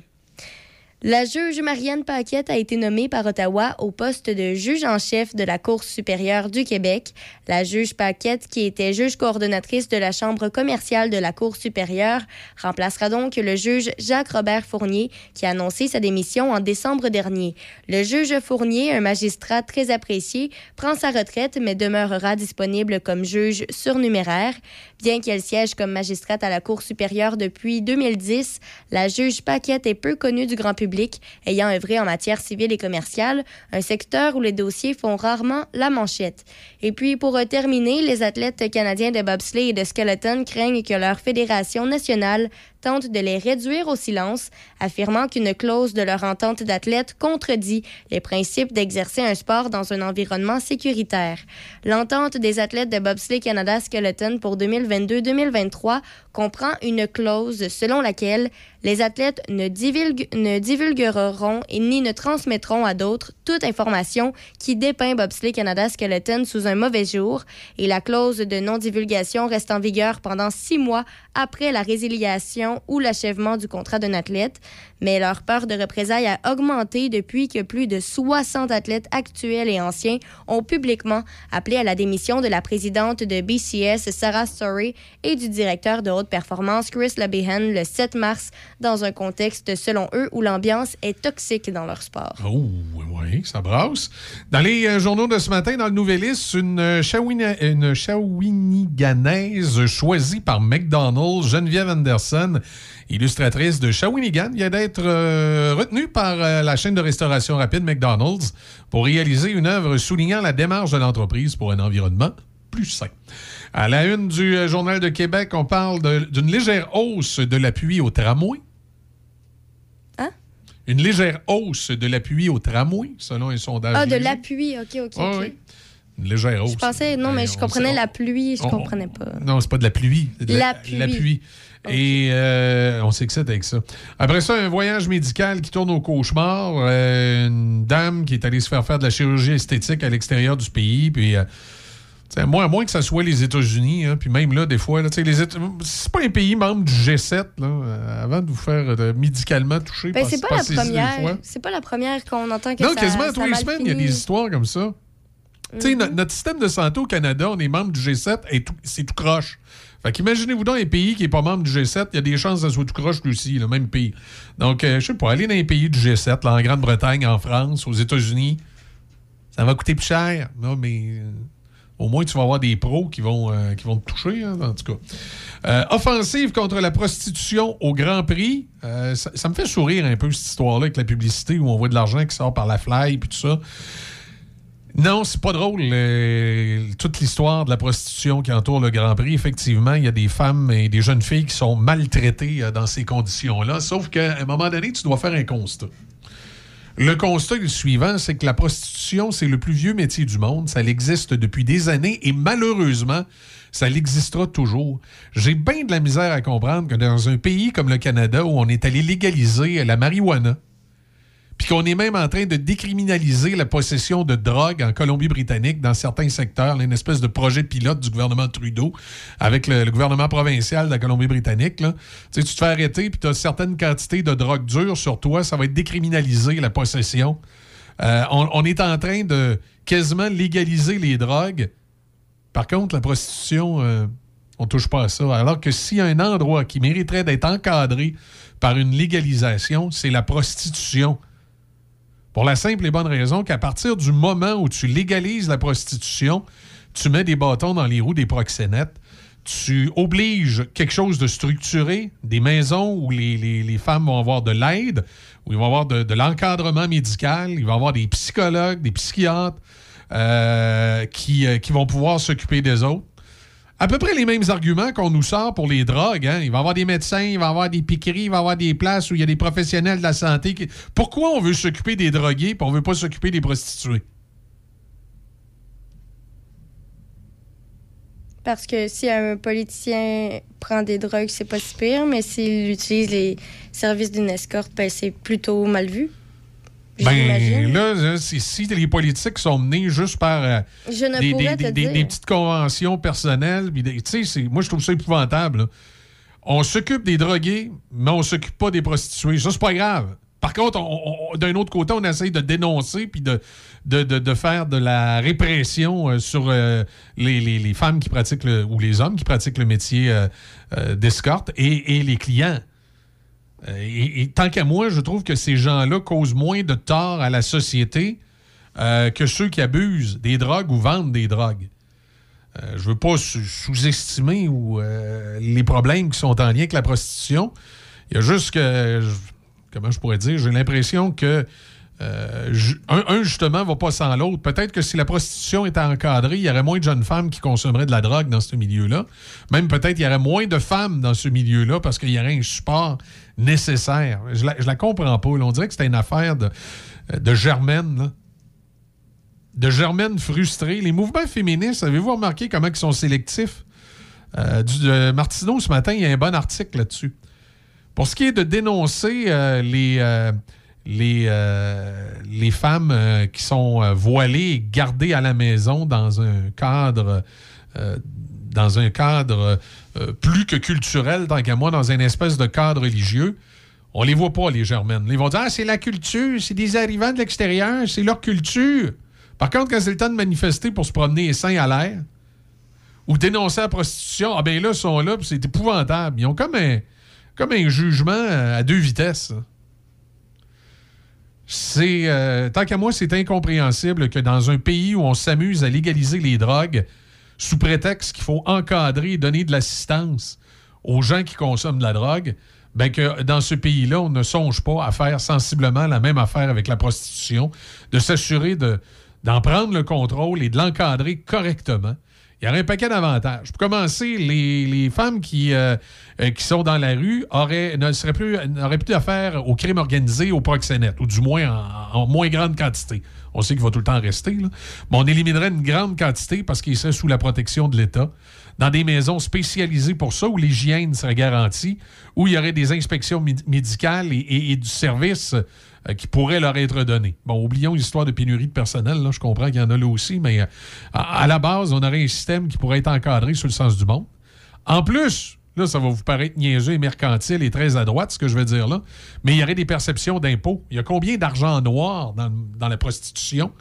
La juge Marianne Paquette a été nommée par Ottawa au poste de juge en chef de la Cour supérieure du Québec. La juge Paquette, qui était juge coordonnatrice de la Chambre commerciale de la Cour supérieure, remplacera donc le juge Jacques-Robert Fournier, qui a annoncé sa démission en décembre dernier. Le juge Fournier, un magistrat très apprécié, prend sa retraite mais demeurera disponible comme juge surnuméraire. Bien qu'elle siège comme magistrate à la Cour supérieure depuis 2010, la juge Paquette est peu connue du grand public ayant œuvré en matière civile et commerciale, un secteur où les dossiers font rarement la manchette. Et puis, pour euh, terminer, les athlètes canadiens de bobsleigh et de skeleton craignent que leur fédération nationale tente de les réduire au silence, affirmant qu'une clause de leur entente d'athlètes contredit les principes d'exercer un sport dans un environnement sécuritaire. L'entente des athlètes de bobsleigh Canada Skeleton pour 2022-2023 comprend une clause selon laquelle les athlètes ne, divulgue- ne divulgueront ni ne transmettront à d'autres toute information qui dépeint Bobsleigh Canada Skeleton sous un mauvais jour et la clause de non-divulgation reste en vigueur pendant six mois après la résiliation ou l'achèvement du contrat d'un athlète. Mais leur peur de représailles a augmenté depuis que plus de 60 athlètes actuels et anciens ont publiquement appelé à la démission de la présidente de BCS, Sarah Story, et du directeur de haute performance, Chris Labehan, le 7 mars, dans un contexte, selon eux, où l'ambiance est toxique dans leur sport. Oh, oui, ça brasse. Dans les euh, journaux de ce matin, dans le Nouvelliste, une, euh, une Shawiniganaise choisie par McDonald's, Geneviève Anderson, illustratrice de Shawinigan, vient d'être euh, retenue par euh, la chaîne de restauration rapide McDonald's pour réaliser une œuvre soulignant la démarche de l'entreprise pour un environnement plus sain. À la une du euh, Journal de Québec, on parle d'une légère hausse de l'appui au tramway. Hein? Une légère hausse de l'appui au tramway, selon un sondage. Ah, de l'appui, OK, OK, Ah OK. oui. Une légère hausse. Je pensais, non, mais je on comprenais la pluie, je on- comprenais pas. Non, c'est pas de la pluie. de la- La pluie. La pluie. Et euh, on s'excite avec ça. Après ça, un voyage médical qui tourne au cauchemar. Euh, une dame qui est allée se faire faire de la chirurgie esthétique à l'extérieur du pays. Puis, euh, moi, à moins que ça soit les États-Unis, hein, puis même là, des fois, là, les c'est pas un pays membre du G7, là, euh, avant de vous faire médicalement toucher. Ben, c'est pas la première. C'est pas la première qu'on entend que Non, ça, quasiment à tous les semaines, il y a des histoires comme ça. No- notre système de santé au Canada, on est membre du G7 et c'est tout croche. Fait qu'imaginez-vous dans un pays qui n'est pas membre du G7, il y a des chances que ça soit tout croche lui aussi, le même pays. Donc, euh, je sais pas, aller dans les pays du G7, là, en Grande-Bretagne, en France, aux États-Unis, ça va coûter plus cher. Mais euh, au moins, tu vas avoir des pros qui vont, euh, qui vont te toucher, hein, en tout cas. Euh, offensive contre la prostitution au Grand Prix. Ça, ça me fait sourire un peu, cette histoire-là, avec la publicité où on voit de l'argent qui sort par la fly puis tout ça. Non, c'est pas drôle. toute l'histoire de la prostitution qui entoure le Grand Prix, effectivement, il y a des femmes et des jeunes filles qui sont maltraitées euh, dans ces conditions-là. Sauf qu'à un moment donné, tu dois faire un constat. Le constat le suivant, c'est que la prostitution, c'est le plus vieux métier du monde. Ça existe depuis des années et malheureusement, ça l'existera toujours. J'ai bien de la misère à comprendre que dans un pays comme le Canada, où on est allé légaliser la marijuana, puis qu'on est même en train de décriminaliser la possession de drogue en Colombie-Britannique dans certains secteurs, une espèce de projet pilote du gouvernement Trudeau avec le, gouvernement provincial de la Colombie-Britannique. là. Tu te fais arrêter, puis tu as certaines quantités de drogue dure sur toi, ça va être décriminalisé, la possession. Euh, on, on est en train de quasiment légaliser les drogues. Par contre, la prostitution, euh, on touche pas à ça. Alors que s'il y a un endroit qui mériterait d'être encadré par une légalisation, c'est la prostitution. Pour la simple et bonne raison qu'à partir du moment où tu légalises la prostitution, tu mets des bâtons dans les roues des proxénètes, tu obliges quelque chose de structuré, des maisons où les, les- femmes vont avoir de l'aide, où ils vont avoir de, l'encadrement médical, il va y avoir des psychologues, des psychiatres euh, qui, euh, qui vont pouvoir s'occuper des autres. À peu près les mêmes arguments qu'on nous sort pour les drogues. hein. Il va y avoir des médecins, il va y avoir des piqueries, il va y avoir des places où il y a des professionnels de la santé. Pourquoi on veut s'occuper des drogués et on veut pas s'occuper des prostituées? Parce que si un politicien prend des drogues, c'est pas si pire, mais s'il utilise les services d'une escorte, ben, c'est plutôt mal vu. Ben J'imagine. là, si les politiques sont menés juste par euh, des, petites conventions personnelles, tu sais, moi je trouve ça épouvantable. là. On s'occupe des drogués, mais on s'occupe pas des prostituées. Ça, c'est pas grave. Par contre, on- on- d'un autre côté, on essaye de dénoncer puis de, de, de- de faire de la répression euh, sur euh, les, les- les femmes qui pratiquent le, ou les hommes qui pratiquent le métier d'escorte et, et les clients. Euh, Et, tant qu'à moi, je trouve que ces gens-là causent moins de tort à la société euh, que ceux qui abusent des drogues ou vendent des drogues. Euh, je veux pas sous- sous-estimer ou, euh, les problèmes qui sont en lien avec la prostitution. Il y a juste que, comment je pourrais dire, j'ai l'impression que un, un, justement, va pas sans l'autre. Peut-être que si la prostitution était encadrée, il y aurait moins de jeunes femmes qui consommeraient de la drogue dans ce milieu-là. Même peut-être il y aurait moins de femmes dans ce milieu-là parce qu'il y aurait un support nécessaire. Je la, je la comprends pas. On dirait que c'était une affaire de, de germaine. là. De germaine frustrée. Les mouvements féministes, avez-vous remarqué comment ils sont sélectifs? Euh, du, de Martineau, ce matin, il y a un bon article là-dessus. Pour ce qui est de dénoncer euh, les, euh, les, euh, les femmes euh, qui sont euh, voilées et gardées à la maison dans un cadre, euh, dans un cadre euh, plus que culturel, tant qu'à moi, dans une espèce de cadre religieux, on les voit pas, les germaines. Ils vont dire Ah, c'est la culture, c'est des arrivants de l'extérieur, c'est leur culture. Par contre, quand c'est le temps de manifester pour se promener les seins à l'air, ou dénoncer la prostitution, ah ben là, ils sont là, c'est épouvantable. Ils ont comme un, comme un jugement à deux vitesses. C'est euh, tant qu'à moi, c'est incompréhensible que dans un pays où on s'amuse à légaliser les drogues sous prétexte qu'il faut encadrer et donner de l'assistance aux gens qui consomment de la drogue, ben que dans ce pays-là, on ne songe pas à faire sensiblement la même affaire avec la prostitution, de s'assurer de- d'en prendre le contrôle et de l'encadrer correctement. Il y aurait un paquet d'avantages. Pour commencer, les, femmes qui, euh, euh, qui sont dans la rue auraient, ne seraient plus, n'auraient plus affaire au crime organisé, au proxénète, ou du moins en, moins grande quantité. On sait qu'il va tout le temps rester. Mais on éliminerait une grande quantité parce qu'ils seraient sous la protection de l'État, dans des maisons spécialisées pour ça, où l'hygiène serait garantie, où il y aurait des inspections médicales et du service euh, qui pourrait leur être donné. Bon, oublions l'histoire de pénurie de personnel. Là. Je comprends qu'il y en a là aussi, mais euh, à, la base, on aurait un système qui pourrait être encadré sur le sens du monde. En plus, là, ça va vous paraître niaiseux et mercantile et très à droite, ce que je veux dire là, mais il y aurait des perceptions d'impôts. Il y a combien d'argent noir dans, la prostitution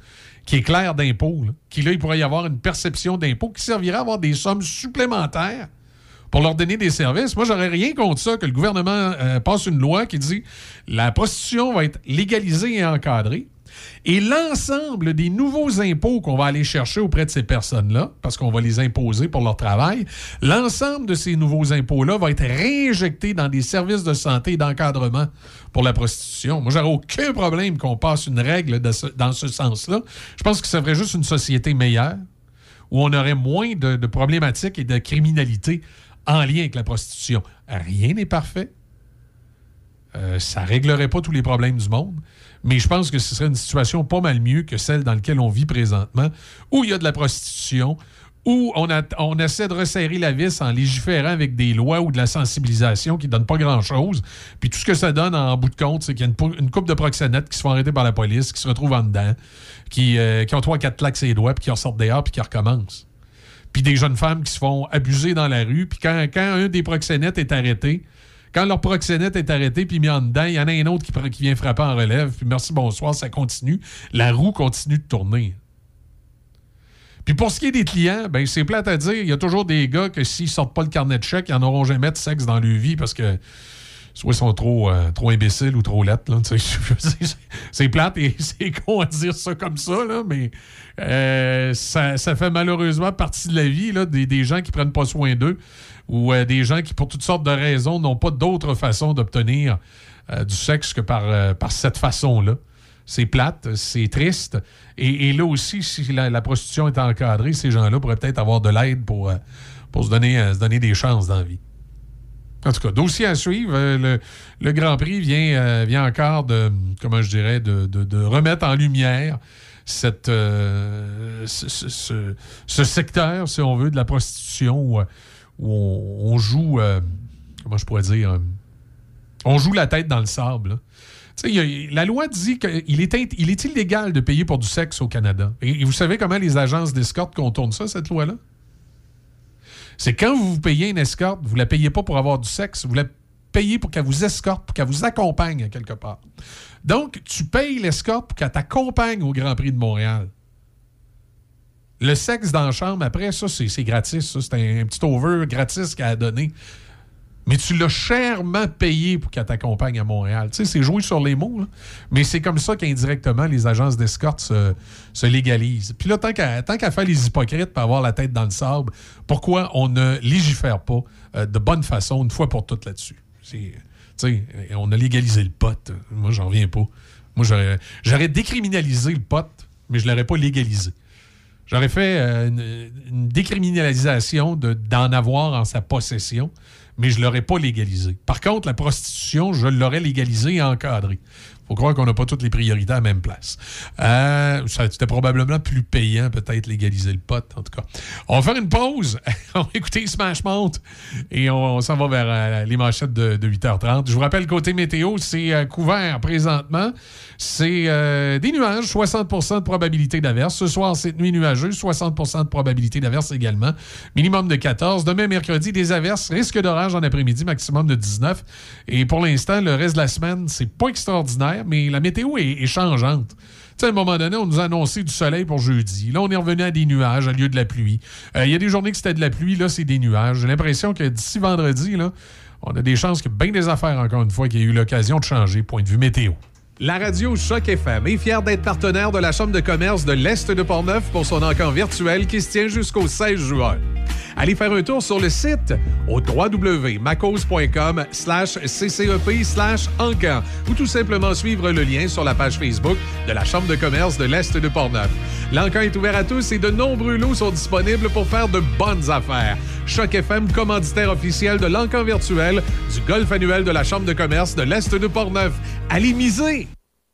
qui est clair d'impôts? Qui là, il pourrait y avoir une perception d'impôts qui servirait à avoir des sommes supplémentaires pour leur donner des services. Moi, j'aurais rien contre ça que le gouvernement euh, passe une loi qui dit la prostitution va être légalisée et encadrée. Et l'ensemble des nouveaux impôts qu'on va aller chercher auprès de ces personnes-là, parce qu'on va les imposer pour leur travail, l'ensemble de ces nouveaux impôts-là va être réinjecté dans des services de santé et d'encadrement pour la prostitution. Moi, j'aurais aucun problème qu'on passe une règle dans ce sens-là. Je pense que ça ferait juste une société meilleure où on aurait moins de, de problématiques et de criminalité en lien avec la prostitution. Rien n'est parfait. Euh, ça réglerait pas tous les problèmes du monde, mais je pense que ce serait une situation pas mal mieux que celle dans laquelle on vit présentement, où il y a de la prostitution, où on, essaie de resserrer la vis en légiférant avec des lois ou de la sensibilisation qui ne donnent pas grand-chose. Puis tout ce que ça donne en bout de compte, c'est qu'il y a une, couple de proxénètes qui se font arrêter par la police, qui se retrouvent en dedans, qui, euh, ont trois, quatre claques sur les doigts, puis qui ressortent dehors, puis qui recommencent puis des jeunes femmes qui se font abuser dans la rue. Puis quand, un des proxénètes est arrêté, quand leur proxénète est arrêté puis mis en dedans, il y en a un autre qui vient frapper en relève. Puis merci, bonsoir, ça continue. La roue continue de tourner. Puis pour ce qui est des clients, ben c'est plate à dire. Il y a toujours des gars que s'ils sortent pas le carnet de chèque, ils n'en auront jamais de sexe dans leur vie parce que soit ils sont trop, euh, trop imbéciles ou trop lettres. C'est- plate et c'est con à dire ça comme ça, là, mais euh, ça, fait malheureusement partie de la vie là, des, des gens qui prennent pas soin d'eux ou euh, des gens qui, pour toutes sortes de raisons, n'ont pas d'autre façon d'obtenir du sexe que par, cette façon-là. C'est plate, c'est triste. Et, là aussi, si la, prostitution est encadrée, ces gens-là pourraient peut-être avoir de l'aide pour, se, donner, se donner des chances dans la vie. En tout cas, dossier à suivre. Euh, le, Grand Prix vient, euh, vient encore de, comment je dirais, de, remettre en lumière cette, euh, ce, secteur, si on veut, de la prostitution où, on, joue, comment je pourrais dire, on joue la tête dans le sable. la loi dit qu'il est, il est illégal de payer pour du sexe au Canada. Et, et vous savez comment les agences d'escorte contournent ça, cette loi-là? C'est quand vous payez une escorte, vous la payez pas pour avoir du sexe, vous la payez pour qu'elle vous escorte, pour qu'elle vous accompagne quelque part. Donc, tu payes l'escorte pour qu'elle t'accompagne au Grand Prix de Montréal. Le sexe dans la chambre, après, ça, c'est gratis. C'est un, un petit over gratis qu'elle a donné. Mais tu l'as chèrement payé pour qu'elle t'accompagne à Montréal. Tu sais, c'est joué sur les mots, mais c'est comme ça qu'indirectement, les agences d'escorte se, se légalisent. Puis là, tant qu'à qu'à faire les hypocrites pour avoir la tête dans le sable, pourquoi on ne légifère pas euh, de bonne façon une fois pour toutes là-dessus? C'est Tu sais, on a légalisé le pot. Moi, j'en reviens pas. Moi, j'aurais décriminalisé le pot, mais je l'aurais pas légalisé. J'aurais fait euh, une, décriminalisation de- d'en avoir en sa possession, mais je l'aurais pas légalisé. Par contre, la prostitution, je l'aurais légalisée et encadrée. Faut croire qu'on n'a pas toutes les priorités à la même place. Euh, C'était probablement plus payant, peut-être, légaliser le pot, en tout cas. On va faire une pause. on va écouter Smash Mount et on, s'en va vers euh, les manchettes de, de 8h30. Je vous rappelle, côté météo, c'est euh, couvert présentement. C'est euh, des nuages, 60% de probabilité d'averse. Ce soir, cette nuit nuageux, 60% de probabilité d'averse également. Minimum de 14. Demain, mercredi, des averses, risque d'orage en après-midi, maximum de 19. Et pour l'instant, le reste de la semaine, c'est pas extraordinaire, mais la météo est, changeante. Tu sais, à un moment donné, on nous a annoncé du soleil pour jeudi. Là, on est revenu à des nuages au lieu de la pluie. Euh, Il y a des journées que c'était de la pluie, là, c'est des nuages. J'ai l'impression que d'ici vendredi, là, on a des chances que bien des affaires, encore une fois, qu'il y ait eu l'occasion de changer, point de vue météo. La radio Choc FM est fière d'être partenaire de la Chambre de commerce de l'Est de Portneuf pour son encamp virtuel qui se tient jusqu'au 16 juin. Allez faire un tour sur le site au www.macos.com slash ccep slash encan ou tout simplement suivre le lien sur la page Facebook de la Chambre de commerce de l'Est de Portneuf. L'encan est ouvert à tous et de nombreux lots sont disponibles pour faire de bonnes affaires. Choc FM, commanditaire officiel de l'encan virtuel du golf annuel de la Chambre de commerce de l'Est de Portneuf. Allez miser!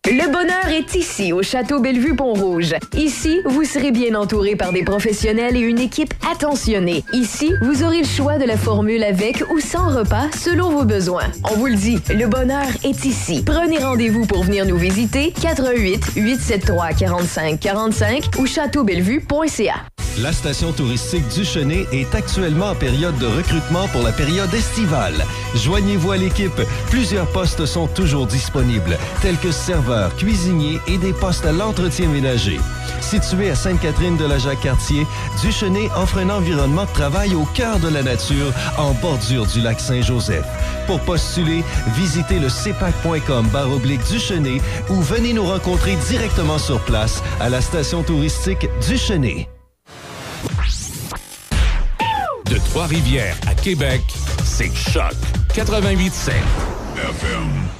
Le bonheur est ici, au Château Bellevue-Pont-Rouge. Ici, vous serez bien entouré par des professionnels et une équipe attentionnée. Ici, vous aurez le choix de la formule avec ou sans repas selon vos besoins. On vous le dit, le bonheur est ici. Prenez rendez-vous pour venir nous visiter 88 873 45 45 ou châteaubellevue.ca. La station touristique du est actuellement en période de recrutement pour la période estivale. Joignez-vous à l'équipe. Plusieurs postes sont toujours disponibles, tels que serveurs, cuisiniers et des postes à l'entretien ménager. Situé à Sainte-Catherine de la Jacques-Cartier, Duchenet offre un environnement de travail au cœur de la nature, en bordure du lac Saint-Joseph. Pour postuler, visitez le cepac.com baroblique Duchenet ou venez nous rencontrer directement sur place à la station touristique Duchenet. Trois-Rivières à Québec, c'est Choc 88.7 FM.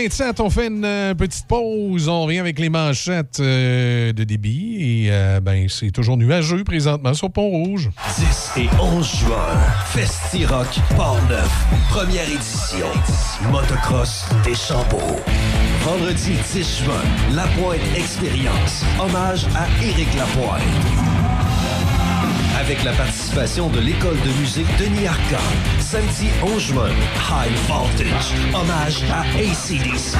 8h27, on fait une euh, petite pause. On revient avec les manchettes euh, de débit. Et euh, ben, c'est toujours nuageux présentement sur Pont-Rouge. 10 et 11 juin, Festi-Rock Port-Neuf, première édition. Motocross des Champeaux. Vendredi 10 juin, La Expérience. Hommage à Éric Lapointe. Avec la participation de l'école de musique Denis Arcand. Samedi 11 juin, High Voltage. Hommage à ACDC.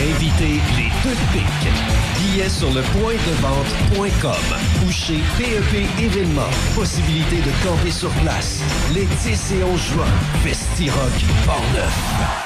Invitez les deux pics. Billets sur le point de vente.com ou PEP Événements. Possibilité de camper sur place. Les 10 et 11 juin, Festi-Rock Port-Neuf.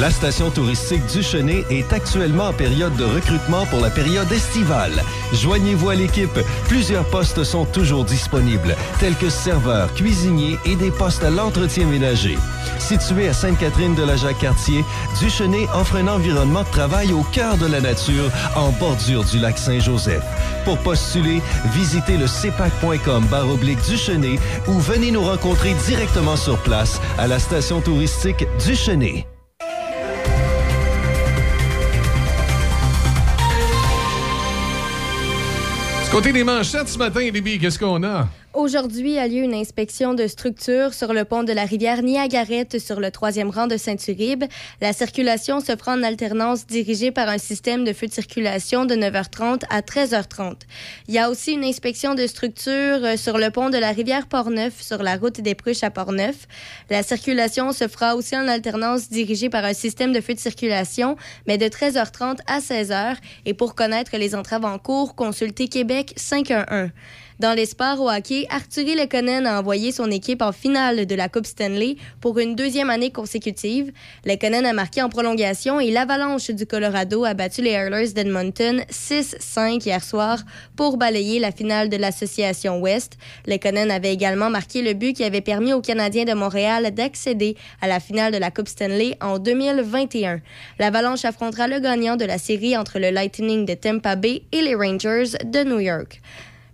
La station touristique du est actuellement en période de recrutement pour la période estivale. Joignez-vous à l'équipe. Plusieurs postes sont toujours disponibles, tels que serveurs, cuisiniers et des postes à l'entretien ménager. Situé à Sainte-Catherine de la Jacques-Cartier, Duchenet offre un environnement de travail au cœur de la nature, en bordure du lac Saint-Joseph. Pour postuler, visitez le cepac.com baroblique Duchenet ou venez nous rencontrer directement sur place à la station touristique Duchenet. Côté des manchettes ce matin, Libby, qu'est-ce qu'on a? Aujourd'hui a lieu une inspection de structure sur le pont de la rivière Niagarette sur le troisième rang de Saint-Uribe. La circulation se fera en alternance dirigée par un système de feu de circulation de 9h30 à 13h30. Il y a aussi une inspection de structure euh, sur le pont de la rivière Port-Neuf sur la route des Pruches à Port-Neuf. La circulation se fera aussi en alternance dirigée par un système de feu de circulation, mais de 13h30 à 16h. Et pour connaître les entraves en cours, consultez Québec 511. Dans les sports au hockey, Arthurie Lekonen a envoyé son équipe en finale de la Coupe Stanley pour une deuxième année consécutive. Lekonen a marqué en prolongation et l'Avalanche du Colorado a battu les Oilers d'Edmonton 6-5 hier soir pour balayer la finale de l'Association Ouest. Lekonen avait également marqué le but qui avait permis aux Canadiens de Montréal d'accéder à la finale de la Coupe Stanley en 2021. L'Avalanche affrontera le gagnant de la série entre le Lightning de Tampa Bay et les Rangers de New York.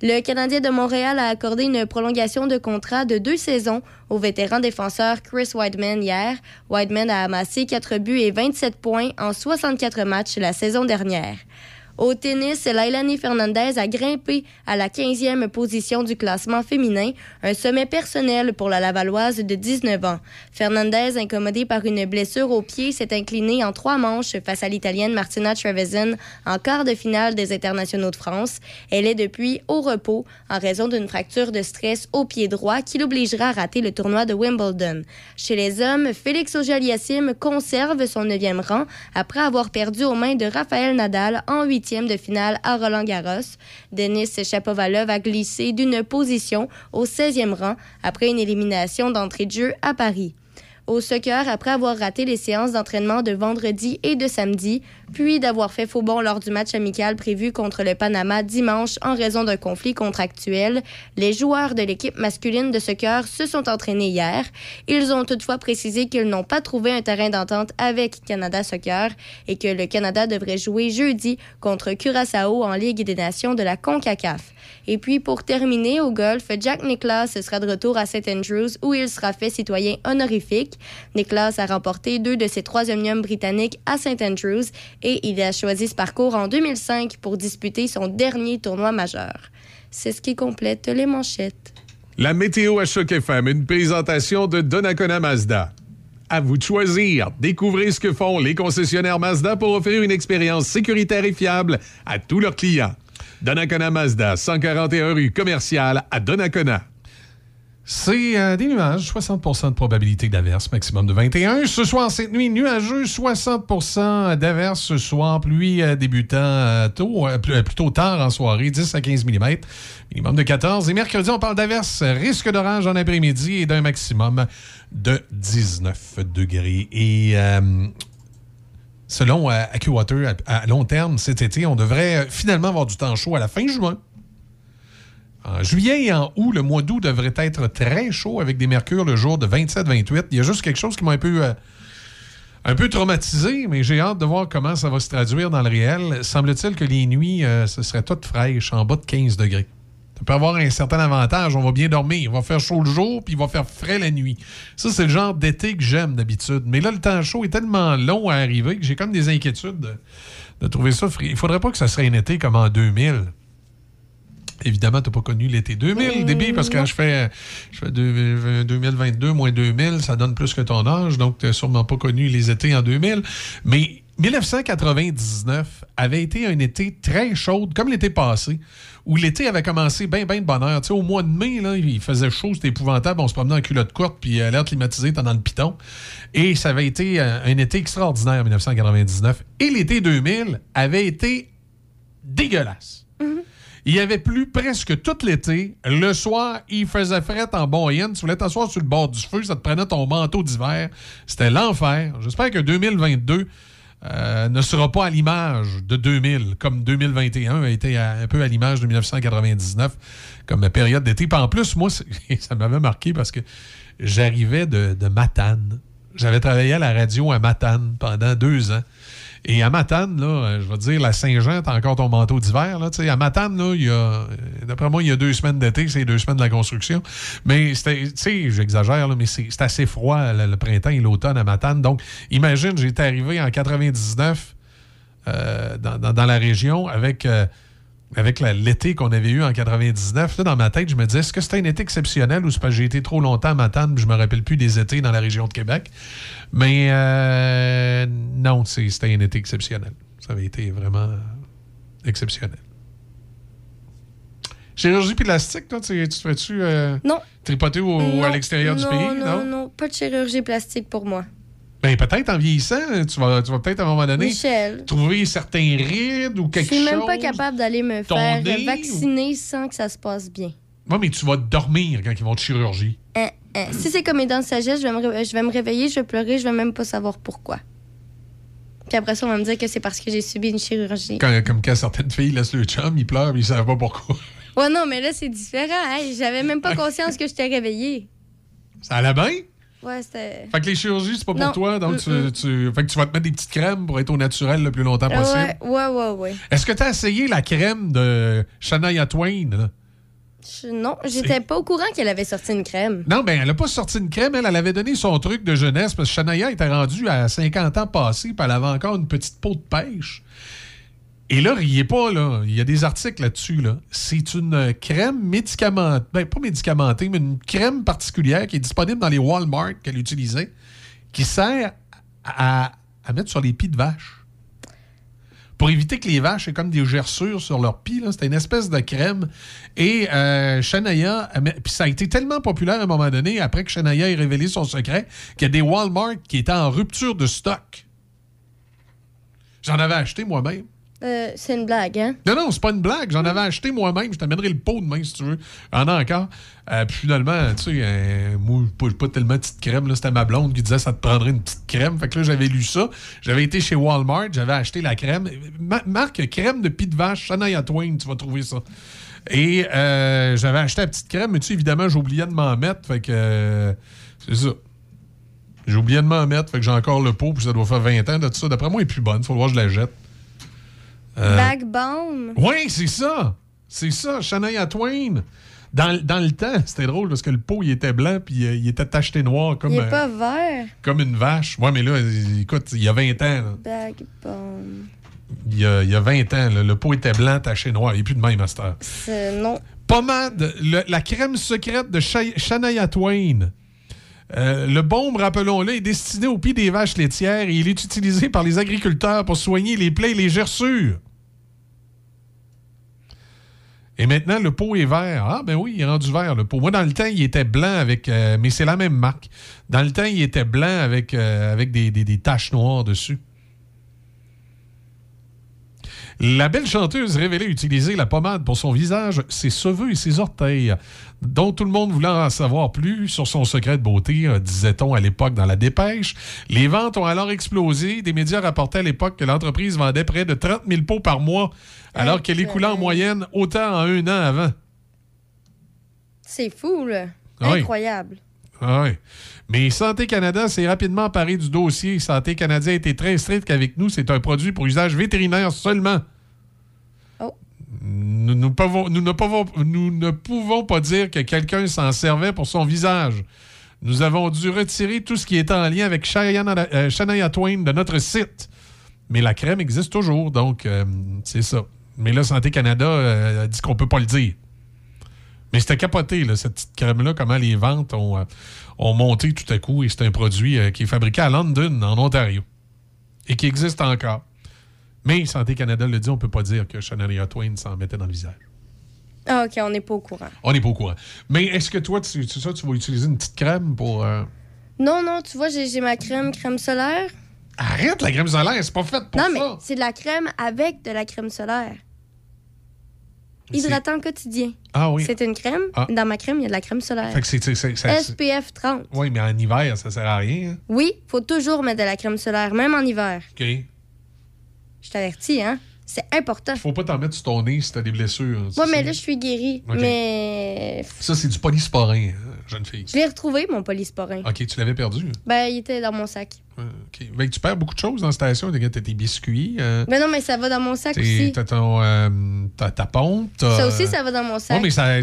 Le Canadien de Montréal a accordé une prolongation de contrat de deux saisons au vétéran défenseur Chris Weidman hier. Weidman a amassé 4 buts et 27 points en 64 matchs la saison dernière. Au tennis, Lailani Fernandez a grimpé à la 15e position du classement féminin, un sommet personnel pour la Lavalloise de 19 ans. Fernandez, incommodée par une blessure au pied, s'est inclinée en trois manches face à l'Italienne Martina Trevisan en quart de finale des internationaux de France. Elle est depuis au repos en raison d'une fracture de stress au pied droit qui l'obligera à rater le tournoi de Wimbledon. Chez les hommes, Félix Auger-Aliassime conserve son neuvième rang après avoir perdu aux mains de Raphaël Nadal en de finale à Roland-Garros. Denis Chapovalov a glissé d'une position au 16e rang après une élimination d'entrée de jeu à Paris. Au soccer après avoir raté les séances d'entraînement de vendredi et de samedi, puis d'avoir fait faux bond lors du match amical prévu contre le Panama dimanche en raison d'un conflit contractuel. Les joueurs de l'équipe masculine de soccer se sont entraînés hier. Ils ont toutefois précisé qu'ils n'ont pas trouvé un terrain d'entente avec Canada Soccer et que le Canada devrait jouer jeudi contre Curaçao en Ligue des Nations de la CONCACAF. Et puis, pour terminer, au golf, Jack Nicklaus sera de retour à St. Andrews où il sera fait citoyen honorifique. Nicklaus a remporté deux de ses trois omniums britanniques à St. Andrews et il a choisi ce parcours en 2005 pour disputer son dernier tournoi majeur. C'est ce qui complète les manchettes. La météo à Choc FM, une présentation de Donnacona Mazda. À vous de choisir. Découvrez ce que font les concessionnaires Mazda pour offrir une expérience sécuritaire et fiable à tous leurs clients. Donnacona Mazda, 141 rue commerciale à Donnacona. C'est euh, des nuages, 60% de probabilité d'averse, maximum de 21. Ce soir, cette nuit, nuageux, 60% d'averse ce soir. Pluie euh, débutant euh, tôt, pl- plutôt tard en soirée, 10 à 15 mm, minimum de 14. Et mercredi, on parle d'averse, risque d'orage en après-midi et d'un maximum de 19 degrés. Et selon euh, AccuWater, à, long terme, cet été, on devrait euh, finalement avoir du temps chaud à la fin juin. En juillet et en août, le mois d'août devrait être très chaud avec des mercures le jour de 27-28. Il y a juste quelque chose qui m'a un peu, euh, un peu traumatisé, mais j'ai hâte de voir comment ça va se traduire dans le réel. Semble-t-il que les nuits, ce serait toutes fraîches, en bas de 15 degrés. Ça peut avoir un certain avantage. On va bien dormir. Il va faire chaud le jour, puis il va faire frais la nuit. Ça, c'est le genre d'été que j'aime d'habitude. Mais là, le temps chaud est tellement long à arriver que j'ai comme des inquiétudes de, de trouver ça frais. Il faudrait pas que ça serait un été comme en 2000. Évidemment, tu n'as pas connu l'été 2000, début, parce que quand je fais, je fais deux- 2022 moins 2000, ça donne plus que ton âge, donc tu n'as sûrement pas connu les étés en 2000. Mais 1999 avait été un été très chaud, comme l'été passé, où l'été avait commencé bien, bien de bonne heure. Tu sais, au mois de mai, là, il faisait chaud, c'était épouvantable, on se promenait en culotte courte, puis à l'air climatisé, t'es dans le piton. Et ça avait été euh, un été extraordinaire en 1999. Et l'été 2000 avait été dégueulasse. Il y avait plu presque tout l'été. Le soir, il faisait fret en moyenne. Tu voulais t'asseoir sur le bord du feu, ça te prenait ton manteau d'hiver. C'était l'enfer. J'espère que 2022 euh, ne sera pas à l'image de 2000, comme 2021 a été un peu à l'image de 1999 comme période d'été. Puis en plus, moi, ça m'avait marqué parce que j'arrivais de, de Matane. J'avais travaillé à la radio à Matane pendant deux ans. Et à Matane, là, euh, je vais te dire, la Saint-Jean, t'as encore ton manteau d'hiver. Là, à Matane, là, il y a, euh, d'après moi, il y a deux semaines d'été, c'est deux semaines de la construction. Mais tu sais, j'exagère, mais c'est, assez froid le, printemps et l'automne à Matane. Donc, imagine, j'étais arrivé en 99 euh, dans, la région avec, avec l'été qu'on avait eu en 99. Là, dans ma tête, je me disais, est-ce que c'était un été exceptionnel ou c'est parce que j'ai été trop longtemps à Matane, je me rappelle plus des étés dans la région de Québec. Mais euh, non, c'était un été exceptionnel. Ça avait été vraiment exceptionnel. Chirurgie plastique, toi, tu, tu te fais-tu euh, tripoter au- Non, à l'extérieur du non, pays? Non, non, pas de chirurgie plastique pour moi. Ben, peut-être en vieillissant, tu vas, tu vas peut-être à un moment donné Michel. trouver certains rides ou Je quelque suis chose. même pas capable d'aller me Ton faire nez vacciner sans que ça se passe bien. Ouais, mais tu vas dormir quand ils vont te chirurgie. Hein, hein. Si c'est comme mes dents de sagesse, je vais, me je vais me réveiller, je vais pleurer, je vais même pas savoir pourquoi. Puis après ça, on va me dire que c'est parce que j'ai subi une chirurgie. Quand- comme quand certaines filles laissent le chum, ils pleurent, mais ils savent pas pourquoi. Ouais, non, mais là, c'est différent. Hey, J'avais même pas conscience que je t'ai réveillée. Ça allait bien? Ouais, c'était. Fait que les chirurgies, c'est pas pour Non. toi, donc tu, Fait que tu vas te mettre des petites crèmes pour être au naturel le plus longtemps possible. Ouais, ouais, ouais, ouais. Est-ce que tu as essayé la crème de Shania Twain? là? Je- non, j'étais pas au courant qu'elle avait sorti une crème. Non, ben elle a pas sorti une crème, elle, elle avait donné son truc de jeunesse parce que Shania était rendue à 50 ans passés, puis elle avait encore une petite peau de pêche. Et là, riez pas, là. Il y a des articles là-dessus, là. C'est une crème médicamentée, ben pas médicamentée, mais une crème particulière qui est disponible dans les Walmart qu'elle utilisait, qui sert à, mettre sur les pieds de vache. Pour éviter que les vaches aient comme des gerçures sur leurs pieds. C'était une espèce de crème. Et euh, Shania, puis ça a été tellement populaire à un moment donné, après que Shania ait révélé son secret, qu'il y a des Walmart qui étaient en rupture de stock. J'en avais acheté moi-même. Euh, c'est une blague, hein? Non, non, c'est pas une blague. J'en avais acheté moi-même. Je t'amènerai le pot demain si tu veux. En a encore. Euh, puis finalement, tu sais, euh, moi, pas, pas tellement de petite crème. là. C'était ma blonde qui disait ça te prendrait une petite crème. Fait que là, j'avais lu ça. J'avais été chez Walmart. J'avais acheté la crème. Ma- marque crème de pied de vache, Shania Twain, tu vas trouver ça. Et euh, j'avais acheté la petite crème, mais tu sais, évidemment, j'oubliais de m'en mettre. Fait que c'est ça. J'ai oublié de m'en mettre. Fait que j'ai encore le pot, puis ça doit faire 20 ans de tout ça. D'après moi, elle est plus bonne. Faut voir que je la jette. Euh, Backbone. oui, c'est ça. C'est ça, Shania Twain. Dans, dans le temps, c'était drôle parce que le pot, il était blanc puis euh, il était tacheté noir comme, Il est euh, pas vert. comme une vache. Ouais, mais là, écoute, il y a 20 ans. là. Backbone. Il y a, il y a 20 ans, là, le pot était blanc, taché noir. Il n'est plus de même, master. C'est- Non. Pommade, le- la crème secrète de Sha- Shania Twain. Euh, le baume, rappelons-le, est destiné aux pieds des vaches laitières et il est utilisé par les agriculteurs pour soigner les plaies et les gerçures. Et maintenant, le pot est vert. Ah, ben oui, il est rendu vert, le pot. Moi, dans le temps, il était blanc avec. euh, mais c'est la même marque. Dans le temps, il était blanc avec, euh, des taches noires dessus. La belle chanteuse révélait utiliser la pommade pour son visage, ses cheveux et ses orteils, dont tout le monde voulait en savoir plus sur son secret de beauté, euh, disait-on à l'époque dans la dépêche. Les ventes ont alors explosé. Des médias rapportaient à l'époque que l'entreprise vendait près de 30 000 pots par mois, alors qu'elle écoulait en moyenne autant en un an avant. C'est fou, là. Oui. Incroyable. Ah oui. Mais Santé Canada s'est rapidement emparé du dossier. Santé Canada a été très strict qu'avec nous, c'est un produit pour usage vétérinaire seulement. Oh. Nous, nous pouvons- nous ne pouvons, nous ne pouvons pas dire que quelqu'un s'en servait pour son visage. Nous avons dû retirer tout ce qui était en lien avec Shania, euh, Shania Twain de notre site. Mais la crème existe toujours, donc euh, c'est ça. Mais là, Santé Canada euh, dit qu'on peut pas le dire. Mais c'était capoté, là, cette petite crème-là, comment les ventes ont, euh, ont monté tout à coup. Et c'est un produit euh, qui est fabriqué à London, en Ontario. Et qui existe encore. Mais Santé Canada le dit, on peut pas dire que Shania Twain s'en mettait dans le visage. Ah, OK, on n'est pas au courant. On n'est pas au courant. Mais est-ce que toi, tu, tu, ça, tu vas utiliser une petite crème pour... euh, Non, non, tu vois, j'ai ma crème crème solaire. Arrête la crème solaire, c'est pas fait pour non, ça. mais c'est de la crème avec de la crème solaire. Hydratant quotidien. Ah oui. C'est une crème. Ah. Dans ma crème, il y a de la crème solaire. Fait que c'est... c'est- SPF 30. Oui, mais en hiver, ça sert à rien. hein? Oui, faut toujours mettre de la crème solaire, même en hiver. OK. Je t'avertis, hein? C'est important. Faut pas t'en mettre sur ton nez si t'as des blessures. Moi, C'est- mais là, je suis guérie. Mais Ça, c'est du polysporin, hein, jeune fille. je l'ai retrouvé, mon polysporin. OK, tu l'avais perdu? Ben, il était dans mon sac. OK. Ben, tu perds beaucoup de choses dans la station. T'as t'as tes biscuits. euh, Mais non, mais ça va dans mon sac aussi. T'as ton, euh, ta pompe. Ça aussi, ça va dans mon sac. Oui, mais ça,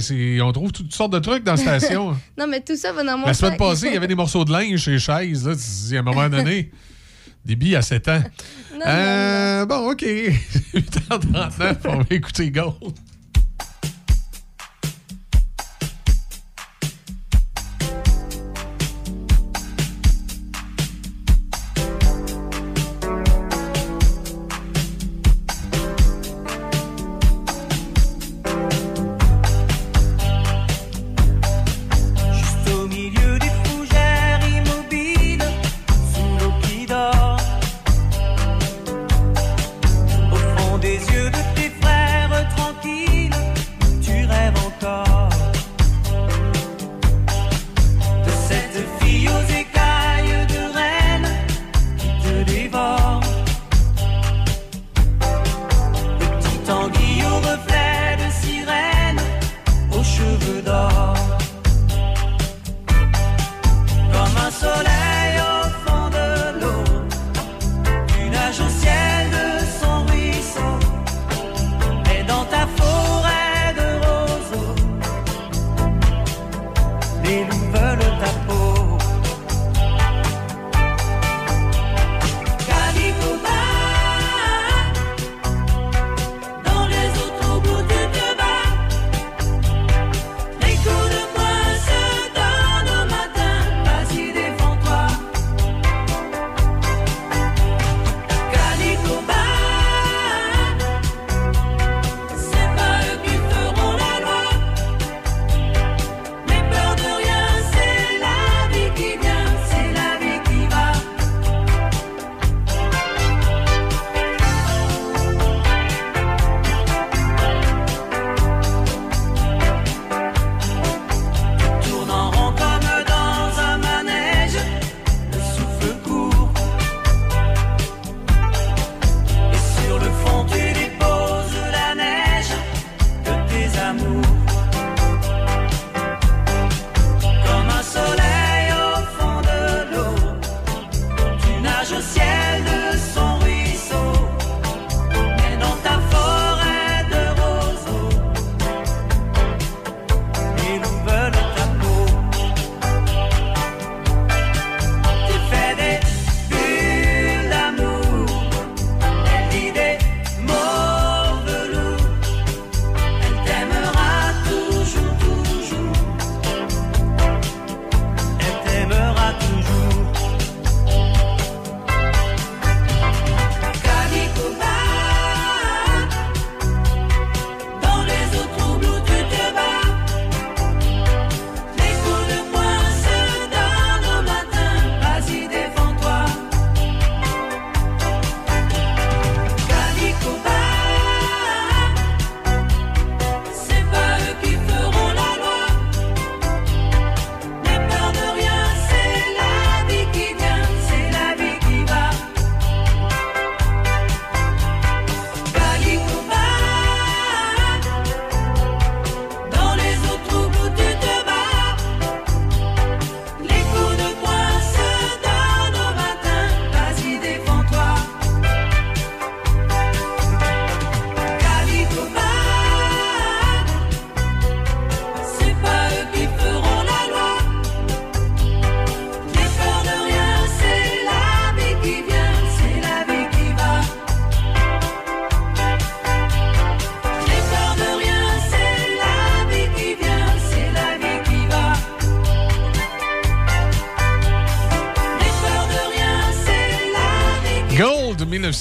on trouve toutes sortes de trucs dans la station. Non, mais tout ça va dans mon la sac. semaine passée, il y avait des morceaux de linge chez Chaise. Là, tu à un moment donné, des billes à 7 ans. Euh, Bon, OK. 8h39, on va écouter Gold.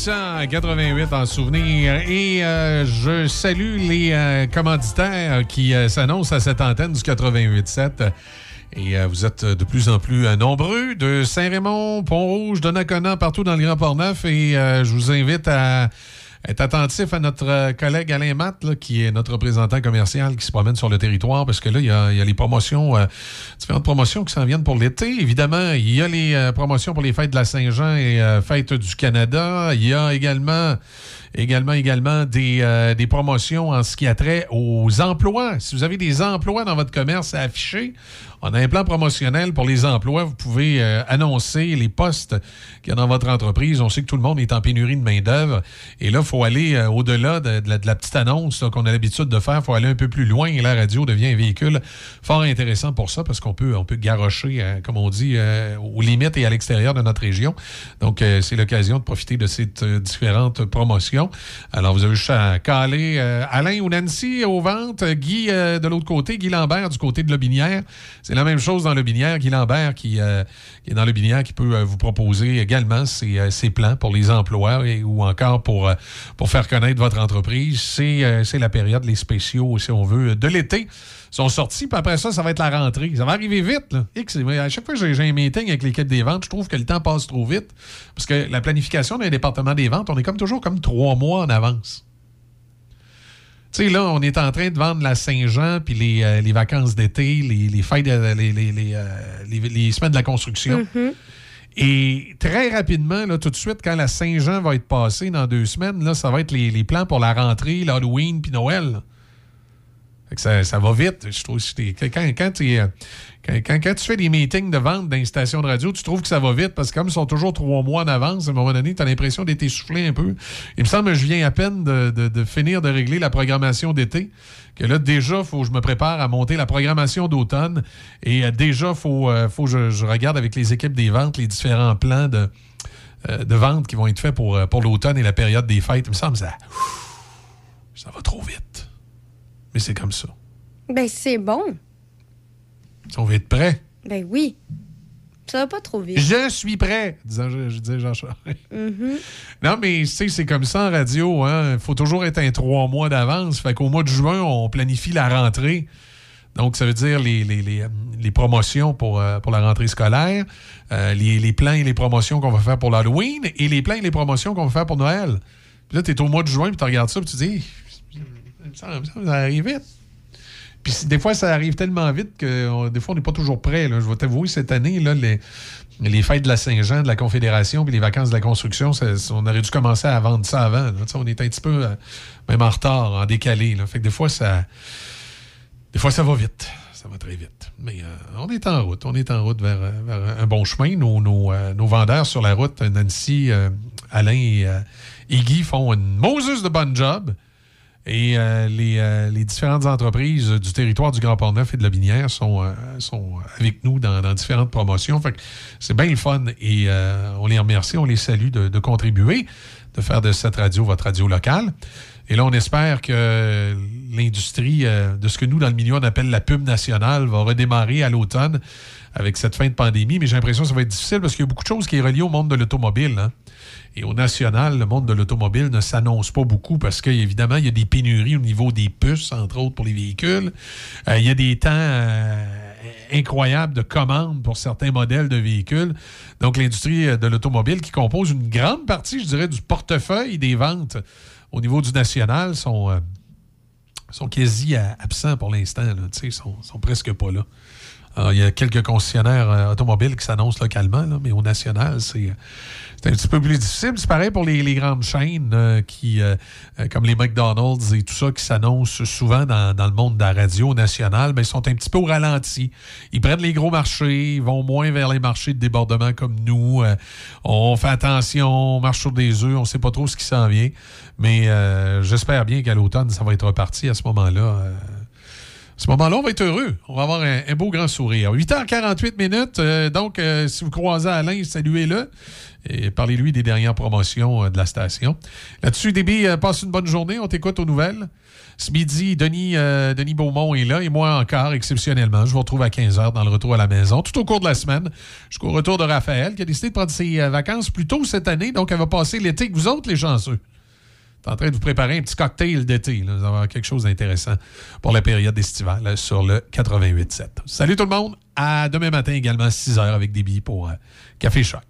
1988 en souvenir. Et euh, je salue les euh, commanditaires qui euh, s'annoncent à cette antenne du 88.7. Et vous êtes de plus en plus nombreux de Saint-Raymond, Pont-Rouge, Donnacona, partout dans le Grand Port-Neuf. Et je vous invite à être attentif à notre euh, collègue Alain Matt, qui est notre représentant commercial qui se promène sur le territoire, parce que là, il y a, les promotions, euh, différentes promotions qui s'en viennent pour l'été. Évidemment, il y a les euh, promotions pour les fêtes de la Saint-Jean et fêtes du Canada. Il y a également également, également des, des promotions en ce qui a trait aux emplois. Si vous avez des emplois dans votre commerce à afficher, on a un plan promotionnel pour les emplois. Vous pouvez euh, annoncer les postes qu'il y a dans votre entreprise. On sait que tout le monde est en pénurie de main-d'œuvre. Et là, il faut aller euh, au-delà de, la, petite annonce qu'on a l'habitude de faire. Il faut aller un peu plus loin. Et la radio devient un véhicule fort intéressant pour ça parce qu'on peut, on peut euh, comme on dit, aux limites et à l'extérieur de notre région. Donc, c'est l'occasion de profiter de ces différentes promotions. Alors, vous avez juste à caler Alain ou Nancy aux ventes, Guy de l'autre côté, Guy Lambert du côté de Lobinière. C'est la même chose dans Lobinière. Guy Lambert qui, euh, est dans Lobinière qui peut euh, vous proposer également ses, euh, ses plans pour les emplois ou encore pour, pour faire connaître votre entreprise. C'est la période, les spéciaux, si on veut, de l'été sont sortis. Puis après ça, ça va être la rentrée. Ça va arriver vite. Là. À chaque fois que j'ai un meeting avec l'équipe des ventes, je trouve que le temps passe trop vite. Parce que la planification d'un département des ventes, on est comme toujours comme trois mois en avance. Tu sais, là, on est en train de vendre la Saint-Jean, puis les, euh, les vacances d'été, les, les fêtes, de- les, les, les, euh, les- les semaines de la construction. Et très rapidement, là, tout de suite, quand la Saint-Jean va être passée dans deux semaines, là, ça va être les, les plans pour la rentrée, l'Halloween puis Noël. là. Ça, va vite. Je trouve que euh, quand, tu fais des meetings de vente dans une station de radio, tu trouves que ça va vite parce que comme ils sont toujours trois mois en avance, à un moment donné, tu as l'impression d'être essoufflé un peu. Il me semble que je viens à peine de, finir de régler la programmation d'été. Que là, déjà, il faut que je me prépare à monter la programmation d'automne. Et euh, déjà, il faut, euh, faut que je, regarde avec les équipes des ventes les différents plans de, vente qui vont être faits pour, pour l'automne et la période des fêtes. Il me semble que ça, ça va trop vite. Mais c'est comme ça. Ben, c'est bon. On va être prêt. Ben oui. Ça va pas trop vite. Je suis prêt, disant, je, je disais Jean-Charles. Mhm. Non, mais tu sais, c'est comme ça en radio. Il faut toujours être un trois mois d'avance. Fait qu'au mois de juin, on planifie la rentrée. Donc, ça veut dire les, les, les, euh, les promotions pour, euh, pour la rentrée scolaire, euh, les, les plans et les promotions qu'on va faire pour l'Halloween et les plans et les promotions qu'on va faire pour Noël. Puis là, tu es au mois de juin, puis tu regardes ça, puis tu dis, ça, arrive vite. Puis des fois, ça arrive tellement vite que on- des fois, on n'est pas toujours prêt. Je vais t'avouer, cette année, les, fêtes de la Saint-Jean, de la Confédération, puis les vacances de la construction, on aurait dû commencer à vendre ça avant. On est un petit peu euh, même en retard, en décalé. Fait que des fois, ça. Des fois, ça va vite. Ça va très vite. Mais euh, on est en route. On est en route vers, euh, un bon chemin. Nos, euh, vendeurs sur la route, Nancy, euh, Alain et, euh, et Guy font une Moses de bon job. Et euh, les, euh, les différentes entreprises du territoire du Grand Port-Neuf et de la Binière sont, euh, avec nous dans, différentes promotions. C'est bien le fun et on les remercie, on les salue de, contribuer, de faire de cette radio votre radio locale. Et là, on espère que l'industrie de ce que nous, dans le milieu, on appelle la pub nationale, va redémarrer à l'automne avec cette fin de pandémie. Mais j'ai l'impression que ça va être difficile parce qu'il y a beaucoup de choses qui est reliées au monde de l'automobile. hein. Et au national, le monde de l'automobile ne s'annonce pas beaucoup parce qu'évidemment, il y a des pénuries au niveau des puces, entre autres, pour les véhicules. Euh, il y a des temps euh, incroyables de commandes pour certains modèles de véhicules. Donc, l'industrie euh, de l'automobile, qui compose une grande partie, je dirais, du portefeuille des ventes au niveau du national, sont, sont quasi absents pour l'instant. Ils sont, sont presque pas là. Il y a quelques concessionnaires automobiles qui s'annoncent localement, mais au national, c'est c'est un petit peu plus difficile. C'est pareil pour les, grandes chaînes euh, qui, euh, euh, comme les McDonald's et tout ça, qui s'annoncent souvent dans, le monde de la radio nationale, ben, ils sont un petit peu au ralenti. Ils prennent les gros marchés, ils vont moins vers les marchés de débordement comme nous. On fait attention, on marche sur des œufs, on sait pas trop ce qui s'en vient. Mais j'espère bien qu'à l'automne, ça va être reparti à ce moment-là. ce moment-là, on va être heureux. On va avoir un, beau grand sourire. 8h48 minutes. donc, si vous croisez Alain, saluez-le. Et parlez-lui des dernières promotions euh, de la station. Là-dessus, Déby, euh, passe une bonne journée. On t'écoute aux nouvelles. Ce midi, Denis, euh, Denis Beaumont est là et moi encore, exceptionnellement. Je vous retrouve à 15h dans le retour à la maison, tout au cours de la semaine, jusqu'au retour de Raphaël, qui a décidé de prendre ses vacances plus tôt cette année. Donc, elle va passer l'été avec vous autres, les chanceux. T'es en train de vous préparer un petit cocktail d'été. Vous avoir quelque chose d'intéressant pour la période estivale sur le 88.7. Salut tout le monde. À demain matin également, 6 h avec des pour Café Choc.